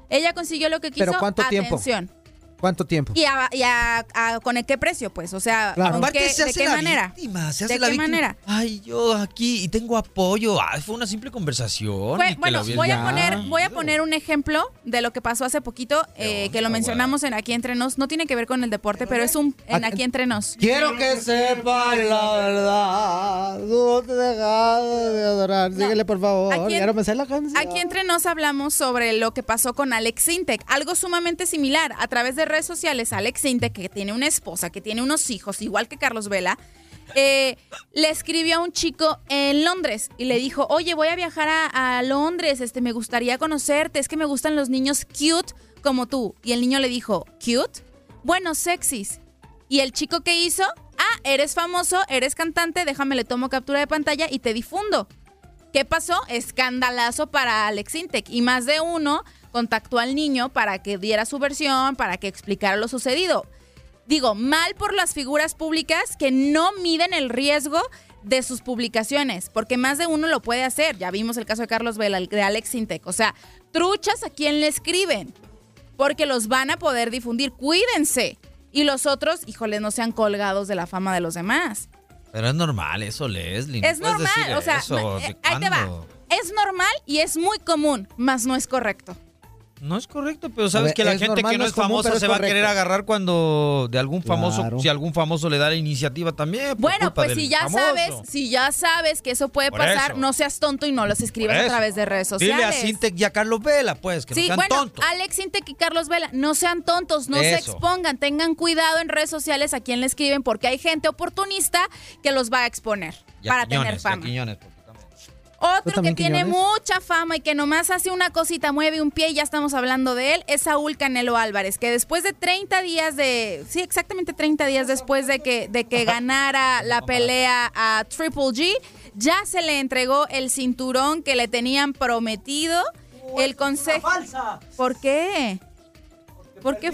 Speaker 5: Ella consiguió lo que quiso.
Speaker 3: ¿Pero cuánto tiempo? ¿Cuánto tiempo?
Speaker 5: ¿Y, a, y a- a- con el qué precio? Pues, o sea,
Speaker 3: Claro.
Speaker 5: ¿con
Speaker 4: Aparte
Speaker 5: qué-
Speaker 4: se
Speaker 5: ¿de
Speaker 4: hace
Speaker 5: qué
Speaker 4: la
Speaker 5: manera?
Speaker 4: víctima, se hace
Speaker 5: ¿De
Speaker 4: la
Speaker 5: qué
Speaker 4: víctima.
Speaker 5: manera?
Speaker 4: Ay, yo aquí y tengo apoyo. Ay, fue una simple conversación.
Speaker 5: Fue- bueno, voy a poner, voy a poner un ejemplo de lo que pasó hace poquito, eh, que lo mencionamos en Aquí Entre Nos. No tiene que ver con el deporte, pero es un en Aquí Entre Nos.
Speaker 3: Quiero que sepan la verdad. No te dejas de adorar. Síguele, por favor.
Speaker 5: Aquí en-
Speaker 3: Ya no me sé la canción.
Speaker 5: Aquí entre nos hablamos sobre lo que pasó con Alex Sintek, algo sumamente similar. A través de redes sociales, Alex Sintek, que tiene una esposa, que tiene unos hijos, igual que Carlos Vela, eh, le escribió a un chico en Londres y le dijo, oye, voy a viajar a, a Londres, este, me gustaría conocerte, es que me gustan los niños cute como tú. Y el niño le dijo, ¿cute? Bueno, sexys. ¿Y el chico qué hizo? Ah, eres famoso, eres cantante, déjame le tomo captura de pantalla y te difundo. ¿Qué pasó? Escandalazo para Alex Intec. Y más de uno contactó al niño para que diera su versión, para que explicara lo sucedido. Digo, mal por las figuras públicas que no miden el riesgo de sus publicaciones, porque más de uno lo puede hacer. Ya vimos el caso de Carlos Vela, el de Alex Intec. O sea, truchas a quien le escriben, porque los van a poder difundir. Cuídense. Y los otros, híjole, no sean colgados de la fama de los demás.
Speaker 4: Pero es normal eso, Leslie. no
Speaker 5: Es normal, o sea,
Speaker 4: eso,
Speaker 5: no,
Speaker 4: ¿de
Speaker 5: eh, ahí te va. Es normal y es muy común, mas no es correcto.
Speaker 4: No es correcto, pero sabes
Speaker 3: ver,
Speaker 4: que la gente
Speaker 3: normal,
Speaker 4: que
Speaker 3: no
Speaker 4: no
Speaker 3: es común,
Speaker 4: famosa se va a querer agarrar cuando de algún famoso,
Speaker 3: Claro.
Speaker 4: si algún famoso le da la iniciativa también.
Speaker 5: Bueno, pues si ya
Speaker 4: famoso.
Speaker 5: sabes, si ya sabes que eso puede
Speaker 4: Por
Speaker 5: pasar,
Speaker 4: eso.
Speaker 5: no seas tonto y no los escribas a través de redes
Speaker 4: Dile a
Speaker 5: sociales.
Speaker 4: Sintec y a Carlos Vela, pues, que
Speaker 5: Sí,
Speaker 4: no sean
Speaker 5: bueno,
Speaker 4: tontos.
Speaker 5: Alex Intec y Carlos Vela, no sean tontos, no se expongan, tengan cuidado en redes sociales a quien le escriben, porque hay gente oportunista que los va a exponer
Speaker 4: Y a
Speaker 5: para
Speaker 4: Quiñones,
Speaker 5: tener
Speaker 4: y a
Speaker 5: fama.
Speaker 4: Porque
Speaker 5: Otro que tiene
Speaker 3: Quiñones?
Speaker 5: mucha fama y que nomás hace una cosita, mueve un pie y ya estamos hablando de él, es Saúl Canelo Álvarez, que después de 30 días de, sí, exactamente 30 días después de que, de que ganara la pelea a Triple G, ya se le entregó el cinturón que le tenían prometido. El consejo... ¿Por qué? ¿Por qué?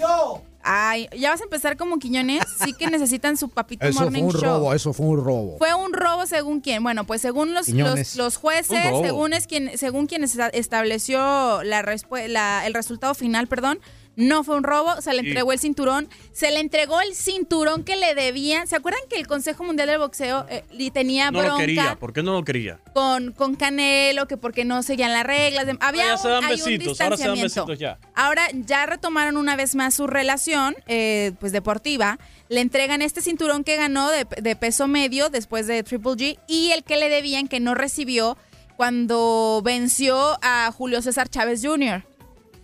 Speaker 5: Ay, ya vas a empezar como Quiñones, sí que necesitan su papito
Speaker 3: Eso fue
Speaker 5: morning
Speaker 3: un
Speaker 5: show.
Speaker 3: robo, eso fue un robo.
Speaker 5: Fue un robo según quién. Bueno, pues según los, los, los jueces, según es quien, según quien esta- estableció la, respue- la- el resultado final, perdón, no fue un robo, se le entregó el cinturón, se le entregó el cinturón que le debían. ¿Se acuerdan que el Consejo Mundial del Boxeo eh, tenía
Speaker 2: No lo
Speaker 5: bronca
Speaker 2: quería. ¿Por qué no lo quería?
Speaker 5: con, con Canelo, que porque no seguían las reglas? había
Speaker 2: ya se
Speaker 5: un-
Speaker 2: dan
Speaker 5: hay un
Speaker 2: besitos. Ahora se dan besitos ya.
Speaker 5: Ahora ya retomaron una vez más su relación, eh, pues deportiva. Le entregan este cinturón que ganó de, de peso medio después de Triple G y el que le debían que no recibió cuando venció a Julio César Chávez Jr.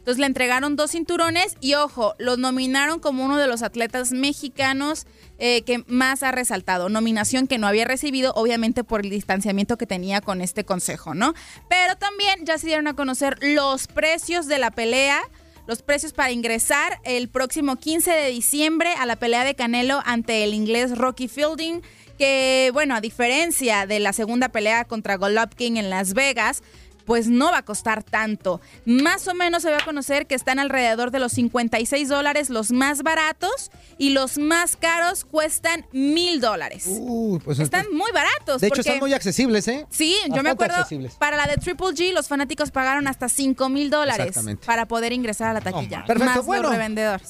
Speaker 5: Entonces le entregaron dos cinturones y ojo, lo nominaron como uno de los atletas mexicanos eh, que más ha resaltado. Nominación que no había recibido, obviamente por el distanciamiento que tenía con este consejo, ¿no? Pero también ya se dieron a conocer los precios de la pelea. Los precios para ingresar el próximo 15 de diciembre a la pelea de Canelo ante el inglés Rocky Fielding, que bueno, a diferencia de la segunda pelea contra Golovkin en Las Vegas, pues no va a costar tanto. Más o menos se va a conocer que están alrededor de los 56 dólares los más baratos y los más caros cuestan mil dólares.
Speaker 3: Pues
Speaker 5: Están muy baratos.
Speaker 3: De hecho,
Speaker 5: porque-
Speaker 3: están muy accesibles, ¿eh?
Speaker 5: Sí, yo me acuerdo,
Speaker 3: accesibles.
Speaker 5: para la de Triple G los fanáticos pagaron hasta 5 mil dólares para poder ingresar a la taquilla.
Speaker 3: Perfecto,
Speaker 5: más
Speaker 3: bueno.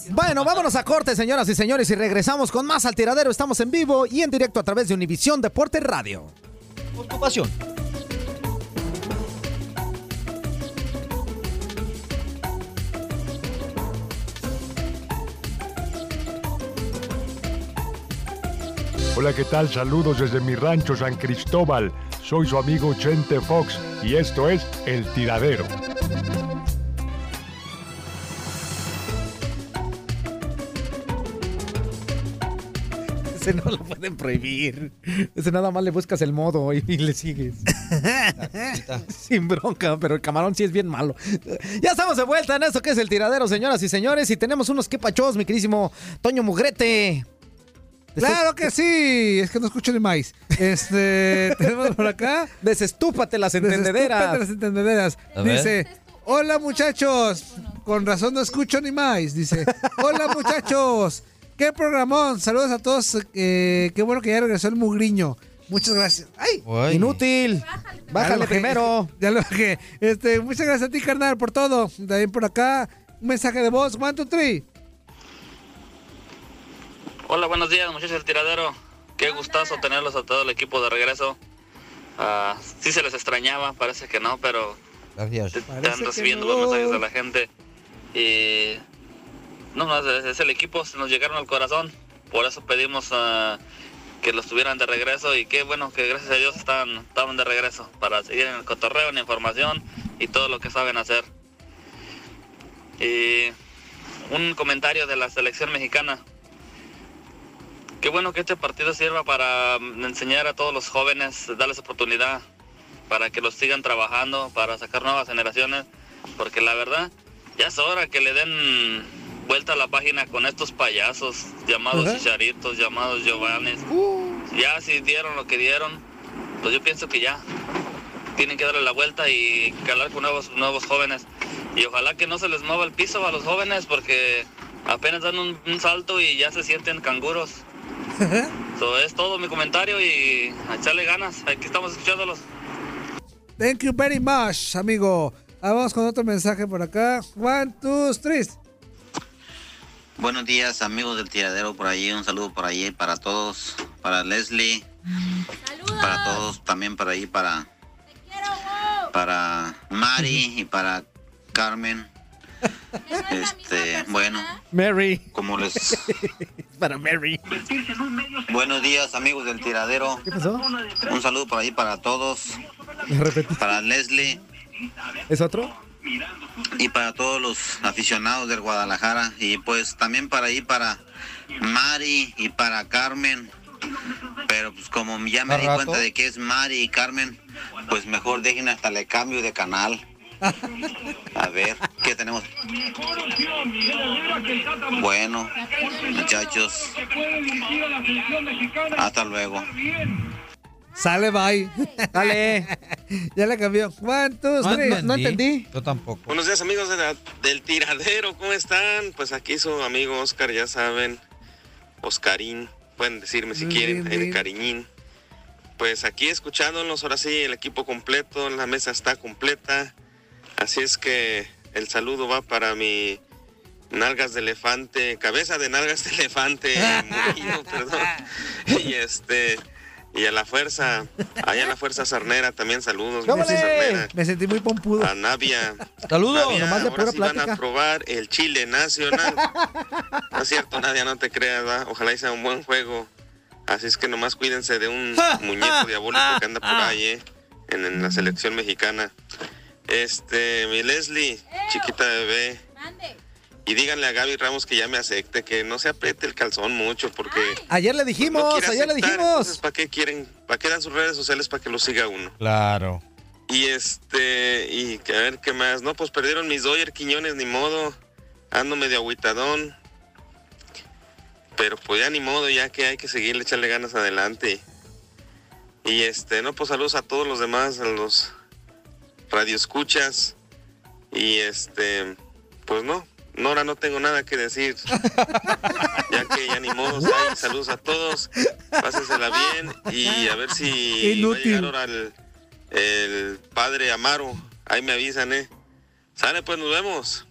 Speaker 3: Bueno, vámonos a corte, señoras y señores, y regresamos con más al tiradero. Estamos en vivo y en directo a través de Univisión Deporte Radio.
Speaker 4: Ocupación.
Speaker 19: Hola, ¿qué tal? Saludos desde mi rancho San Cristóbal. Soy su amigo Chente Fox y esto es El Tiradero.
Speaker 3: Ese no lo pueden prohibir. Ese nada más le buscas el modo y, y le sigues. Sin bronca, pero el camarón sí es bien malo. Ya estamos de vuelta en esto que es el tiradero, señoras y señores, y tenemos unos quepachos, mi querísimo Toño Mugrete.
Speaker 1: Claro que sí, es que no escucho ni más. Este, tenemos por acá.
Speaker 3: Desestúpate las entendederas.
Speaker 1: Desestúpate las entendederas. Dice, hola muchachos, con razón no escucho ni más. Dice, hola muchachos, qué programón, saludos a todos, eh, qué bueno que ya regresó el mugriño. Muchas gracias. ¡Ay!
Speaker 3: Inútil. Bájale
Speaker 1: bajé.
Speaker 3: primero.
Speaker 1: Ya lo bajé. Este, muchas gracias a ti, carnal, por todo. También por acá. Un mensaje de voz, one, two, three.
Speaker 24: Hola, buenos días, muchachos del tiradero. Qué gustazo tenerlos a todo el equipo de regreso. Ah, sí se les extrañaba, parece que no, pero
Speaker 4: Gracias.
Speaker 24: están recibiendo los mensajes de la gente. Y no, no, es, es el equipo, se nos llegaron al corazón. Por eso pedimos ah, que los tuvieran de regreso y qué bueno que gracias a Dios están, estaban de regreso para seguir en el cotorreo, en la información y todo lo que saben hacer. Y un comentario de la selección mexicana. Qué bueno que este partido sirva para mm, enseñar a todos los jóvenes, darles oportunidad para que los sigan trabajando, para sacar nuevas generaciones, porque la verdad ya es hora que le den vuelta a la página con estos payasos llamados
Speaker 25: Ajá.
Speaker 24: Chicharitos, llamados Giovannes. Ya si dieron lo que dieron, pues yo pienso que ya tienen que darle la vuelta y calar con nuevos, nuevos jóvenes. Y ojalá que no se les mueva el piso a los jóvenes porque apenas dan un, un salto y ya se sienten canguros. Eso es todo mi comentario y a echarle ganas. Aquí estamos escuchándolos.
Speaker 1: Thank you very much, amigo. Ah, vamos con otro mensaje por acá. One, two, three.
Speaker 25: Buenos días, amigos del tiradero por allí. Un saludo por allí para todos, para Leslie, para todos, también para allí, para, para Mari y para Carmen. Este, bueno,
Speaker 3: Mary.
Speaker 25: como les.
Speaker 3: Para Mary.
Speaker 25: Buenos días, amigos del tiradero.
Speaker 3: ¿Qué pasó?
Speaker 25: Un saludo por allí para todos, para Leslie
Speaker 3: ¿Es otro?
Speaker 25: y para todos los aficionados del Guadalajara y pues también para ahí para Mari y para Carmen pero pues como ya me
Speaker 4: ¿Al
Speaker 25: di
Speaker 4: rato?
Speaker 25: cuenta de que es Mari y Carmen pues mejor dejen hasta le cambio de canal a ver qué tenemos bueno muchachos hasta luego
Speaker 1: Sale, bye.
Speaker 3: Dale.
Speaker 1: ya le cambió. One, two, three.
Speaker 4: Yo tampoco.
Speaker 26: Buenos días amigos de la- del tiradero, ¿cómo están? Pues aquí su amigo Oscar, ya saben, Oscarín, pueden decirme si quieren,
Speaker 1: bien, bien.
Speaker 26: cariñín. Pues aquí escuchándonos, ahora sí, el equipo completo, la mesa está completa, así es que el saludo va para mi nalgas de elefante, cabeza de nalgas de elefante, Murillo, perdón, y este... Y a la fuerza, allá a la fuerza sarnera también saludos. sarnera.
Speaker 1: Me sentí muy pompudo.
Speaker 26: A Navia.
Speaker 1: Saludos.
Speaker 26: Navia,
Speaker 1: Nomás de
Speaker 26: ahora
Speaker 1: pura
Speaker 26: sí van a probar el chile nacional. no es cierto, Nadia, no te creas, ¿va? Ojalá y sea un buen juego. Así es que nomás cuídense de un muñeco diabólico que anda por ahí, ¿eh? En, en la selección mexicana. Este, mi Leslie, chiquita bebé. Y díganle a Gaby Ramos que ya me acepte, que no se apriete el calzón mucho, porque
Speaker 3: Ayer le dijimos,
Speaker 26: no
Speaker 3: ayer le dijimos.
Speaker 26: entonces, ¿para qué quieren? ¿Para qué dan sus redes sociales para que lo siga uno?
Speaker 4: Claro.
Speaker 26: Y este, y que a ver qué más. No, pues perdieron mis Doyer Quiñones, ni modo. Ando medio agüitadón. Pero pues ya ni modo, ya que hay que seguirle, echarle ganas adelante. Y este, no, pues saludos a todos los demás, a los radioescuchas. Y este, pues no, Nora, no tengo nada que decir. ya que ya ni modo, ahí, saludos a todos. Pásensela bien y a ver si va a
Speaker 1: Inútil.
Speaker 26: llegar ahora el, el padre Amaro. Ahí me avisan, ¿eh? Sale, pues nos vemos.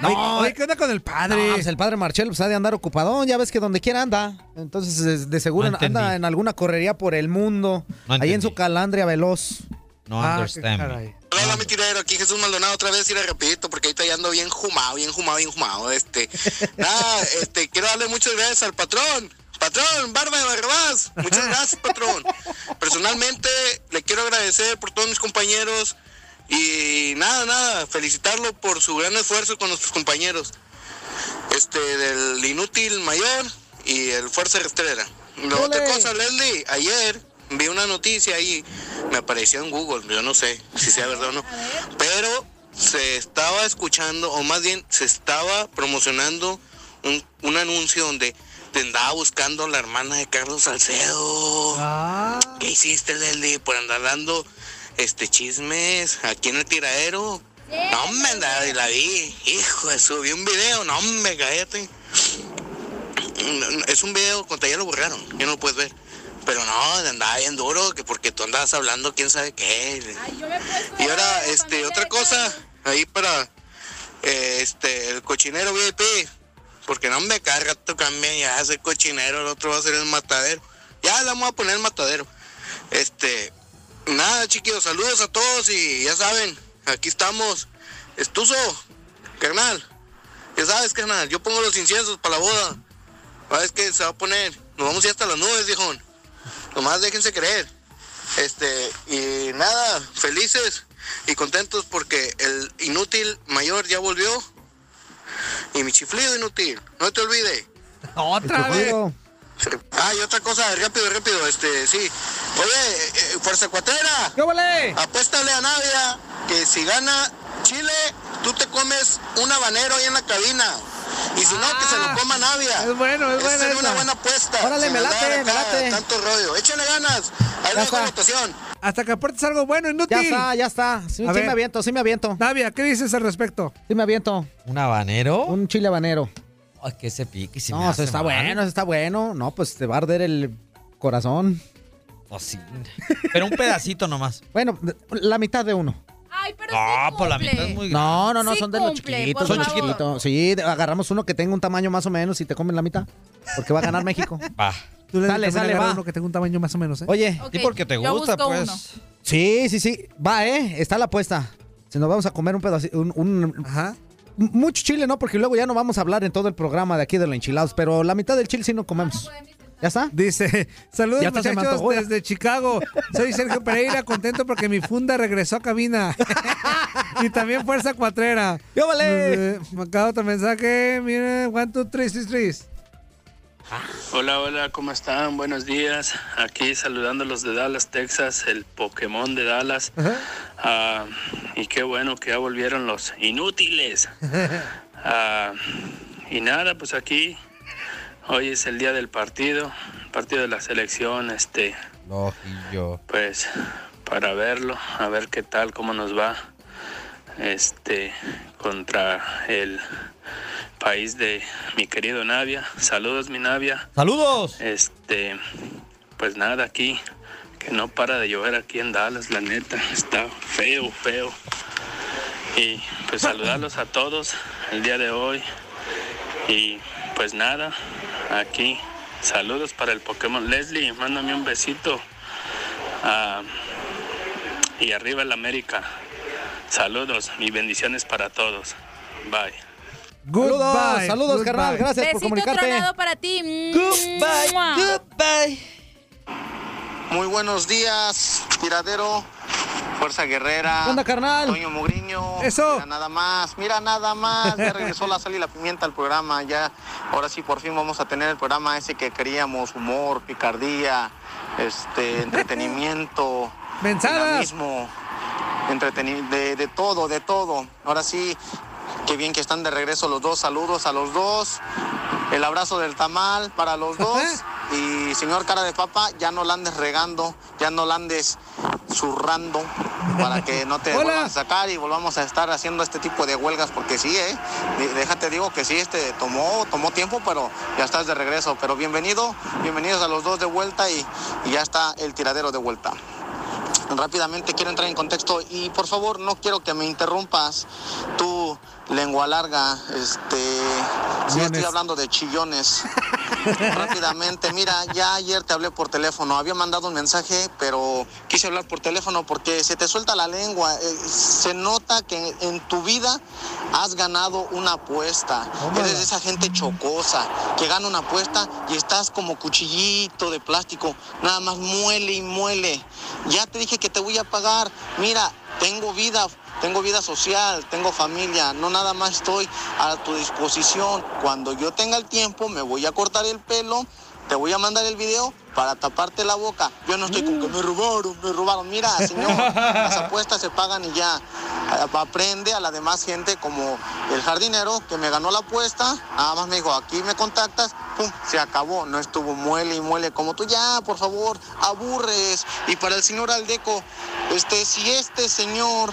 Speaker 3: No,
Speaker 1: Oye, ¿qué onda con el padre?
Speaker 3: No, pues el padre Marcelo pues, ha de andar ocupadón, ya ves que donde quiera anda. Entonces, de, de seguro
Speaker 4: No
Speaker 3: anda en alguna correría por el mundo.
Speaker 4: No
Speaker 3: ahí en su calandria veloz.
Speaker 4: No
Speaker 3: Ah,
Speaker 4: understand me.
Speaker 12: Hola, mi tiradero, aquí Jesús Maldonado, otra vez iré rapidito porque ahorita ya ando bien jumado, bien jumado, bien jumado. Este, nada, este, quiero darle muchas gracias al patrón. Patrón, Barba de Barrabás, muchas gracias, patrón. Personalmente, le quiero agradecer por todos mis compañeros y nada, nada, felicitarlo por su gran esfuerzo con nuestros compañeros. Este, del inútil mayor y el fuerza rastrera. La otra cosa, Leslie, ayer vi una noticia ahí, me apareció en Google, yo no sé si sea verdad o no, pero se estaba escuchando, o más bien se estaba promocionando un, un anuncio donde te andaba buscando la hermana de Carlos Salcedo. ¿Qué hiciste, Leslie, por andar dando este chismes aquí en el tiradero? No, me andaba y la vi. Hijo de su, vi un video, no, me cállate. Es un video, cuando ya lo borraron, ya no lo puedes ver. Pero no, andaba bien duro, que porque tú andabas hablando quién sabe qué. Y ahora, este, otra cosa, ahí para eh, este, el cochinero VIP, porque no me carga tu cambia, ya hace cochinero, el otro va a ser el matadero. Ya le vamos a poner el matadero. Este, nada, chiquillos, saludos a todos y ya saben, aquí estamos. Estuzo, carnal, ya sabes, carnal, yo pongo los inciensos para la boda. ¿Sabes que se va a poner? Nos vamos a ir hasta las nubes, viejón. Nomás déjense creer. Este, y nada, felices y contentos porque el inútil mayor ya volvió. Y mi chiflido inútil, no te olvides.
Speaker 1: Otra vez.
Speaker 12: Ah, y otra cosa, rápido, rápido, este, sí. Oye, eh, eh, Fuerza Cuatera.
Speaker 1: ¿Qué vale?
Speaker 12: Apuéstale a Navia que si gana Chile, tú te comes un habanero ahí en la cabina. Y si no, que se lo coma Navia.
Speaker 1: Es bueno, es buena
Speaker 12: sería una buena apuesta.
Speaker 1: Órale, me late, me late.
Speaker 12: Tanto rollo. Échale ganas. Ahí dejo la votación.
Speaker 1: Hasta que aportes algo bueno, inútil.
Speaker 3: Ya está, ya está. Sí, me aviento, sí me aviento.
Speaker 1: Navia, ¿qué dices al respecto?
Speaker 3: Sí me aviento.
Speaker 4: ¿Un habanero?
Speaker 3: Un chile habanero.
Speaker 4: Ay, que ese pique. se me
Speaker 3: no,
Speaker 4: hace
Speaker 3: eso está
Speaker 4: mal.
Speaker 3: bueno, eso está bueno. No, pues te va a arder el corazón.
Speaker 4: Pues sí. Pero un pedacito nomás.
Speaker 3: Bueno, la mitad de uno.
Speaker 5: Ay, pero
Speaker 4: Ah,
Speaker 5: sí
Speaker 4: por la mitad es muy grande.
Speaker 3: No, no, no,
Speaker 5: Sí
Speaker 3: son de los
Speaker 5: cumple,
Speaker 3: chiquitos. Son chiquitos. Sí, agarramos uno que tenga un tamaño más o menos y te comen la mitad. Porque va a ganar México.
Speaker 4: Va.
Speaker 1: Tú le
Speaker 3: Sale, sale, va.
Speaker 1: uno que tenga un tamaño más o menos, ¿eh?
Speaker 3: Oye,
Speaker 5: Ok,
Speaker 4: Y porque te gusta, pues.
Speaker 5: uno.
Speaker 3: sí, sí, sí. Va, ¿eh? Está la apuesta. Si nos vamos a comer un pedacito, un, un-
Speaker 1: Ajá.
Speaker 3: mucho chile, ¿no? Porque luego ya no vamos a hablar en todo el programa de aquí de los enchilados, pero la mitad del chile sí no comemos. ¿Ya está?
Speaker 1: Dice, saludos
Speaker 3: Ya
Speaker 1: muchachos desde Chicago. Soy Sergio Pereira, contento porque mi funda regresó a cabina. y también Fuerza Cuatrera.
Speaker 3: ¡Yo vale!
Speaker 1: Eh, Me acaba otro mensaje. Mira, one, two, three, three, three.
Speaker 27: Hola, hola, ¿cómo están? Buenos días. Aquí saludando a los de Dallas, Texas, el Pokémon de Dallas. Ah, y qué bueno que ya volvieron los inútiles. Ah, y nada, pues aquí hoy es el día del partido, partido de la selección, este,
Speaker 4: Lojillo.
Speaker 27: pues para verlo, a ver qué tal, cómo nos va, este, contra el país de mi querido Navia. Saludos, mi Navia.
Speaker 4: ¡Saludos!
Speaker 27: Este, pues nada, aquí, que no para de llover aquí en Dallas, la neta, está feo, feo. Y pues saludarlos a todos el día de hoy. Y pues nada, aquí, saludos para el Pokémon. Leslie, mándame un besito. Ah, y arriba el América. Saludos y bendiciones para todos. Bye.
Speaker 3: Saludos, saludos, carnal. Gracias por
Speaker 5: Besito
Speaker 3: comunicarte.
Speaker 5: tronado para ti.
Speaker 4: Goodbye,
Speaker 5: Mua.
Speaker 4: goodbye.
Speaker 13: Muy buenos días, tiradero, Fuerza Guerrera.
Speaker 3: ¿Qué onda, carnal?
Speaker 13: Toño Mugriño.
Speaker 1: Eso.
Speaker 13: Mira nada más, mira nada más. Ya regresó la sal y la pimienta al programa. Ya, ahora sí, por fin vamos a tener el programa ese que queríamos: humor, picardía, este, entretenimiento,
Speaker 1: Mensadas.
Speaker 13: dinamismo, entreteni- de, de todo, de todo. Ahora sí, qué bien que están de regreso los dos. Saludos a los dos. El abrazo del tamal para los dos. Y señor cara de papa, ya no la andes regando, ya no la andes zurrando para que no te vuelvan a sacar y volvamos a estar haciendo este tipo de huelgas porque sí, eh. Déjate digo que sí, este tomó, tomó tiempo, pero ya estás de regreso. Pero bienvenido, bienvenidos a los dos de vuelta y, y ya está el tiradero de vuelta. Rápidamente quiero entrar en contexto y por favor no quiero que me interrumpas tu lengua larga, este, si estoy hablando de chillones. Rápidamente, mira, ya ayer te hablé por teléfono, había mandado un mensaje, pero quise hablar por teléfono porque se te suelta la lengua, eh, se nota que en tu vida has ganado una apuesta, eres de esa gente chocosa que gana una apuesta y estás como cuchillito de plástico, nada más muele y muele. Ya te dije que te voy a pagar, mira, tengo vida, tengo vida social, tengo familia, no nada más estoy a tu disposición. Cuando yo tenga el tiempo, me voy a cortar el pelo, te voy a mandar el video para taparte la boca. Yo no estoy con que me robaron, me robaron. Mira, señor, las apuestas se pagan y ya. A- Aprende a la demás gente como el jardinero que me ganó la apuesta. Nada más me dijo, aquí me contactas, pum, se acabó. No estuvo muele y muele como tú. Ya, por favor, aburres. Y para el señor Aldeco, este, si este señor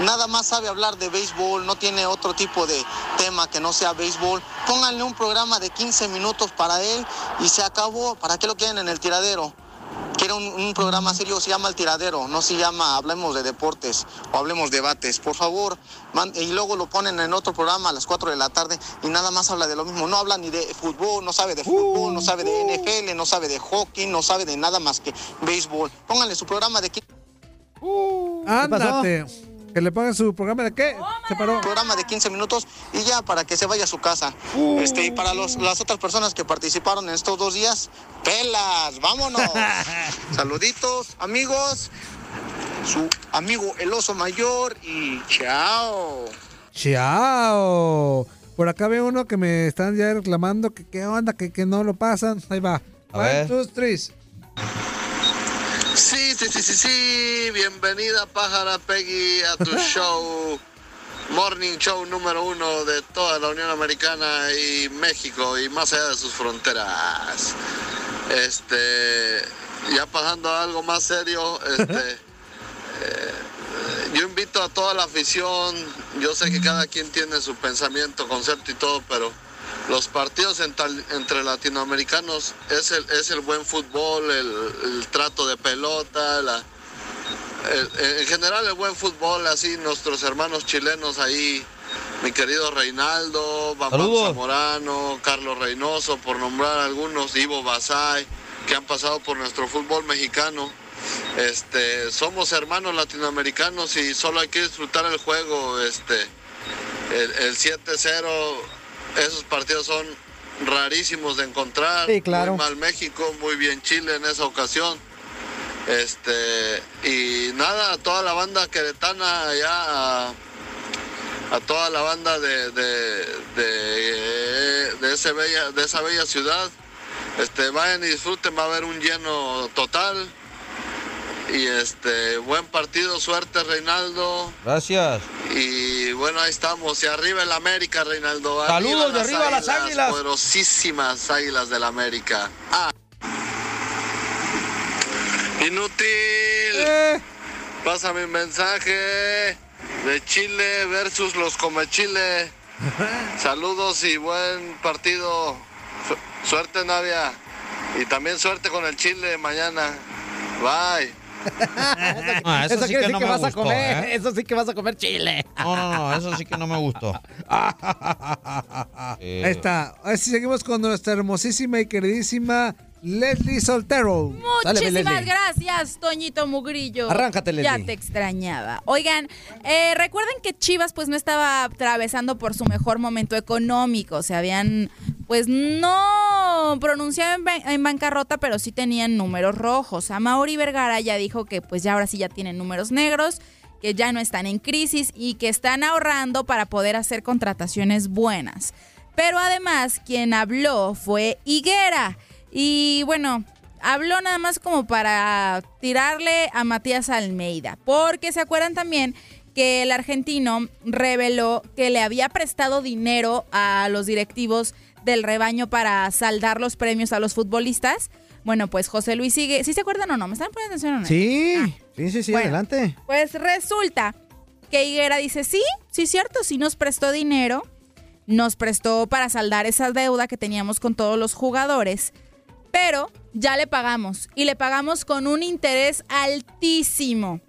Speaker 13: nada más sabe hablar de béisbol, no tiene otro tipo de tema que no sea béisbol, pónganle un programa de 15 minutos para él y se acabó. ¿Para qué lo quieren en el tiradero? ¿Qué quiere un, un programa serio, se llama El Tiradero, no se llama Hablemos de Deportes o Hablemos Debates. Por favor, man- y luego lo ponen en otro programa a las 4 de la tarde y nada más habla de lo mismo. No habla ni de fútbol, no sabe de fútbol, no sabe de NFL, no sabe de hockey, no sabe de nada más que béisbol. Pónganle su programa de...
Speaker 1: Ándate. Que le pongan su programa de qué? Se paró.
Speaker 13: programa de 15 minutos y ya para que se vaya a su casa. Este, y para los, las otras personas que participaron en estos dos días, pelas, vámonos. Saluditos, amigos. Su amigo el oso mayor y chao.
Speaker 1: Chao. Por acá veo uno que me están ya reclamando que qué onda, que, que no lo pasan. Ahí va.
Speaker 28: A
Speaker 1: One,
Speaker 28: ver.
Speaker 1: two, three.
Speaker 28: Sí, sí, sí, sí, sí. Bienvenida, pájara Peggy, a tu show. Morning Show número uno de toda la Unión Americana y México y más allá de sus fronteras. Este, ya pasando a algo más serio, este, eh, yo invito a toda la afición, yo sé que cada quien tiene su pensamiento, concepto y todo, pero los partidos entre latinoamericanos es el, es el buen fútbol, el, el trato de pelota, la, el- en general el buen fútbol, así nuestros hermanos chilenos ahí, mi querido Reinaldo, Bambam. Zamorano, Carlos Reynoso, por nombrar algunos, Ivo Basay, que han pasado por nuestro fútbol mexicano. Este, somos hermanos latinoamericanos y solo hay que disfrutar el juego. Este, el, el 7-0, esos partidos son rarísimos de encontrar.
Speaker 3: Sí, claro.
Speaker 28: Muy mal México, muy bien Chile en esa ocasión. Este, y nada, a toda la banda queretana allá, a, a toda la banda de, de, de, de ese bella, de esa bella ciudad. Este, vayan y disfruten, va a haber un lleno total. Y este, buen partido, suerte Reinaldo.
Speaker 4: Gracias.
Speaker 28: Y bueno, ahí estamos. Y arriba el América, Reinaldo.
Speaker 4: Saludos de arriba a las águilas.
Speaker 28: Poderosísimas águilas del América. Ah. Inútil. Pasa mi mensaje de Chile versus los come Chile. Saludos y buen partido. Su- Suerte, Navia. Y también suerte con el Chile mañana. Bye.
Speaker 4: Ah, eso, sí
Speaker 3: quiere
Speaker 4: que
Speaker 3: decir
Speaker 4: no
Speaker 3: que vas a comer.
Speaker 4: ¿eh?
Speaker 3: Eso sí que vas a comer chile.
Speaker 4: No, no, no, eso sí que no me gustó.
Speaker 1: Ahí está. Así seguimos con nuestra hermosísima y queridísima Leslie Soltero.
Speaker 5: Muchísimas gracias, Toñito Mugrillo.
Speaker 1: Arráncate,
Speaker 5: Ya
Speaker 1: Leslie.
Speaker 5: te extrañaba. Oigan, eh, recuerden que Chivas pues no estaba atravesando por su mejor momento económico. Se habían pues no pronunciado en, ban- en bancarrota, pero sí tenían números rojos. A Mauri Vergara ya dijo que pues ya ahora sí ya tienen números negros, que ya no están en crisis y que están ahorrando para poder hacer contrataciones buenas. Pero además, quien habló fue Higuera. Y bueno, habló nada más como para tirarle a Matías Almeida. Porque se acuerdan también que el argentino reveló que le había prestado dinero a los directivos del rebaño para saldar los premios a los futbolistas. Bueno, pues José Luis sigue. ¿Sí se acuerdan o no? ¿Me están poniendo atención o no?
Speaker 3: Sí, sí, sí, sí,
Speaker 5: Bueno.
Speaker 3: adelante.
Speaker 5: Pues resulta que Higuera dice, sí, sí, cierto, sí nos prestó dinero, nos prestó para saldar esa deuda que teníamos con todos los jugadores, pero ya le pagamos y le pagamos con un interés altísimo.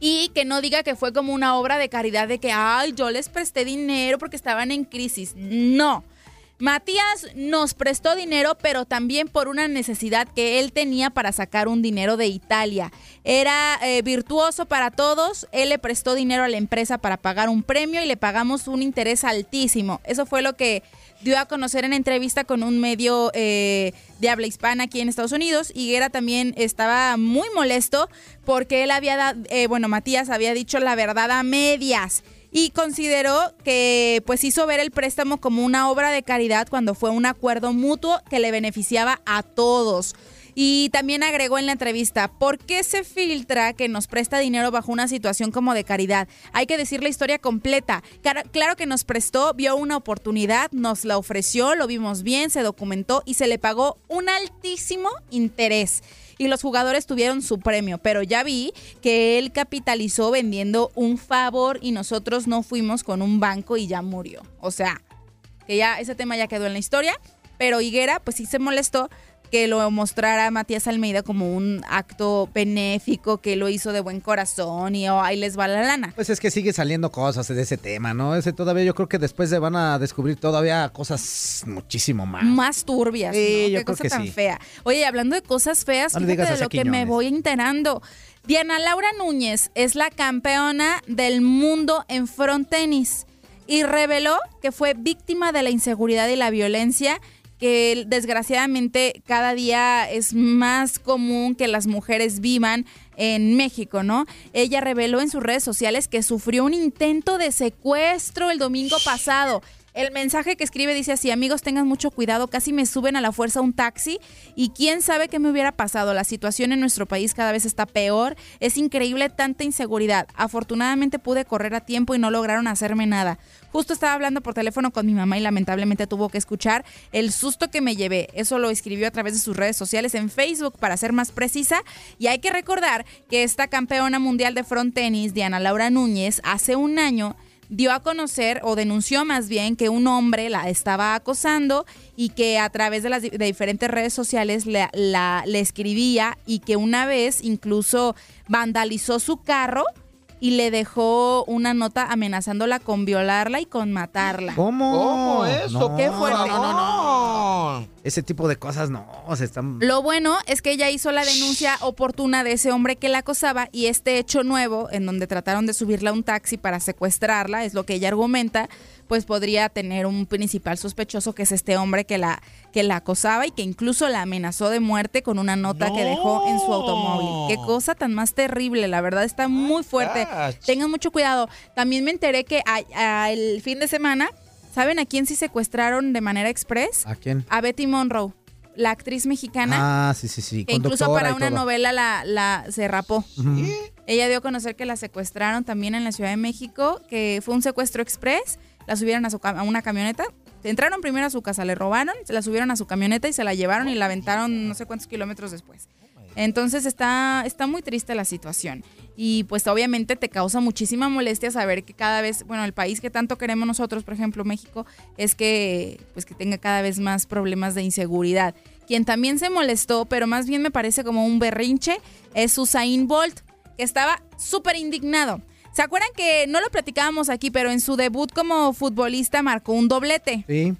Speaker 5: Y que no diga que fue como una obra de caridad de que, ay, yo les presté dinero porque estaban en crisis. No. Matías nos prestó dinero, pero también por una necesidad que él tenía para sacar un dinero de Italia. Era eh, virtuoso para todos, él le prestó dinero a la empresa para pagar un premio y le pagamos un interés altísimo. Eso fue lo que dio a conocer en entrevista con un medio eh, de habla hispana aquí en Estados Unidos. Higuera también estaba muy molesto porque él había, dado, bueno, Matías había dicho la verdad a medias y consideró que pues hizo ver el préstamo como una obra de caridad cuando fue un acuerdo mutuo que le beneficiaba a todos. Y también agregó en la entrevista, ¿por qué se filtra que nos presta dinero bajo una situación como de caridad? Hay que decir la historia completa. Claro que nos prestó, vio una oportunidad, nos la ofreció, lo vimos bien, se documentó y se le pagó un altísimo interés. Y los jugadores tuvieron su premio, pero ya vi que él capitalizó vendiendo un favor y nosotros no fuimos con un banco y ya murió. O sea, que ya ese tema ya quedó en la historia, pero Higuera pues sí se molestó que lo mostrara Matías Almeida como un acto benéfico, que lo hizo de buen corazón y oh, ahí les va la lana.
Speaker 3: Pues es que sigue saliendo cosas de ese tema, ¿no? Ese todavía yo creo que después se van a descubrir todavía cosas muchísimo más.
Speaker 5: Más turbias,
Speaker 3: Sí,
Speaker 5: ¿no?
Speaker 3: yo
Speaker 5: Qué
Speaker 3: creo
Speaker 5: cosa
Speaker 3: que
Speaker 5: tan
Speaker 3: sí.
Speaker 5: fea. Oye, hablando de cosas feas,
Speaker 3: No
Speaker 5: fíjate de lo que me voy enterando. Diana Laura Núñez es la campeona del mundo en frontenis y reveló que fue víctima de la inseguridad y la violencia que desgraciadamente cada día es más común que las mujeres vivan en México, ¿no? Ella reveló en sus redes sociales que sufrió un intento de secuestro el domingo pasado. El mensaje que escribe dice así, amigos tengan mucho cuidado, casi me suben a la fuerza un taxi y quién sabe qué me hubiera pasado. La situación en nuestro país cada vez está peor, es increíble tanta inseguridad. Afortunadamente pude correr a tiempo y no lograron hacerme nada. Justo estaba hablando por teléfono con mi mamá y lamentablemente tuvo que escuchar el susto que me llevé. Eso lo escribió a través de sus redes sociales en Facebook para ser más precisa. Y hay que recordar que esta campeona mundial de frontenis, Diana Laura Núñez, hace un año dio a conocer o denunció más bien que un hombre la estaba acosando y que a través de las de diferentes redes sociales la- la- le escribía y que una vez incluso vandalizó su carro y le dejó una nota amenazándola con violarla y con matarla.
Speaker 3: ¿Cómo?
Speaker 5: ¿Cómo eso?
Speaker 3: No,
Speaker 5: Qué fuerte.
Speaker 3: No, no, no, no. Ese tipo de cosas no, se están...
Speaker 5: Lo bueno es que ella hizo la denuncia oportuna de ese hombre que la acosaba y este hecho nuevo, en donde trataron de subirla a un taxi para secuestrarla, es lo que ella argumenta, pues podría tener un principal sospechoso que es este hombre que la, que la acosaba y que incluso la amenazó de muerte con una nota que dejó en su automóvil. Qué cosa tan más terrible, la verdad está muy fuerte. Tengan mucho cuidado. También me enteré que a- a el fin de semana, ¿saben a quién sí secuestraron de manera express?
Speaker 3: ¿A quién?
Speaker 5: A Betty Monroe, la actriz mexicana.
Speaker 3: Ah, sí, sí, sí.
Speaker 5: Que incluso para una
Speaker 3: todo.
Speaker 5: novela la, la se rapó. Ella dio a conocer que la secuestraron también en la Ciudad de México, que fue un secuestro express, la subieron a, su a una camioneta, entraron primero a su casa, le robaron, se la subieron a su camioneta y se la llevaron y la aventaron no sé cuántos kilómetros después. Entonces está, está muy triste la situación. Y pues obviamente te causa muchísima molestia saber que cada vez, bueno, el país que tanto queremos nosotros, por ejemplo México, es que pues que tenga cada vez más problemas de inseguridad. Quien también se molestó, pero más bien me parece como un berrinche, es Usain Bolt, que estaba súper indignado. ¿Se acuerdan que no lo platicábamos aquí, pero en su debut como futbolista marcó un doblete?
Speaker 3: Sí.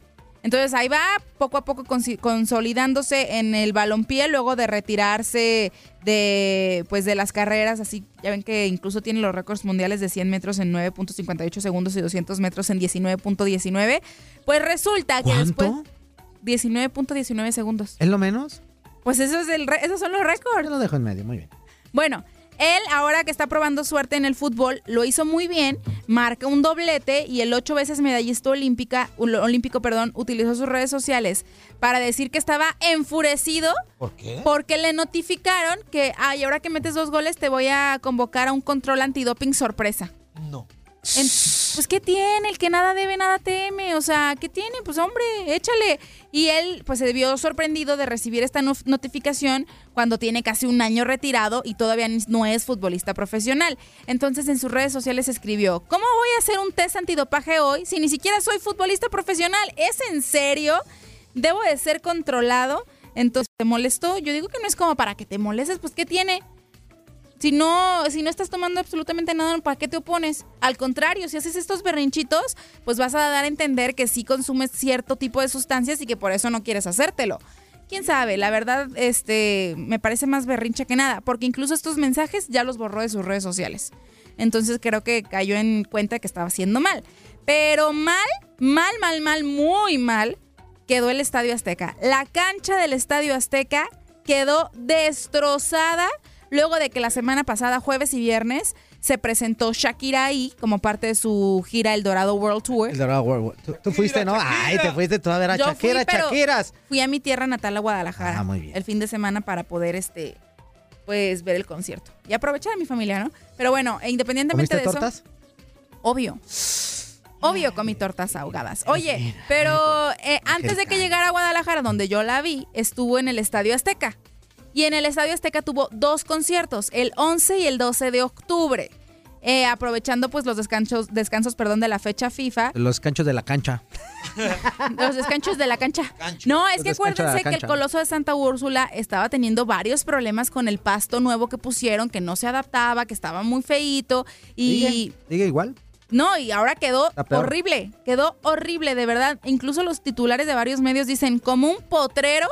Speaker 5: Entonces ahí va poco a poco consolidándose en el balompié luego de retirarse de pues de las carreras, así ya ven que incluso tiene los récords mundiales de 100 metros en 9.58 segundos y 200 metros en 19.19. Pues resulta que después 19.19 segundos.
Speaker 3: ¿Es lo menos?
Speaker 5: Pues eso es el re- esos son los récords.
Speaker 3: Yo lo dejo en medio, muy bien.
Speaker 5: Bueno, él ahora que está probando suerte en el fútbol, lo hizo muy bien, marca un doblete y el ocho veces medallista olímpica, olímpico perdón, utilizó sus redes sociales para decir que estaba enfurecido
Speaker 4: ¿Por qué?
Speaker 5: porque le notificaron que, ay, ahora que metes dos goles te voy a convocar a un control antidoping sorpresa.
Speaker 4: No.
Speaker 5: En- pues, ¿qué tiene? El que nada debe, nada teme. O sea, ¿qué tiene? Pues, hombre, échale. Y él, pues, se vio sorprendido de recibir esta no- notificación cuando tiene casi un año retirado y todavía no es futbolista profesional. Entonces, en sus redes sociales escribió, ¿cómo voy a hacer un test antidopaje hoy si ni siquiera soy futbolista profesional? ¿Es en serio? ¿Debo de ser controlado? Entonces, ¿te molestó? Yo digo que no es como para que te molestes, pues, ¿qué tiene? Si no, si no estás tomando absolutamente nada, ¿para qué te opones? Al contrario, si haces estos berrinchitos, pues vas a dar a entender que sí consumes cierto tipo de sustancias y que por eso no quieres hacértelo. Quién sabe, la verdad, este, me parece más berrinche que nada, porque incluso estos mensajes ya los borró de sus redes sociales. Entonces creo que cayó en cuenta que estaba haciendo mal. Pero mal, mal, mal, mal, muy mal, quedó el Estadio Azteca. La cancha del Estadio Azteca quedó destrozada luego de que la semana pasada, jueves y viernes, se presentó Shakira ahí como parte de su gira El Dorado World Tour.
Speaker 3: El Dorado World War. ¿Tú, tú fuiste, no? Ay, te fuiste tú a ver a
Speaker 5: Yo
Speaker 3: Shakira,
Speaker 5: fui, pero
Speaker 3: Shakiras.
Speaker 5: Fui a mi tierra natal, a Guadalajara,
Speaker 3: Ah, muy bien.
Speaker 5: el fin de semana para poder, este, pues, ver el concierto. Y aprovechar a mi familia, ¿no? Pero bueno, e independientemente
Speaker 3: ¿Comiste
Speaker 5: de
Speaker 3: tortas?
Speaker 5: eso... Obvio. Obvio comí tortas ahogadas. Oye, pero eh, antes de que llegara a Guadalajara, donde yo la vi, estuvo en el Estadio Azteca. Y en el Estadio Azteca tuvo dos conciertos, el 11 y el 12 de octubre. eh, aprovechando pues los descansos, descansos perdón, de la fecha FIFA.
Speaker 3: Los canchos de la cancha.
Speaker 5: Los descanchos de la cancha. No, es
Speaker 3: Los
Speaker 5: que acuérdense que el. Coloso de Santa Úrsula estaba teniendo varios problemas con el pasto nuevo que pusieron, que no se adaptaba, que estaba muy feíto y...
Speaker 3: ¿Sigue? ¿Sigue igual?
Speaker 5: No, y ahora quedó horrible, quedó horrible, de verdad. Incluso los titulares de varios medios dicen, como un potrero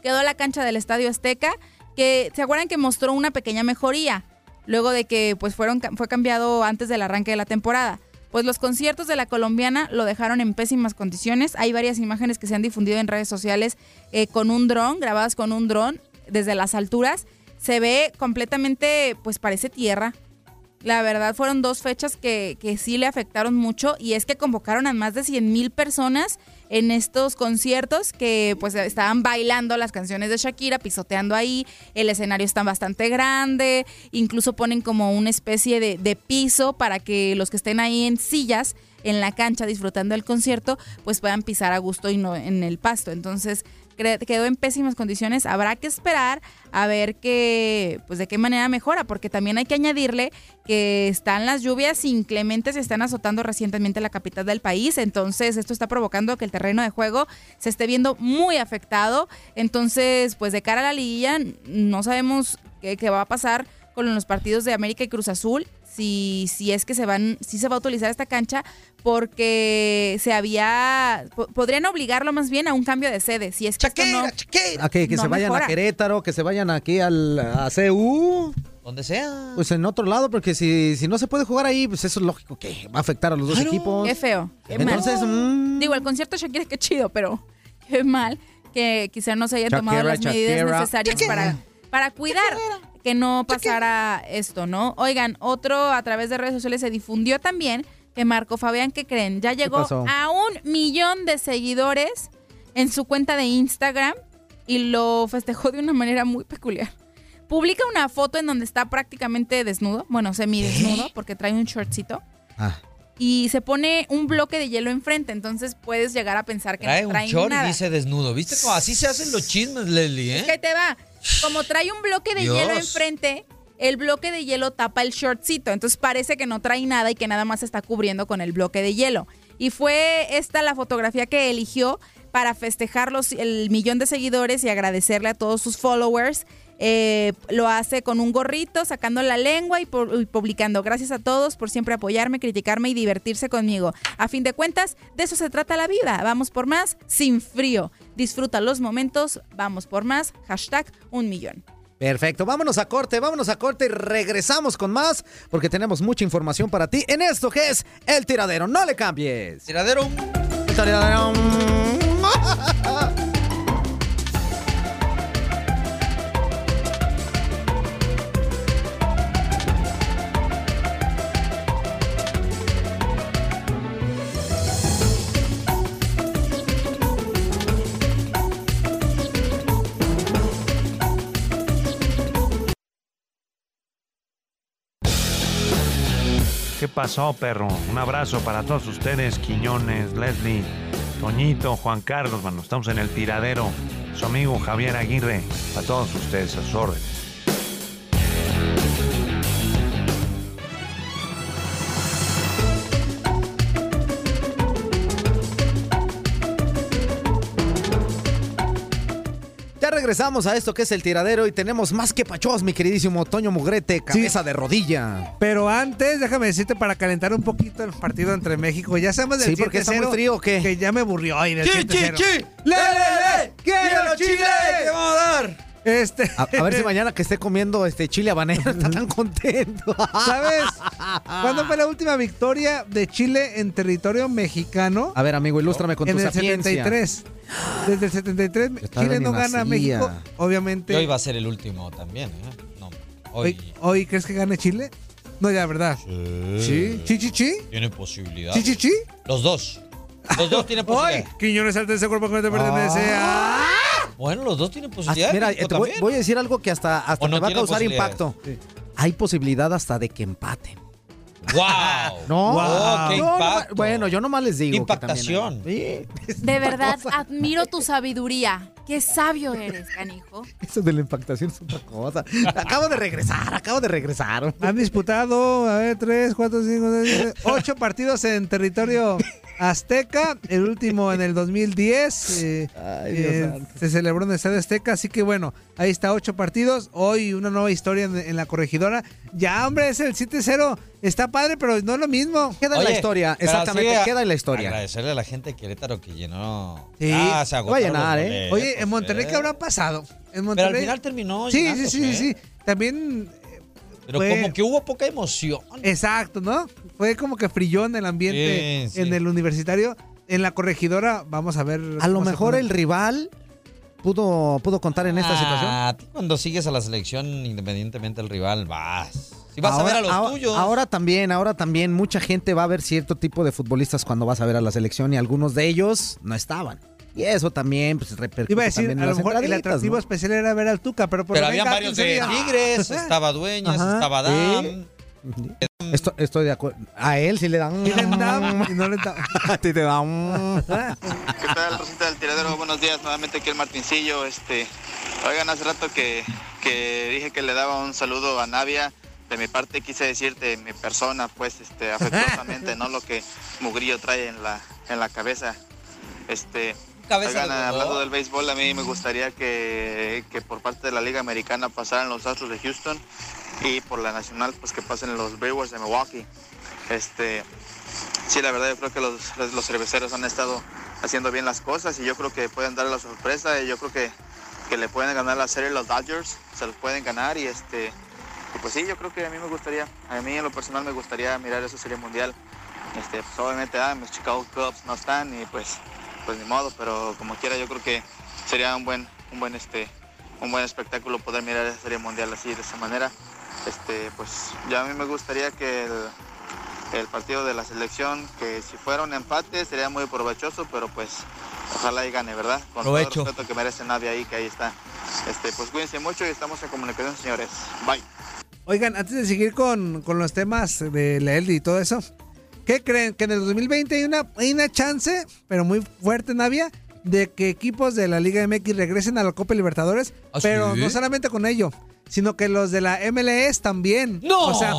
Speaker 5: quedó la cancha del Estadio Azteca, que se acuerdan que mostró una pequeña mejoría, luego de que pues fueron, fue cambiado antes del arranque de la temporada. Pues los conciertos de la colombiana lo dejaron en pésimas condiciones. Hay varias imágenes que se han difundido en redes sociales eh, con un dron, grabadas con un dron desde las alturas. Se ve completamente, pues parece tierra. La verdad fueron dos fechas que, que sí le afectaron mucho y es que convocaron a más de 100 mil personas en estos conciertos que pues estaban bailando las canciones de Shakira, pisoteando ahí, el escenario está bastante grande, incluso ponen como una especie de, de piso para que los que estén ahí en sillas en la cancha disfrutando del concierto pues puedan pisar a gusto y no en el pasto. Entonces quedó en pésimas condiciones. Habrá que esperar a ver qué, pues de qué manera mejora, porque también hay que añadirle que están las lluvias inclementes y están azotando recientemente la capital del país. Entonces, esto está provocando que el terreno de juego se esté viendo muy afectado. Entonces, pues de cara a la liguilla, no sabemos qué, qué va a pasar con los partidos de América y Cruz Azul. Si, si es que se van, si se va a utilizar esta cancha, porque se había, po- podrían obligarlo más bien a un cambio de sede. Si es que esto no,
Speaker 3: A que, que
Speaker 5: no
Speaker 3: se vayan
Speaker 5: mejora.
Speaker 3: a Querétaro, que se vayan aquí al, a CU.
Speaker 4: Donde sea.
Speaker 3: Pues en otro lado, porque si, si no se puede jugar ahí, pues eso es lógico que va a afectar a los dos equipos.
Speaker 5: Qué feo. Qué
Speaker 3: Entonces,
Speaker 5: mal.
Speaker 3: mm,
Speaker 5: Digo, el concierto de Shakira, qué chido, pero qué mal que quizá no se hayan tomado
Speaker 3: Shakira,
Speaker 5: las medidas
Speaker 3: Shakira.
Speaker 5: necesarias para, para cuidar que no pasara esto, ¿no? Oigan, otro a través de redes sociales se difundió también que Marco Fabián, ¿qué creen? Ya llegó a un millón de seguidores en su cuenta de Instagram y lo festejó de una manera muy peculiar. Publica una foto en donde está prácticamente desnudo, bueno, semidesnudo, porque trae un shortcito
Speaker 3: Ah.
Speaker 5: y se pone un bloque de hielo enfrente, entonces puedes llegar a pensar que
Speaker 4: Trae
Speaker 5: no
Speaker 4: un short y dice desnudo. ¿Viste cómo así se hacen los chismes, Leslie,
Speaker 5: Es
Speaker 4: eh?
Speaker 5: que ahí te va. Como trae un bloque de
Speaker 4: Dios.
Speaker 5: hielo enfrente, el bloque de hielo tapa el shortcito, entonces parece que no trae nada y que nada más se está cubriendo con el bloque de hielo. Y fue esta la fotografía que eligió para festejar los, el millón de seguidores y agradecerle a todos sus followers. Eh, lo hace con un gorrito, sacando la lengua y, y publicando. Gracias a todos por siempre apoyarme, criticarme y divertirse conmigo. A fin de cuentas, de eso se trata la vida. Vamos por más, sin frío. Disfruta los momentos, vamos por más. Hashtag un millón.
Speaker 3: Perfecto, vámonos a corte, vámonos a corte y regresamos con más porque tenemos mucha información para ti en esto que es El Tiradero. No le cambies.
Speaker 4: Tiradero.
Speaker 3: Tiradero.
Speaker 17: pasó, perro? Un abrazo para todos ustedes, Quiñones, Leslie, Toñito, Juan Carlos, mano. Estamos en el tiradero. Su amigo Javier Aguirre. Para todos ustedes, a sus órdenes.
Speaker 3: Ya regresamos a esto que es El Tiradero y tenemos más que pachos, mi queridísimo Toño Mugrete, cabeza de rodilla.
Speaker 1: Pero antes, déjame decirte para calentar un poquito el partido entre México. Ya sabemos del
Speaker 3: Sí, porque está muy
Speaker 1: 7-0,
Speaker 3: frío, ¿o qué?
Speaker 1: Que ya me aburrió del
Speaker 3: ¡Chi,
Speaker 1: 7-0.
Speaker 3: chi, chi!
Speaker 1: ¡Le, le, le! ¡Quiero Chile!
Speaker 4: ¿Qué vamos a dar?
Speaker 1: Este...
Speaker 3: A, a ver si mañana que esté comiendo este chile habanero está tan contento.
Speaker 1: ¿Sabes? ¿Cuándo fue la última victoria de Chile en territorio mexicano?
Speaker 3: A ver, amigo, ilústrame con
Speaker 1: en
Speaker 3: tu
Speaker 1: el
Speaker 3: sapiencia.
Speaker 1: 73. Desde el 73,
Speaker 3: estaba
Speaker 1: Chile no gana a. México. Obviamente.
Speaker 4: Hoy va a ser el último también, ¿eh? No, hoy.
Speaker 1: Hoy, hoy crees que gane Chile? No, ya, ¿verdad?
Speaker 4: Sí.
Speaker 1: ¿Chi, chi, chi?
Speaker 4: Tiene posibilidad.
Speaker 1: ¿Chi, chi, chi?
Speaker 4: Los dos. Los dos tienen
Speaker 1: ¡Ay!
Speaker 4: posibilidad.
Speaker 1: Quiñones alta ese cuerpo que no te pertenece.
Speaker 4: Ah.
Speaker 1: ¡Ah!
Speaker 4: Bueno, los dos tienen
Speaker 3: Hasta-
Speaker 4: posibilidad.
Speaker 3: mira, te voy, a decir algo que hasta, hasta
Speaker 4: ¿O no
Speaker 3: te va a causar impacto. Hay posibilidad hasta de que empaten.
Speaker 4: ¡Wow!
Speaker 3: No,
Speaker 4: Wow, qué
Speaker 3: Yo nomás-
Speaker 4: impacto.
Speaker 3: bueno, yo nomás les digo. que también-
Speaker 4: Impactación.
Speaker 3: Sí.
Speaker 5: De verdad, admiro tu sabiduría. Qué sabio eres, canijo.
Speaker 3: Eso de la impactación es otra cosa. Acabo de regresar, acabo de regresar.
Speaker 1: Han disputado, a ver, tres, cuatro, cinco, seis, siete, ocho partidos en territorio azteca. El último en el 2010. eh,
Speaker 3: Ay, Dios
Speaker 1: eh, se celebró en el Estadio Azteca. Así que bueno, ahí está, ocho partidos. Hoy una nueva historia en, en la corregidora. Ya, hombre, es el 7-0. Está padre, pero no es lo mismo.
Speaker 3: Queda en la historia, exactamente,
Speaker 4: sí,
Speaker 3: queda en la historia.
Speaker 4: Agradecerle a la gente de Querétaro que llenó.
Speaker 1: Sí.
Speaker 4: Ah, se
Speaker 3: Va a llenar, ¿eh?
Speaker 1: Oye, en Monterrey,
Speaker 4: ¿eh?
Speaker 1: ¿qué habrá pasado? En
Speaker 4: Pero
Speaker 1: Monterrey.
Speaker 4: al final terminó.
Speaker 1: Sí, sí, sí, sí,
Speaker 4: ¿eh?
Speaker 1: sí. También. eh,
Speaker 4: Pero
Speaker 1: fue-
Speaker 4: como que hubo poca emoción.
Speaker 1: Exacto, ¿no? Fue como que frillón el ambiente
Speaker 4: Sí, sí.
Speaker 1: en el universitario. En la corregidora, vamos a ver.
Speaker 3: A lo
Speaker 1: cómo se
Speaker 3: mejor
Speaker 1: pone.
Speaker 3: el rival pudo, pudo contar en esta situación.
Speaker 4: Ah, tú cuando sigues a la selección, independientemente del rival, vas. Si vas a ver a los
Speaker 3: ahora-
Speaker 4: tuyos.
Speaker 3: Ahora también, ahora también, mucha gente va a ver cierto tipo de futbolistas cuando vas a ver a la selección y algunos de ellos no estaban. Y eso también pues, repercute
Speaker 1: Iba a decir,
Speaker 3: también
Speaker 1: a lo mejor el atractivo
Speaker 3: ¿no?
Speaker 1: especial era ver al Tuca, pero por
Speaker 4: Pero había varios
Speaker 1: ¿quién
Speaker 4: de
Speaker 1: sería?
Speaker 4: Tigres, estaba Dueñas,
Speaker 1: Ajá.
Speaker 4: estaba
Speaker 3: Sí.
Speaker 4: Dam.
Speaker 3: Esto- estoy de acuerdo. A él sí le dan.
Speaker 1: Y le dan, y no le dan.
Speaker 3: A ti te dan.
Speaker 16: ¿Qué tal, Rosita del Tiradero? Buenos días, nuevamente aquí el Martincillo. Este, oigan, hace rato que, que dije que le daba un saludo a Navia. De mi parte quise decirte mi persona, pues, este, afectuosamente, no lo que Mugrillo trae en la, en la cabeza. Este,
Speaker 4: Cabeza
Speaker 16: oigan, hablando del béisbol, a mí me gustaría que, que por parte de la Liga Americana pasaran los Astros de Houston y por la Nacional, pues que pasen los Brewers de Milwaukee. Este, Sí, la verdad yo creo que los, los- cerveceros han estado haciendo bien las cosas y yo creo que pueden darle la sorpresa y yo creo que, que le pueden ganar la serie los Dodgers, se los pueden ganar y este y pues sí, yo creo que a mí me gustaría, a mí en lo personal me gustaría mirar esa serie mundial. Este, pues obviamente ah, mis Chicago Cubs no están y pues pues ni modo, pero como quiera yo creo que sería un buen un buen este un buen espectáculo poder mirar esa serie mundial así de esa manera. Este, pues ya a mí me gustaría que el, el partido de la selección, que si fuera un empate sería muy provechoso, pero pues ojalá y gane, ¿verdad? Con
Speaker 4: Provecho.
Speaker 16: todo el respeto que merece nadie ahí, que ahí está. Este, pues cuídense mucho y estamos en comunicación, señores. Bye.
Speaker 1: Oigan, antes de seguir con, con los temas de la ELDI y todo eso, ¿qué creen? Que en el 2020 hay una, hay una chance, pero muy fuerte, Navia, de que equipos de la Liga MX regresen a la Copa Libertadores,
Speaker 4: ¿Ah,
Speaker 1: pero
Speaker 4: sí?
Speaker 1: no solamente con ello, sino que los de la MLS también.
Speaker 4: ¡No!
Speaker 1: O sea,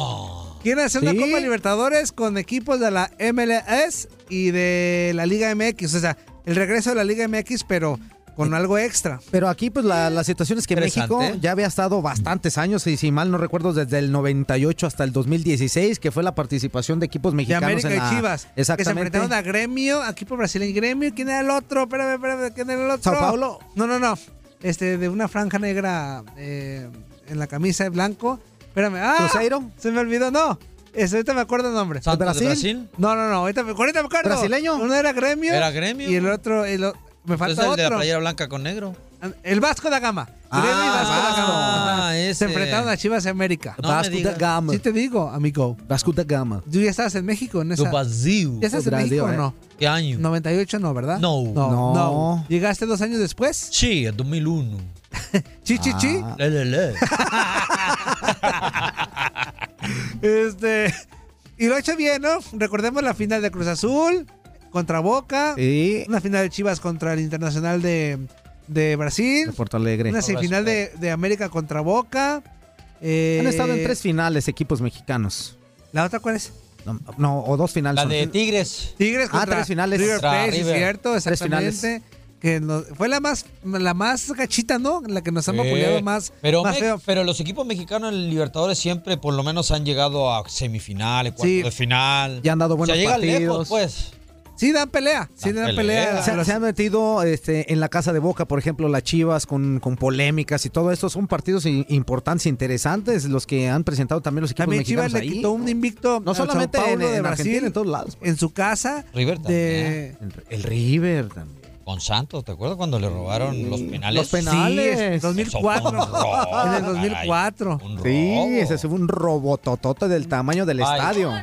Speaker 1: quieren hacer una. Copa Libertadores con equipos de la MLS y de la Liga MX. O sea, el regreso de la Liga MX, pero con algo extra.
Speaker 3: Pero aquí, pues la, la situación es que. México ya había estado bastantes años, y si mal no recuerdo, desde el 98 hasta el 2016, que fue la participación de equipos
Speaker 1: De
Speaker 3: mexicanos
Speaker 1: América
Speaker 3: en la-
Speaker 1: y Chivas. Que se
Speaker 3: Exactamente.
Speaker 1: enfrentaron a Gremio, equipo brasileño. Gremio, ¿quién era el otro? Espérame, espérame, ¿quién era el otro?
Speaker 3: ¿Sao Paulo?
Speaker 1: No, no, no. Este, de una franja negra eh, en la camisa de blanco. Espérame. ¡Ah!
Speaker 3: ¿Cruzeiro?
Speaker 1: Se me olvidó, no. Este, ahorita me acuerdo el nombre.
Speaker 4: ¿Santos de
Speaker 3: Brasil?
Speaker 4: Brasil?
Speaker 1: No, no, no. Ahorita me, ahorita me acuerdo.
Speaker 3: ¿Brasileño?
Speaker 1: Uno era Gremio.
Speaker 4: ¿Era Gremio?
Speaker 1: Y el otro. el me
Speaker 4: Entonces
Speaker 1: falta
Speaker 4: el de la
Speaker 1: otro.
Speaker 4: playera blanca con negro.
Speaker 1: El Vasco da Gama.
Speaker 3: Ah,
Speaker 1: Gremio y Vasco da. Gama.
Speaker 4: Ah, ese.
Speaker 1: Se enfrentaron a Chivas de América.
Speaker 4: No me
Speaker 3: Vasco da
Speaker 4: digas.
Speaker 3: Gama.
Speaker 1: Sí te digo, amigo.
Speaker 3: Vasco da Gama.
Speaker 1: Tú ya estabas en México en esa.
Speaker 4: Do Brasil.
Speaker 1: ¿Ya estás en
Speaker 3: Brasil,
Speaker 1: México o
Speaker 3: eh.
Speaker 1: no?
Speaker 4: ¿Qué año?
Speaker 1: 98 no, ¿verdad?
Speaker 4: No.
Speaker 1: No.
Speaker 3: No.
Speaker 1: no. ¿Llegaste dos años después?
Speaker 4: Sí, el 2001.
Speaker 1: Chi, chi, chi.
Speaker 3: Ah.
Speaker 4: Le, le, le.
Speaker 1: Este. Y lo ha hecho bien, ¿no? Recordemos la final de Cruz Azul contra Boca.
Speaker 3: Sí.
Speaker 1: Una final de Chivas contra el Internacional de, de Brasil.
Speaker 3: De Porto Alegre.
Speaker 1: Una semifinal de, de América contra Boca. Eh,
Speaker 3: Han estado en tres finales equipos mexicanos.
Speaker 1: ¿La otra cuál es?
Speaker 3: No, no, o dos finales.
Speaker 4: La
Speaker 3: son.
Speaker 4: de Tigres.
Speaker 1: Tigres
Speaker 3: Ah,
Speaker 1: contra
Speaker 3: tres finales.
Speaker 1: River Plate,
Speaker 4: River.
Speaker 1: cierto,
Speaker 3: Tres
Speaker 1: exactamente. Que fue la más, la más gachita, ¿no? La que nos han
Speaker 4: Sí.
Speaker 1: vapuleado más,
Speaker 4: pero,
Speaker 1: más
Speaker 4: me-
Speaker 1: feo.
Speaker 4: pero los equipos mexicanos en Libertadores siempre por lo menos han llegado a semifinales, cuartos
Speaker 1: Sí.
Speaker 4: de final.
Speaker 3: Ya han dado
Speaker 4: o
Speaker 3: buenos
Speaker 4: sea, llegan
Speaker 3: partidos.
Speaker 4: lejos, pues.
Speaker 1: Sí, dan pelea. Sí,
Speaker 4: Dan
Speaker 1: dan pelea.
Speaker 4: pelea.
Speaker 3: Se, han metido este, en la casa de Boca, por ejemplo, las Chivas con, con polémicas y todo esto. Son partidos importantes, interesantes, los que han presentado también los equipos
Speaker 1: También
Speaker 3: mexicanos
Speaker 1: Chivas le
Speaker 3: ahí.
Speaker 1: quitó un invicto
Speaker 3: No solamente en,
Speaker 1: Paulo de
Speaker 3: en
Speaker 1: Brasil
Speaker 3: Argentina, en todos lados.
Speaker 1: en su casa.
Speaker 4: River
Speaker 1: de
Speaker 3: El River también.
Speaker 4: Con Santos, ¿te acuerdas cuando le robaron los penales?
Speaker 3: Los penales.
Speaker 1: Sí, es 2004.
Speaker 4: Eso fue un robo,
Speaker 1: en el
Speaker 4: caray.
Speaker 1: 2004.
Speaker 4: Un
Speaker 3: Sí, ese fue un robototote del tamaño del
Speaker 4: Ay.
Speaker 3: estadio.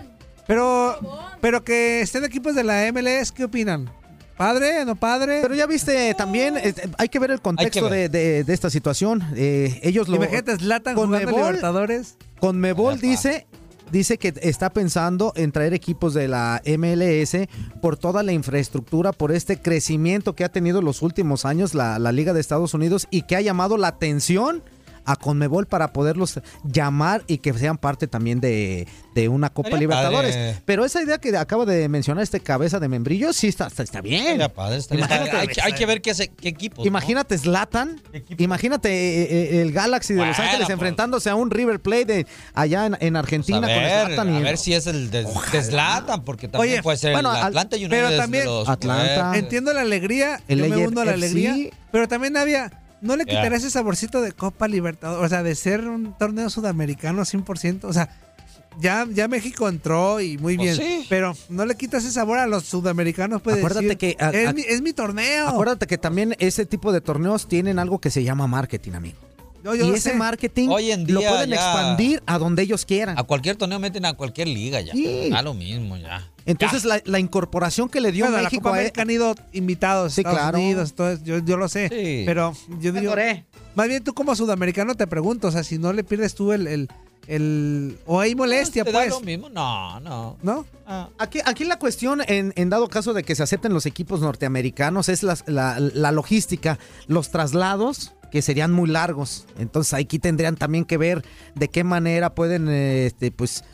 Speaker 1: Pero, pero que estén equipos de la MLS, ¿qué opinan? ¿Padre? ¿No padre?
Speaker 3: Pero ya viste, también eh, hay que ver el contexto
Speaker 4: ver.
Speaker 3: de, de- de esta situación. Eh, ellos lo.
Speaker 1: Imagínate, Zlatan
Speaker 3: con
Speaker 1: jugando
Speaker 3: Mebol-
Speaker 1: Libertadores.
Speaker 3: Con Mebol
Speaker 4: Epa.
Speaker 3: dice dice que está pensando en traer equipos de la MLS por toda la infraestructura, por este crecimiento que ha tenido los últimos años la, la Liga de Estados Unidos y que ha llamado la atención a Conmebol para poderlos llamar y que sean parte también de, de una Copa Libertadores.
Speaker 4: padre.
Speaker 3: Pero esa idea que acaba de mencionar este cabeza de membrillo, sí está, está, está bien.
Speaker 4: Estaría padre, estaría-
Speaker 3: Imagínate-
Speaker 4: hay, que- hay que ver qué, hace- qué equipo.
Speaker 3: Imagínate Zlatan, imagínate eh, eh, el Galaxy de Los
Speaker 4: Bueno,
Speaker 3: Ángeles
Speaker 4: pues.
Speaker 3: enfrentándose a un River Plate de allá en, en Argentina
Speaker 4: a
Speaker 3: con
Speaker 4: ver,
Speaker 3: Zlatan. y-
Speaker 4: a ver si es el de, de Zlatan, porque también
Speaker 1: Oye,
Speaker 4: puede ser
Speaker 1: bueno,
Speaker 4: el
Speaker 1: al-
Speaker 4: Atlanta United
Speaker 1: pero
Speaker 4: de los-
Speaker 3: Atlanta.
Speaker 1: Entiendo la alegría,
Speaker 3: El
Speaker 1: yo me uno a la
Speaker 3: FC.
Speaker 1: alegría, pero también había, no le
Speaker 4: Ya.
Speaker 1: quitaría ese saborcito de Copa Libertadores, o sea, de ser un torneo sudamericano 100%, o sea, ya, ya México entró y muy
Speaker 3: Pues
Speaker 1: bien,
Speaker 3: sí.
Speaker 1: pero no le quita ese sabor a los sudamericanos, puede
Speaker 3: Acuérdate
Speaker 1: decir,
Speaker 3: que a-
Speaker 1: es,
Speaker 3: a-
Speaker 1: mi, es mi torneo.
Speaker 3: Acuérdate que también ese tipo de torneos tienen algo que se llama marketing, amigo.
Speaker 1: No,
Speaker 3: y
Speaker 1: lo
Speaker 3: ese
Speaker 1: sé.
Speaker 3: marketing
Speaker 4: Hoy en
Speaker 3: lo
Speaker 4: día
Speaker 3: pueden
Speaker 4: ya-
Speaker 3: expandir a donde ellos quieran.
Speaker 4: A cualquier torneo meten a cualquier liga ya.
Speaker 3: Sí.
Speaker 4: Da lo mismo ya.
Speaker 3: Entonces la, la incorporación que le dio
Speaker 1: Bueno, a la
Speaker 3: México
Speaker 1: Copa
Speaker 3: a
Speaker 1: América han ido invitados
Speaker 3: Sí,
Speaker 1: Estados
Speaker 3: claro.
Speaker 1: Unidos, todo eso, yo, yo lo sé,
Speaker 4: Sí.
Speaker 1: pero yo digo, más bien tú como sudamericano te pregunto, o sea, si no le pierdes tú el, el, el o hay molestia,
Speaker 4: ¿Te da
Speaker 1: pues,
Speaker 4: lo mismo? No, no.
Speaker 1: ¿no?
Speaker 3: Aquí, aquí la cuestión, en, en dado caso de que se acepten los equipos norteamericanos, es las- la, la logística, los traslados que serían muy largos. Entonces aquí tendrían también que ver de qué manera pueden este, pues,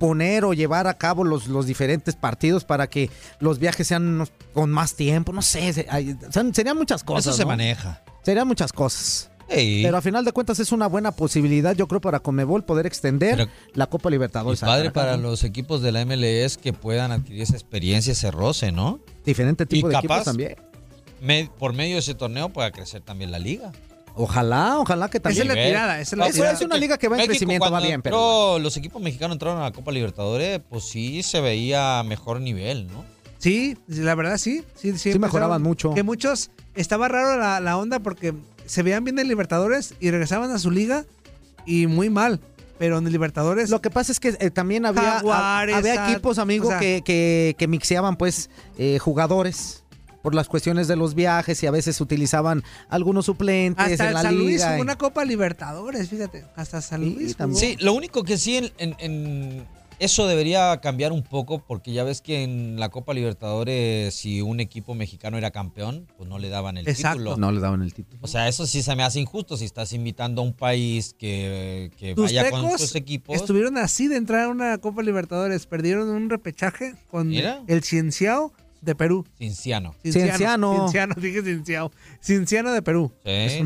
Speaker 3: poner o llevar a cabo los, los diferentes partidos para que los viajes sean con más tiempo. No sé, se- hay- serían muchas cosas.
Speaker 4: Eso se
Speaker 3: ¿no?
Speaker 4: maneja.
Speaker 3: Serían muchas cosas. Pero a final de cuentas es una buena posibilidad, yo creo, para Comebol poder extender
Speaker 4: Pero-
Speaker 3: la Copa Libertadores.
Speaker 4: padre
Speaker 3: acá,
Speaker 4: para los equipos de la MLS que puedan adquirir esa experiencia, ese roce, ¿no?
Speaker 3: Diferente tipo
Speaker 4: y
Speaker 3: de equipos también.
Speaker 4: me- por medio de ese torneo pueda crecer también la liga.
Speaker 3: Ojalá, ojalá que también.
Speaker 1: Esa es la tirada, esa es la
Speaker 3: Eso
Speaker 1: tirada.
Speaker 3: es una liga que va en
Speaker 4: México,
Speaker 3: crecimiento, va bien, pero.
Speaker 4: los equipos mexicanos entraron a la Copa Libertadores, pues sí se veía mejor nivel, ¿no?
Speaker 1: Sí, la verdad sí. Sí,
Speaker 3: Sí mejoraban mucho.
Speaker 1: Que muchos, estaba raro la, la onda porque se veían bien en Libertadores y regresaban a su liga y muy mal. Pero en Libertadores...
Speaker 3: Lo que pasa es que eh, también había,
Speaker 1: Jaguares,
Speaker 3: ha- había equipos, amigo,
Speaker 1: o sea-
Speaker 3: que, que, que mixeaban pues eh, jugadores por las cuestiones de los viajes y a veces utilizaban algunos suplentes
Speaker 1: hasta
Speaker 3: en la
Speaker 1: San Luis
Speaker 3: liga.
Speaker 1: jugó
Speaker 3: y-
Speaker 1: una Copa Libertadores, fíjate. Hasta San Luis jugó.
Speaker 4: Sí, lo único que sí en, en- en- eso debería cambiar un poco porque ya ves que en la Copa Libertadores si un equipo mexicano era campeón, pues no le daban el
Speaker 1: Exacto.
Speaker 4: título.
Speaker 3: No le daban el título.
Speaker 4: O sea, eso sí se me hace injusto si estás invitando a un país que, que
Speaker 1: Tus
Speaker 4: vaya con sus equipos.
Speaker 1: estuvieron así de entrar a una Copa Libertadores. Perdieron un repechaje con
Speaker 4: Mira.
Speaker 1: el Cienciao de Perú.
Speaker 4: Cinciano.
Speaker 3: Cienciano.
Speaker 1: Cienciano, dije Cienciao. Cienciano de Perú.
Speaker 4: Sí.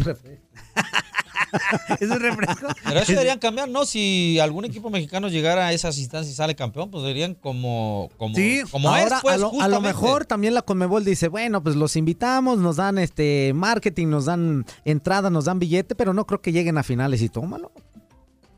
Speaker 1: ¿Es un refresco?
Speaker 4: Pero eso deberían cambiar, ¿no? Si algún equipo mexicano llegara a esas instancias y sale campeón, pues deberían como, como, como
Speaker 3: Ahora,
Speaker 4: es, pues,
Speaker 3: a, lo, a lo
Speaker 4: justamente.
Speaker 3: mejor también la Conmebol dice, bueno, pues los invitamos, nos dan este marketing, nos dan entrada, nos dan billete, pero no creo que lleguen a finales y tómalo.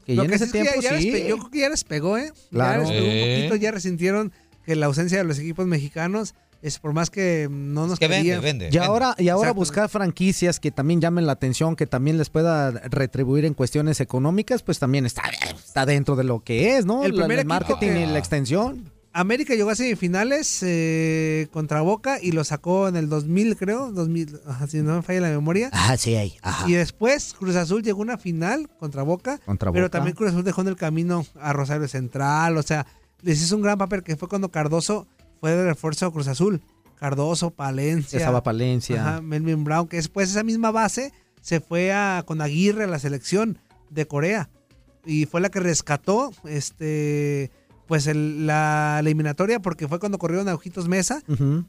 Speaker 3: Que
Speaker 1: Lo
Speaker 3: ya en
Speaker 1: que
Speaker 3: ese
Speaker 1: sí es que
Speaker 3: tiempo
Speaker 1: ya-
Speaker 3: sí.
Speaker 1: yo creo que ya les pegó, ¿eh?
Speaker 3: Claro.
Speaker 1: Ya les pegó
Speaker 4: Sí.
Speaker 1: un poquito, ya resintieron que la ausencia de los equipos mexicanos es por más que no nos
Speaker 4: que vende, vende.
Speaker 3: Y ahora, y ahora buscar franquicias que también llamen la atención, que también les pueda retribuir en cuestiones económicas, pues también está, está dentro de lo que es, ¿no?
Speaker 1: El
Speaker 3: La-
Speaker 1: primer
Speaker 3: marketing
Speaker 1: que-
Speaker 3: y la extensión.
Speaker 1: América llegó a semifinales eh, contra Boca y lo sacó en el 2000, creo, 2000, ajá, si no me falla la memoria.
Speaker 3: Ah, sí, ahí. Ajá.
Speaker 1: Y después Cruz Azul llegó a una final contra Boca,
Speaker 3: Contra
Speaker 1: pero
Speaker 3: Boca.
Speaker 1: también Cruz Azul dejó en el camino a Rosario Central, o sea, les hizo un gran papel que fue cuando Cardoso fue de refuerzo a Cruz Azul. Cardoso, Palencia.
Speaker 3: Estaba Palencia.
Speaker 1: Ajá, Melvin Brown, que después esa misma base se fue a, con Aguirre a la selección de Corea. Y fue la que rescató este pues el- la eliminatoria porque fue cuando corrieron a Ojitos Mesa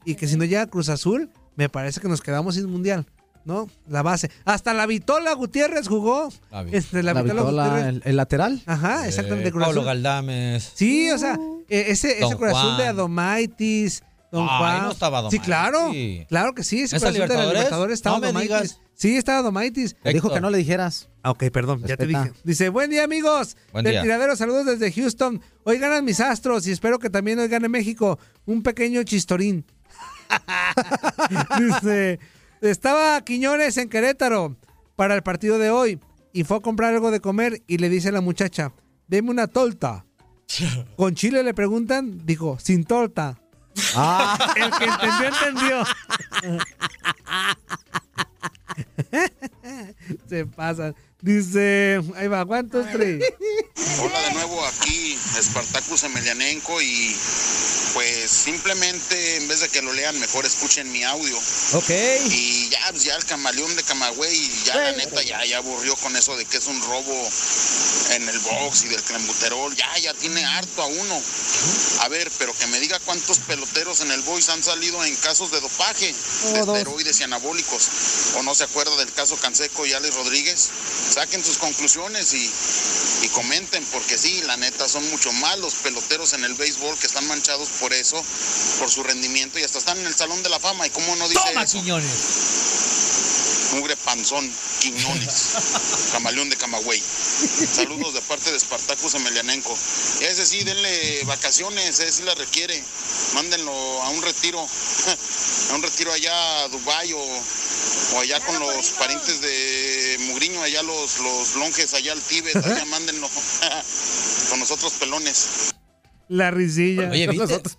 Speaker 1: y que si no llega Cruz Azul, me parece que nos quedamos sin mundial, ¿no? La base. Hasta la Vitola Gutiérrez jugó.
Speaker 4: La vi-
Speaker 1: Este, la
Speaker 3: La
Speaker 1: Vitola
Speaker 3: Vitola,
Speaker 1: Gutiérrez.
Speaker 3: el, el lateral.
Speaker 1: Ajá, exactamente.
Speaker 4: Eh, Pablo. Galdames.
Speaker 1: Sí, o sea, eh, ese, ese Azul de. Adomaitis, Don
Speaker 4: Ay,
Speaker 1: Juan.
Speaker 4: no estaba
Speaker 1: Sí,
Speaker 4: Adomaitis.
Speaker 1: claro. Claro que sí. Ese
Speaker 4: ¿Esa
Speaker 1: Azul de la
Speaker 4: Libertadores?
Speaker 1: Libertadores estaba
Speaker 4: No me.
Speaker 1: Sí, estaba Adomaitis.
Speaker 3: Te dijo que no le dijeras.
Speaker 1: Ah, Ok, perdón, ya te dije. Dice, buen día amigos.
Speaker 4: Buen
Speaker 1: Del
Speaker 4: día.
Speaker 1: tiradero, saludos desde Houston. Hoy ganan mis astros y espero que también hoy gane México. Un pequeño chistorín. Dice, estaba Quiñones en Querétaro para el partido de hoy y fue a comprar algo de comer y le dice a la muchacha, deme una torta. Con chile le preguntan, dijo, sin torta.
Speaker 3: Ah.
Speaker 1: El que entendió, entendió. Se pasan. Dice, ahí va, ¿cuántos tres?
Speaker 29: Hola de nuevo aquí, Espartacus Emelianenko y pues simplemente en vez de que lo lean mejor escuchen mi audio.
Speaker 3: Ok.
Speaker 29: Y ya, pues, ya el camaleón de Camagüey, ya la neta ya, ya aburrió con eso de que es un robo en el box y del clenbuterol, ya, ya tiene harto a uno. A ver, pero que me diga cuántos peloteros en el boys han salido en casos de dopaje, de esteroides y anabólicos. O no se acuerda del caso Canseco y Alex Rodríguez. Saquen sus conclusiones y, y comenten, porque sí, la neta, son mucho más los peloteros en el béisbol que están manchados por eso, por su rendimiento y hasta están en el Salón de la Fama. ¿Y cómo no dice
Speaker 4: Toma,
Speaker 29: eso?
Speaker 4: Quiñones.
Speaker 29: Mugre panzón, Quiñones, camaleón de Camagüey. Saludos de parte de Espartacus Emelianenko. Ese sí, denle vacaciones, ese sí la requiere. Mándenlo a un retiro, a un retiro allá a Dubái o, o allá con los parientes de Mugriño, allá los, los longes, allá al Tíbet, allá mándenlo con nosotros pelones.
Speaker 1: La risilla.
Speaker 4: Oye, ¿viste?
Speaker 1: Nosotros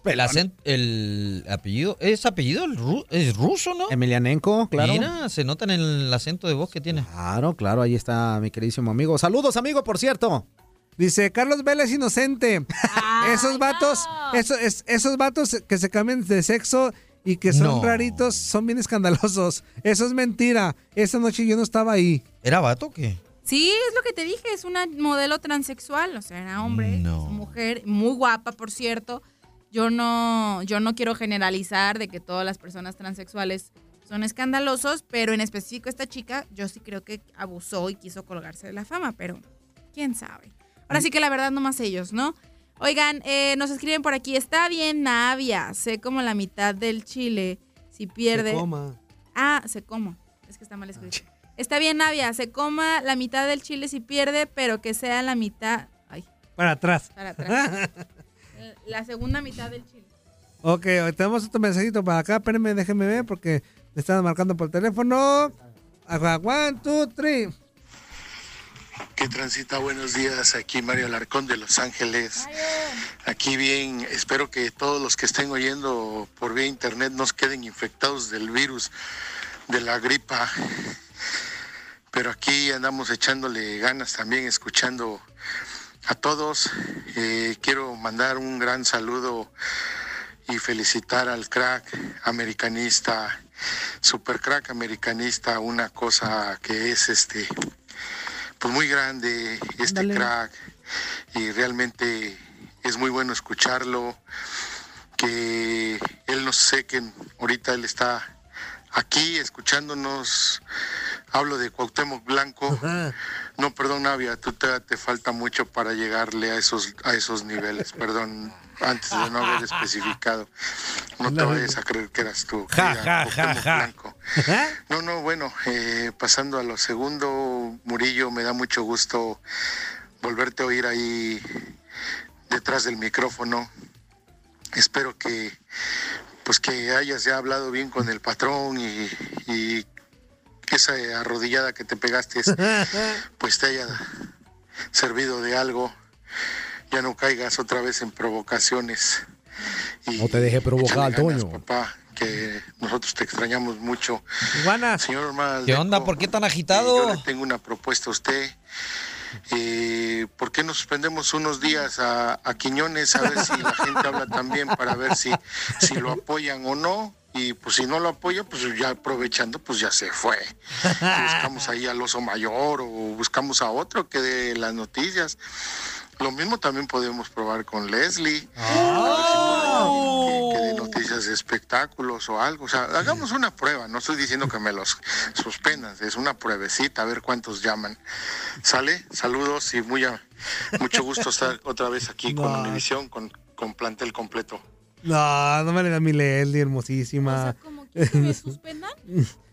Speaker 4: El, el apellido, ¿es apellido? El ru- es ruso, ¿no?
Speaker 3: Emelianenko, claro.
Speaker 4: Mira, se nota en el acento de voz que tiene.
Speaker 3: Claro, claro, ahí está mi queridísimo amigo. Saludos, amigo, por cierto.
Speaker 1: Dice Carlos Vélez inocente. esos vatos, esos, es- esos vatos que se cambian de sexo y que son
Speaker 4: No.
Speaker 1: raritos son bien escandalosos. Eso es mentira. Esa noche yo no estaba ahí.
Speaker 4: ¿Era vato o qué?
Speaker 5: Sí, es lo que te dije, es una modelo transexual, o sea, era hombre,
Speaker 4: No.
Speaker 5: es mujer, muy guapa, por cierto. Yo no, yo no quiero generalizar de que todas las personas transexuales son escandalosos, pero en específico esta chica, yo sí creo que abusó y quiso colgarse de la fama, pero quién sabe. Ahora sí que la verdad no más ellos, ¿no? Oigan, eh, nos escriben por aquí, está bien Navia, sé como la mitad del chile, si pierde...
Speaker 1: coma.
Speaker 5: Ah, se coma. Es que está mal escrito. Está bien, Navia. Se coma la mitad del chile si pierde, pero que sea la mitad. Ay,
Speaker 1: Para atrás.
Speaker 5: para atrás. la segunda mitad del chile.
Speaker 1: Ok, tenemos otro mensajito para acá. Espérenme, déjenme ver porque me están marcando por teléfono. One, two, three.
Speaker 30: ¿Qué transita? Buenos días, aquí Mario Alarcón de Los Ángeles. Aquí bien, espero que todos los que estén oyendo por vía internet nos queden infectados del virus de la gripa. Pero aquí andamos echándole ganas también, escuchando a todos. Eh, quiero mandar un gran saludo y felicitar al crack americanista, super crack americanista, una cosa que es este pues muy grande este crack y realmente es muy bueno escucharlo que él no sé que ahorita él está aquí escuchándonos hablo de Cuauhtémoc Blanco no perdón Navia tú te, te falta mucho para llegarle a esos a esos niveles perdón antes de no haber especificado no te vayas a creer que eras tú
Speaker 4: Ja,
Speaker 30: Cuauhtémoc
Speaker 4: ja.
Speaker 30: Blanco. No, no, bueno, eh, pasando a lo segundo, Murillo, me da mucho gusto volverte a oír ahí detrás del micrófono. Espero que pues que hayas ya hablado bien con el patrón y, y que esa arrodillada que te pegaste pues te haya servido de algo. Ya no caigas otra vez en provocaciones. Y
Speaker 3: No te deje provocar,
Speaker 30: ganas,
Speaker 3: Toño.
Speaker 30: papá, que nosotros te extrañamos mucho. Señor Omar
Speaker 4: ¿Qué onda? ¿Por qué tan agitado?
Speaker 30: Yo le tengo una propuesta a usted. Eh, ¿Por qué no suspendemos unos días a, a Quiñones a ver si la gente habla también para ver si, si lo apoyan o no? Y pues si no lo apoya, pues ya aprovechando, pues ya se fue. Buscamos ahí al oso mayor o buscamos a otro que dé las noticias. Lo mismo también podemos probar con Leslie. que, que dé noticias de espectáculos o algo. O sea, hagamos una prueba. No estoy diciendo que me los suspendan. Es una pruebecita, a ver cuántos llaman. ¿Sale? Saludos y muy a- mucho gusto estar otra vez aquí con
Speaker 1: No.
Speaker 30: Univisión, con, con plantel completo.
Speaker 1: No, no me le da mi Leslie, hermosísima.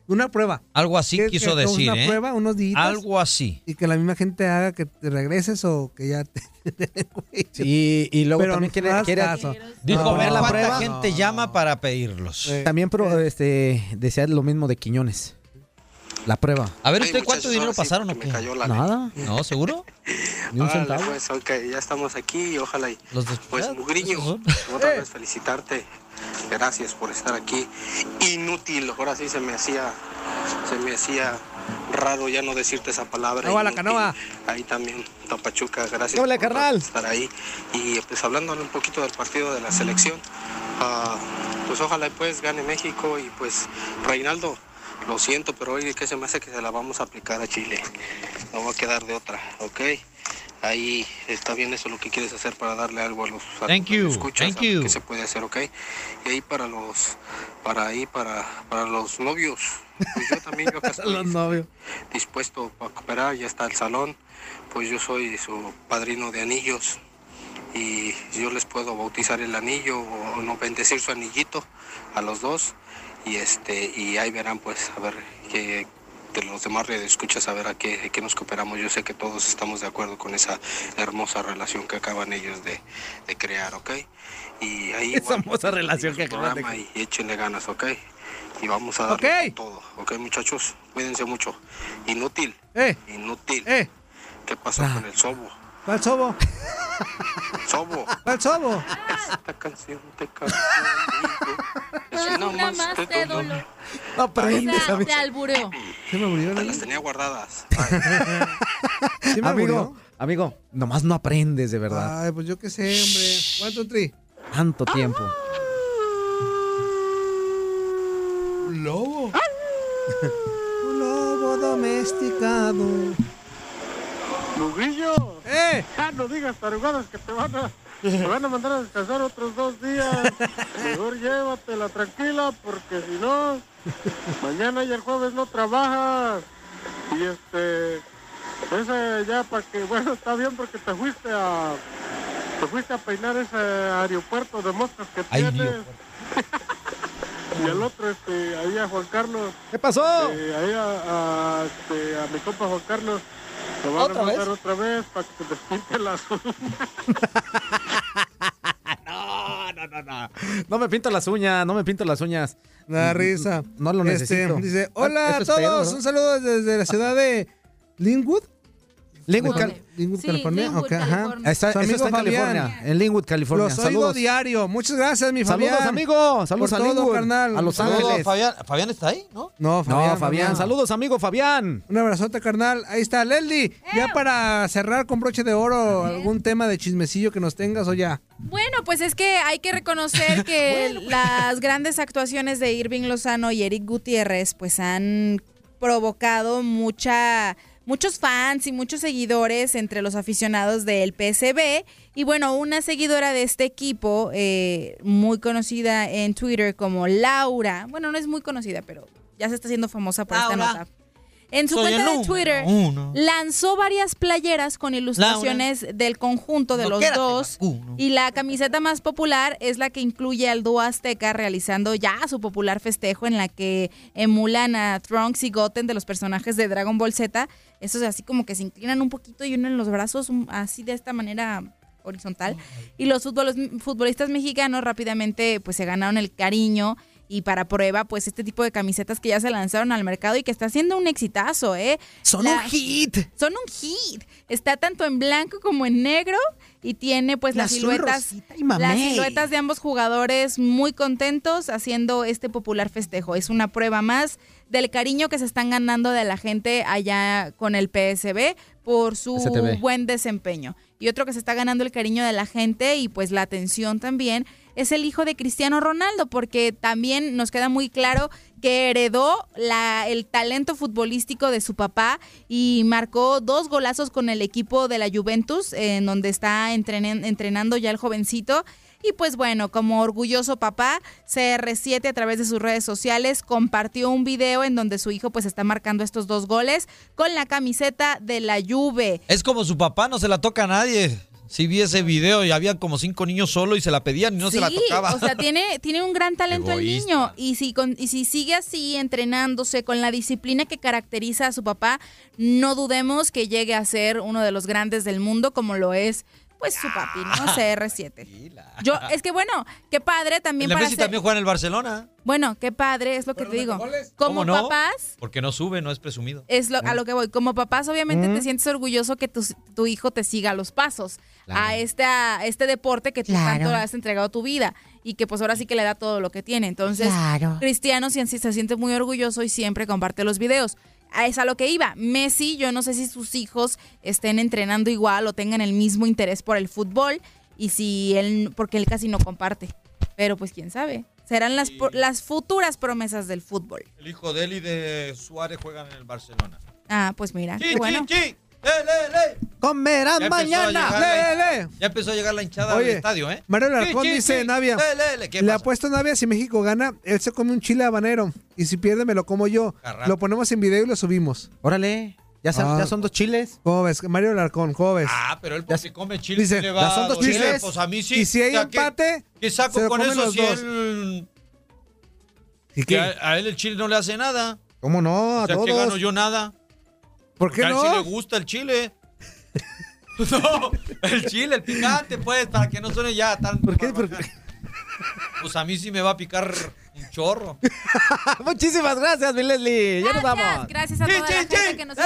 Speaker 1: Una prueba.
Speaker 4: Algo así
Speaker 1: Que-
Speaker 4: quiso
Speaker 1: que
Speaker 4: decir,
Speaker 1: Una
Speaker 4: ¿eh?
Speaker 1: prueba, unos días.
Speaker 4: Algo así.
Speaker 1: Y que la misma gente haga que te regreses o que ya te.
Speaker 3: Sí, y luego
Speaker 1: Pero
Speaker 3: también
Speaker 1: no
Speaker 3: quiere, quiere
Speaker 1: caso.
Speaker 4: Dijo,
Speaker 3: No.
Speaker 4: ver
Speaker 3: la prueba.
Speaker 4: gente llama para pedirlos.
Speaker 3: También pro- este, decía lo mismo de Quiñones. La prueba.
Speaker 4: A ver,
Speaker 21: Ay,
Speaker 4: ¿usted cuánto dinero
Speaker 21: sí,
Speaker 4: pasaron o qué?
Speaker 21: cayó la
Speaker 3: Nada.
Speaker 4: ¿No, seguro?
Speaker 3: Ni un centavo.
Speaker 21: pues, ok, ya estamos aquí y ojalá y...
Speaker 4: Los
Speaker 21: Pues, Mugriño, otra vez felicitarte. Gracias por estar aquí. Inútil, ahora sí se me hacía, se me hacía raro ya no decirte esa palabra.
Speaker 1: Canoa, la
Speaker 21: inútil.
Speaker 1: canoa.
Speaker 21: Ahí también, Tapachuca, gracias
Speaker 3: Hola,
Speaker 21: por
Speaker 3: carnal.
Speaker 21: estar ahí. Y pues hablando un poquito del partido de la selección, ah, pues ojalá pues gane México y pues Reinaldo, lo siento, pero hoy que se me hace que se la vamos a aplicar a Chile. No va a quedar de otra, ¿ok? Ahí está bien eso lo que quieres hacer para darle algo a los a
Speaker 4: Thank you,
Speaker 21: escuchas,
Speaker 4: thank
Speaker 21: a
Speaker 4: you.
Speaker 21: qué se puede hacer, ¿ok? Y ahí para los, para ahí para, para los novios, pues yo también yo acá estoy
Speaker 3: Los novios.
Speaker 21: dispuesto para cooperar, ya está el salón, pues yo soy su padrino de anillos y yo les puedo bautizar el anillo o no bendecir su anillito a los dos y este y ahí verán pues a ver que de los demás escuchas a ver a qué, a qué nos cooperamos. Yo sé que todos estamos de acuerdo con esa hermosa relación que acaban ellos de, de crear, ¿ok? Y ahí
Speaker 3: Esa hermosa relación que acaban de
Speaker 21: y, échenle ganas, ¿ok? Y vamos a darle
Speaker 1: Ok.
Speaker 21: con todo, ¿ok muchachos? Cuídense mucho. Inútil.
Speaker 1: Eh,
Speaker 21: Inútil.
Speaker 1: eh.
Speaker 21: ¿Qué pasó con el sobo?
Speaker 1: ¿Cuál sobo?
Speaker 21: Sobo.
Speaker 1: ¿Cuál sobo?
Speaker 21: Esta canción te amigo. Es una
Speaker 5: Una
Speaker 21: más
Speaker 5: más
Speaker 21: de dolor.
Speaker 5: dolor. Sea,
Speaker 3: amigo.
Speaker 5: te albureó.
Speaker 1: ¿Se me murió
Speaker 21: las tenía guardadas.
Speaker 1: ¿Sí me
Speaker 3: amigo,
Speaker 1: murió?
Speaker 3: amigo, nomás no aprendes de verdad.
Speaker 1: Ay, pues yo qué sé, hombre. Two, three.
Speaker 3: Tanto tiempo.
Speaker 1: Lobo. Un lobo domesticado.
Speaker 14: Lugrillo.
Speaker 1: ¡Eh!
Speaker 14: Ah, no digas tarugadas que te van a, te van a mandar a descansar otros dos días. Mejor llévatela tranquila porque si no, mañana y el jueves no trabajas. Y este, ese ya para que, bueno, está bien porque te fuiste a, te fuiste a peinar ese aeropuerto de moscas que
Speaker 4: Ay,
Speaker 14: tienes. Y el otro, este, ahí a Juan Carlos.
Speaker 3: ¿Qué pasó?
Speaker 14: Eh, ahí a, a, este, a mi compa Juan Carlos. Lo van
Speaker 3: ¿Otra
Speaker 14: a mandar
Speaker 3: vez?
Speaker 14: otra vez para que te despinte las
Speaker 3: No, no, no, no. No me pinto las uñas, no me pinto las uñas.
Speaker 1: Da risa.
Speaker 3: No lo
Speaker 1: Este,
Speaker 3: necesito.
Speaker 1: dice,
Speaker 3: Ah,
Speaker 1: hola a
Speaker 3: espero,
Speaker 1: todos,
Speaker 3: ¿no?
Speaker 1: un saludo desde la ciudad de Linwood.
Speaker 3: Linwood,
Speaker 1: Cal-
Speaker 3: Cal-
Speaker 1: Linwood,
Speaker 5: Sí,
Speaker 1: California.
Speaker 5: Linwood,
Speaker 1: Ok, ajá.
Speaker 5: California.
Speaker 3: Está,
Speaker 1: amigo
Speaker 3: está en
Speaker 1: Fabián.
Speaker 3: California, en Linwood, California.
Speaker 1: Los oigo
Speaker 3: Saludos.
Speaker 1: diario. Muchas gracias, mi Fabián.
Speaker 3: Saludos, amigo. Saludos
Speaker 1: Por
Speaker 3: a
Speaker 1: todo, carnal.
Speaker 3: A Los
Speaker 1: Saludos,
Speaker 3: Ángeles.
Speaker 4: Fabián, Fabián está ahí, ¿no?
Speaker 1: No, Fabián.
Speaker 3: No, Fabián. Saludos, amigo Fabián.
Speaker 1: Un abrazote, carnal. Ahí está, Leslie. Ya para cerrar con broche de oro, algún tema de chismecillo que nos tengas o ya.
Speaker 5: Bueno, pues es que hay que reconocer que las grandes actuaciones de Irving Lozano y Eric Gutiérrez pues han provocado mucha muchos fans y muchos seguidores entre los aficionados del PSB y bueno, una seguidora de este equipo eh, muy conocida en Twitter como Laura, bueno, no es muy conocida, pero ya se está haciendo famosa por esta nota. En su
Speaker 4: Soy
Speaker 5: cuenta de Twitter
Speaker 4: uno.
Speaker 5: lanzó varias playeras con ilustraciones del conjunto de
Speaker 4: No
Speaker 5: los dos
Speaker 4: vacuno.
Speaker 5: y la camiseta más popular es la que incluye al dúo azteca realizando ya su popular festejo en la que emulan a Trunks y Goten de los personajes de Dragon Ball Z. Eso es así como que se inclinan un poquito y unen los brazos así de esta manera horizontal. Y los futbolistas mexicanos rápidamente pues se ganaron el cariño y para prueba pues este tipo de camisetas que ya se lanzaron al mercado y que está haciendo un exitazo, ¿eh?
Speaker 3: Son un hit.
Speaker 5: Son un hit. Está tanto en blanco como en negro y tiene pues las siluetas
Speaker 3: y
Speaker 5: las siluetas de ambos jugadores muy contentos haciendo este popular festejo. Es una prueba más del cariño que se están ganando de la gente allá con el PSB por su
Speaker 3: STB.
Speaker 5: buen desempeño. Y otro que se está ganando el cariño de la gente y pues la atención también es el hijo de Cristiano Ronaldo, porque también nos queda muy claro que heredó la, el talento futbolístico de su papá y marcó dos golazos con el equipo de la Juventus, en donde está entrenen- entrenando ya el jovencito. Y pues bueno, como orgulloso papá, CR7 a través de sus redes sociales compartió un video en donde su hijo pues está marcando estos dos goles con la camiseta de la Juve.
Speaker 4: Es como su papá, no se la toca a nadie. Si vi ese video y había como cinco niños solo y se la pedían y no se la
Speaker 5: Sí,
Speaker 4: tocaba.
Speaker 5: O sea, tiene, tiene un gran talento el niño. Y si, con, y si sigue así, entrenándose con la disciplina que caracteriza a su papá, no dudemos que llegue a ser uno de los grandes del mundo, como lo es, pues, su papi, ¿no? CR7. Yo, es que bueno, qué padre también
Speaker 4: El de
Speaker 5: para
Speaker 4: Messi
Speaker 5: ser-
Speaker 4: también juega en el Barcelona.
Speaker 5: Bueno, qué padre, es lo que te digo. Como
Speaker 4: ¿Cómo no?
Speaker 5: papás,
Speaker 4: Porque no sube, no es presumido.
Speaker 5: es lo- a lo que voy. Como papás, obviamente
Speaker 4: Mm.
Speaker 5: te sientes orgulloso que tu, tu hijo te siga los pasos
Speaker 4: Claro.
Speaker 5: a, este, a este deporte que tú
Speaker 4: Claro.
Speaker 5: tanto le has entregado tu vida y que pues ahora sí que le da todo lo que tiene. Entonces,
Speaker 4: Claro.
Speaker 5: Cristiano sí- sí se siente muy orgulloso y siempre comparte los videos. A es a lo que iba. Messi, yo no sé si sus hijos estén entrenando igual o tengan el mismo interés por el fútbol y si él, porque él casi no comparte. Pero pues quién sabe. Serán las, las futuras promesas del fútbol.
Speaker 4: El hijo de él y de Suárez juegan en el Barcelona.
Speaker 5: Ah, pues mira,
Speaker 4: Chi,
Speaker 5: qué bueno.
Speaker 4: chi, ¡Le, le, le!
Speaker 3: Comerán
Speaker 4: Ya
Speaker 3: mañana.
Speaker 4: llegar
Speaker 1: ¡Le,
Speaker 4: la-
Speaker 1: le!
Speaker 4: Ya empezó a llegar la hinchada
Speaker 1: Oye,
Speaker 4: al estadio, ¿eh?
Speaker 1: Mario Larcón dice. Navia,
Speaker 4: Le,
Speaker 1: apuesto a Navia si México gana, él se come un chile habanero. Y si pierde, me lo como yo. Lo ponemos en video y lo subimos.
Speaker 3: Órale, ya, son-
Speaker 1: Ah.
Speaker 3: ya son dos chiles.
Speaker 1: ¿Cómo ves? Mario Larcón, ¿cómo ves?
Speaker 4: Ah, pero él porque come chile.
Speaker 1: Dice,
Speaker 4: ¿qué le
Speaker 1: ya
Speaker 4: va
Speaker 1: son
Speaker 4: a
Speaker 1: dos chiles.
Speaker 4: Pues a mí sí.
Speaker 1: Y si hay
Speaker 4: O sea, ¿qué-
Speaker 1: empate,
Speaker 4: ¿Qué
Speaker 1: se
Speaker 4: saco
Speaker 1: lo
Speaker 4: con eso si
Speaker 1: dos.
Speaker 4: él...
Speaker 1: ¿Y
Speaker 4: que
Speaker 1: qué?
Speaker 4: a, a él el chile no le hace nada?
Speaker 3: ¿Cómo no? A
Speaker 4: O sea,
Speaker 3: todos.
Speaker 4: que gano yo nada?
Speaker 1: ¿Por qué
Speaker 4: a él
Speaker 1: no?
Speaker 4: sí le gusta el chile. no, el chile, el picante, pues, para que no suene ya tan... ¿Por qué? Pues a mí sí me va a picar un chorro.
Speaker 3: Muchísimas gracias, mi Leslie. Ya nos vamos.
Speaker 5: Gracias a toda la gente que nos.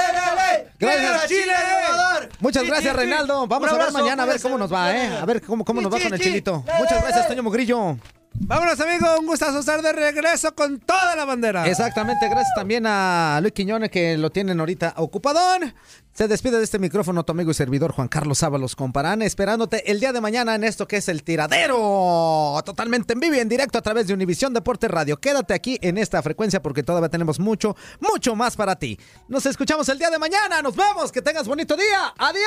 Speaker 3: Gracias.
Speaker 4: Chile a!
Speaker 3: Muchas gracias. Reinaldo. Vamos a ver mañana a ver cómo nos va, ¿eh? A ver cómo, cómo nos va con el chilito. Muchas gracias. Toño Mugrillo.
Speaker 1: Vámonos, amigo. Un gustazo estar de regreso con toda la bandera.
Speaker 3: Exactamente, gracias también a Luis Quiñones que lo tienen ahorita ocupadón. Se despide de este micrófono tu amigo y servidor Juan Carlos Ábalos Comparán, esperándote el día de mañana en esto que es el tiradero. Totalmente en vivo y en directo a través de Univisión Deporte Radio. Quédate aquí en esta frecuencia porque todavía tenemos mucho, mucho más para ti. Nos escuchamos el día de mañana. Nos vemos. Que tengas bonito día. Adiós.